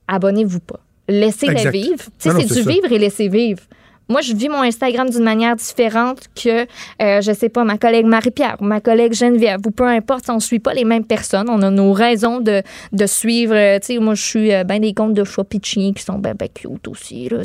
abonnez-vous pas. Laissez-les vivre. C'est du ça. vivre et laisser vivre. Moi, je vis mon Instagram d'une manière différente que, euh, je sais pas, ma collègue Marie-Pierre ou ma collègue Geneviève ou peu importe, on suit pas les mêmes personnes. On a nos raisons de, de suivre. euh, tu sais, moi, je suis euh, ben des comptes de pitching qui sont ben, ben cute aussi. Là,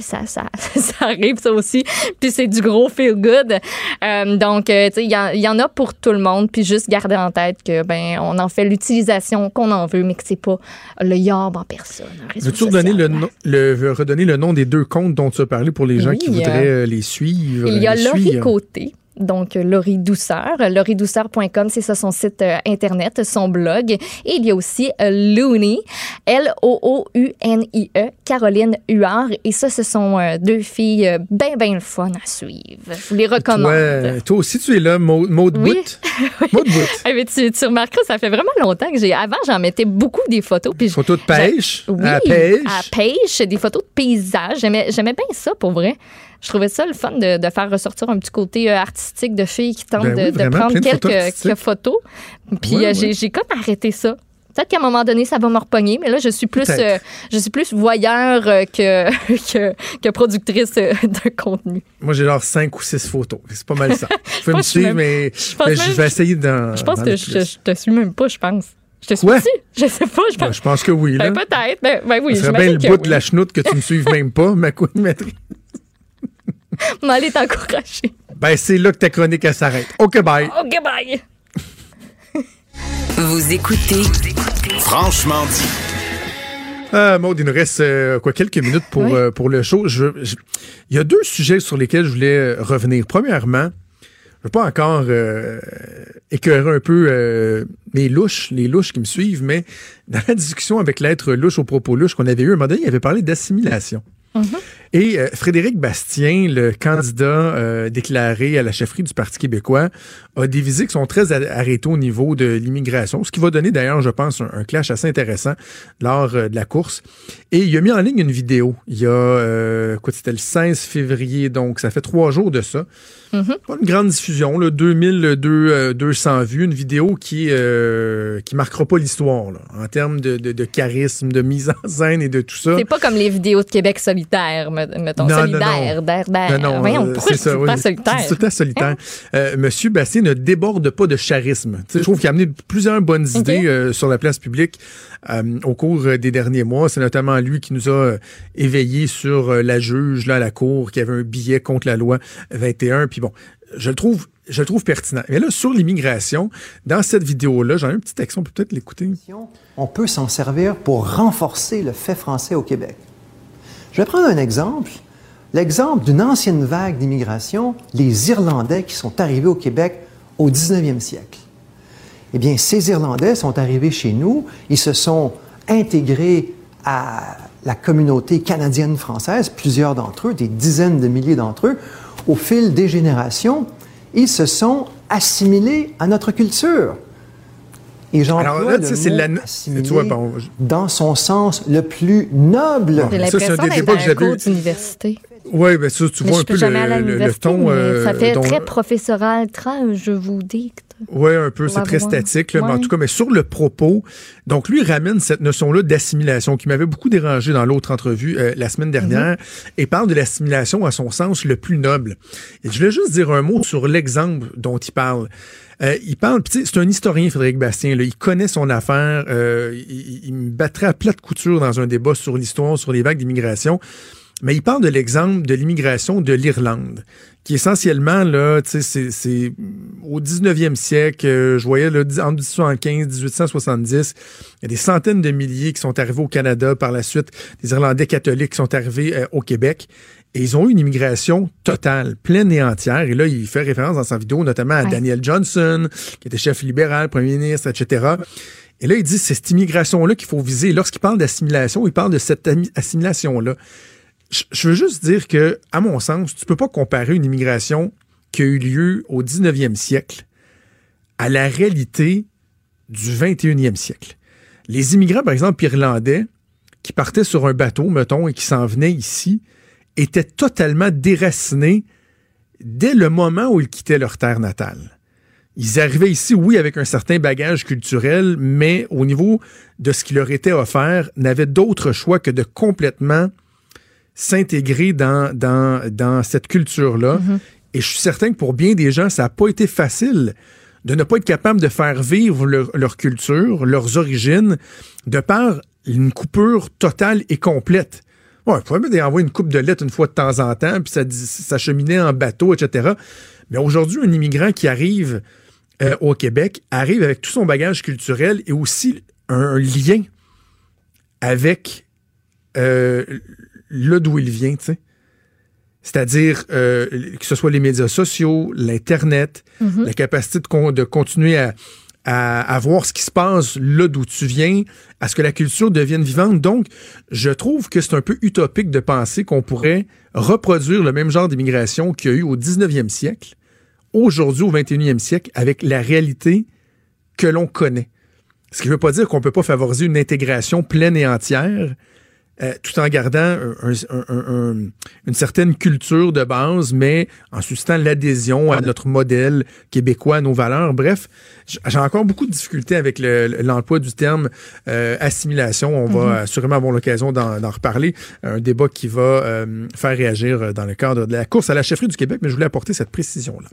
ça, ça, ça arrive, ça aussi. Puis c'est du gros feel good. Euh, donc, euh, tu sais, il y, y en a pour tout le monde. Puis juste garder en tête que, ben, on en fait l'utilisation qu'on en veut, mais que c'est pas le yard en personne. Veux-tu redonner le, le, redonner le nom des deux comptes dont tu as parlé pour les gens Oui, qui voudraient euh, euh, les suivre? Il y a les Laurie? Côté. Donc, Laurie Douceur. LaurieDouceur.com, c'est ça son site euh, Internet, son blog. Et il y a aussi euh, Looney, L-O-O-U-N-I-E, Caroline Huard. Et ça, ce sont euh, deux filles bien, bien le fun à suivre. Je vous les recommande. Toi, toi aussi, tu es là, Maud, Maud Oui. Bout? Maud Bout. Eh, mais tu, tu remarqueras, ça fait vraiment longtemps que j'ai. Avant, j'en mettais beaucoup des photos. Puis Photos de pêche, Oui, à pêche? à pêche, des photos de. J'aimais, j'aimais bien ça pour vrai. Je trouvais ça le fun de, de faire ressortir un petit côté euh, artistique de filles qui tentent Ben oui, de, prendre photos quelques, photos. Puis euh, j'ai, comme arrêté ça. Peut-être qu'à un moment donné, ça va me repogner, mais là, je suis plus, euh, je suis plus voyeur euh, que, que, que productrice euh, de contenu. Moi, j'ai genre cinq ou six photos. C'est pas mal ça. Vous pouvez me je suivre, mais, je mais je vais essayer dans. je pense d'en que je, je te suis même pas, je pense. Je te suis? Je sais pas, je Ben, pense. je pense que oui. Ben, peut-être. Ben, ben oui, Ça serait bien le que bout oui. de la chenoute que tu me suives même pas, ma co-animatrice. On aller t'encourager. Ben, c'est là que ta chronique, elle s'arrête. OK, bye. OK, bye. Vous écoutez Franchement dit. Euh, Maud, il nous reste euh, quoi, quelques minutes pour, Oui. euh, pour le show. Je, je- il y a deux sujets sur lesquels je voulais euh, revenir. Premièrement, je veux pas encore euh, écœurer un peu euh, les louches, les louches qui me suivent, mais dans la discussion avec l'être louche au propos louche qu'on avait eu, un moment donné, il avait parlé d'assimilation. Et euh, Frédéric Bastien, le candidat euh, déclaré à la chefferie du Parti québécois, a des visées qui sont très arrêtées au niveau de l'immigration, ce qui va donner d'ailleurs, je pense, un, un clash assez intéressant lors euh, de la course. Et il a mis en ligne une vidéo. Il y a, quoi, c'était le 16 février, donc ça fait trois jours de ça. Pas une grande diffusion, là, 2200 vues, une vidéo qui qui marquera pas l'histoire en termes de, de- de charisme, de mise en scène et de tout ça. C'est pas comme les vidéos de Québec solitaire, mettons. Non, non, solidaire, non. d'air, d'air. Non, non, Voyons, euh, c'est ça, oui. solitaire? tout solitaire. Euh, Monsieur Bastien ne déborde pas de charisme. Je trouve qu'il a amené plusieurs bonnes idées euh, sur la place publique euh, au cours des derniers mois. C'est notamment lui qui nous a éveillés sur euh, la juge là, à la cour qui avait un billet contre la loi 21. Puis bon, je le trouve, je le trouve pertinent. Mais là, sur l'immigration, dans cette vidéo-là, j'en ai un petit extrait, on peut peut-être l'écouter. on peut s'en servir pour renforcer le fait français au Québec. Je vais prendre un exemple, l'exemple d'une ancienne vague d'immigration, les Irlandais qui sont arrivés au Québec au 19e siècle. Eh bien, ces Irlandais sont arrivés chez nous, ils se sont intégrés à la communauté canadienne-française, plusieurs d'entre eux, des dizaines de milliers d'entre eux, au fil des générations, ils se sont assimilés à notre culture. Et j'emploie le c'est la- tu vois, bon, dans son sens le plus noble. J'ai ça, c'est un l'impression des d'être un j'avais cours eu. d'université. Oui, ben ça, tu Mais vois un peu le, le- ton. euh, ça fait dont- très professoral, très je vous dicte. Oui, un peu, c'est très statique, là, mais en tout cas, mais sur le propos, donc lui ramène cette notion-là d'assimilation qui m'avait beaucoup dérangé dans l'autre entrevue euh, la semaine dernière et parle de l'assimilation à son sens le plus noble. Et je voulais juste dire un mot sur l'exemple dont il parle. Euh, il parle, c'est un historien, Frédéric Bastien, là, il connaît son affaire, euh, il, il me battrait à plate couture dans un débat sur l'histoire, sur les vagues d'immigration. Mais il parle de l'exemple de l'immigration de l'Irlande, qui essentiellement, là, c'est- au 19e siècle, euh, je voyais, là, en 1815, 1870, il y a des centaines de milliers qui sont arrivés au Canada par la suite, des Irlandais catholiques qui sont arrivés euh, au Québec. Et ils ont eu une immigration totale, pleine et entière. Et là, il fait référence dans sa vidéo notamment à. Daniel Johnson, qui était chef libéral, premier ministre, etc. Et là, il dit c'est cette immigration-là qu'il faut viser. Lorsqu'il parle d'assimilation, il parle de cette assimilation-là. Je- veux juste dire que, à mon sens, tu peux pas comparer une immigration qui a eu lieu au 19e siècle à la réalité du 21e siècle. Les immigrants, par exemple, irlandais, qui partaient sur un bateau, mettons, et qui s'en venaient ici, étaient totalement déracinés dès le moment où ils quittaient leur terre natale. Ils arrivaient ici, oui, avec un certain bagage culturel, mais au niveau de ce qui leur était offert, n'avaient d'autre choix que de complètement s'intégrer dans, dans, dans cette culture-là. Et je suis certain que pour bien des gens, ça n'a pas été facile de ne pas être capable de faire vivre leur, leur culture, leurs origines, de par une coupure totale et complète. Ouais, il pouvait même envoyer une coupe de lettres une fois de temps en temps, puis ça, ça cheminait en bateau, etc. Mais aujourd'hui, un immigrant qui arrive euh, au Québec arrive avec tout son bagage culturel et aussi un, un lien avec euh, là d'où il vient, tu sais. C'est-à-dire euh, que ce soit les médias sociaux, l'Internet, Mhm. la capacité de, con- de continuer à, à, à voir ce qui se passe là d'où tu viens, à ce que la culture devienne vivante. Donc, je trouve que c'est un peu utopique de penser qu'on pourrait reproduire le même genre d'immigration qu'il y a eu au 19e siècle, aujourd'hui au 21e siècle, avec la réalité que l'on connaît. Ce qui ne veut pas dire qu'on ne peut pas favoriser une intégration pleine et entière, euh, tout en gardant un- un- un- un- une certaine culture de base, mais en suscitant l'adhésion à notre modèle québécois, à nos valeurs. Bref, j'ai encore beaucoup de difficultés avec le- l'emploi du terme euh, assimilation. On va Mhm. assurément avoir l'occasion d'en reparler. Un débat qui va euh, faire réagir dans le cadre de la course à la chefferie du Québec, mais je voulais apporter cette précision-là.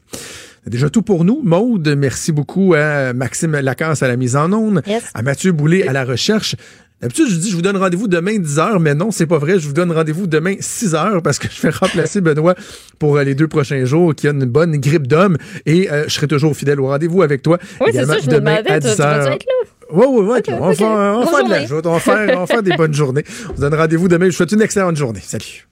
C'est déjà tout pour nous. Maude, merci beaucoup à Maxime Lacasse à la mise en onde, à Mathieu Boulay à la recherche. D'habitude, je dis, je vous donne rendez-vous demain 10 h, mais non, c'est pas vrai. Je vous donne rendez-vous demain 6 h parce que je vais remplacer Benoît pour euh, les deux prochains jours qui a une bonne grippe d'homme et euh, je serai toujours fidèle au rendez-vous avec toi. Oui, c'est ça, je me demain demandais, à tu- 10 tu vas-tu h. être là? Oui, oui, oui. on, faire de la journée. joute. On va faire, on va faire des bonnes journées. On vous donne rendez-vous demain. Je vous souhaite une excellente journée. Salut.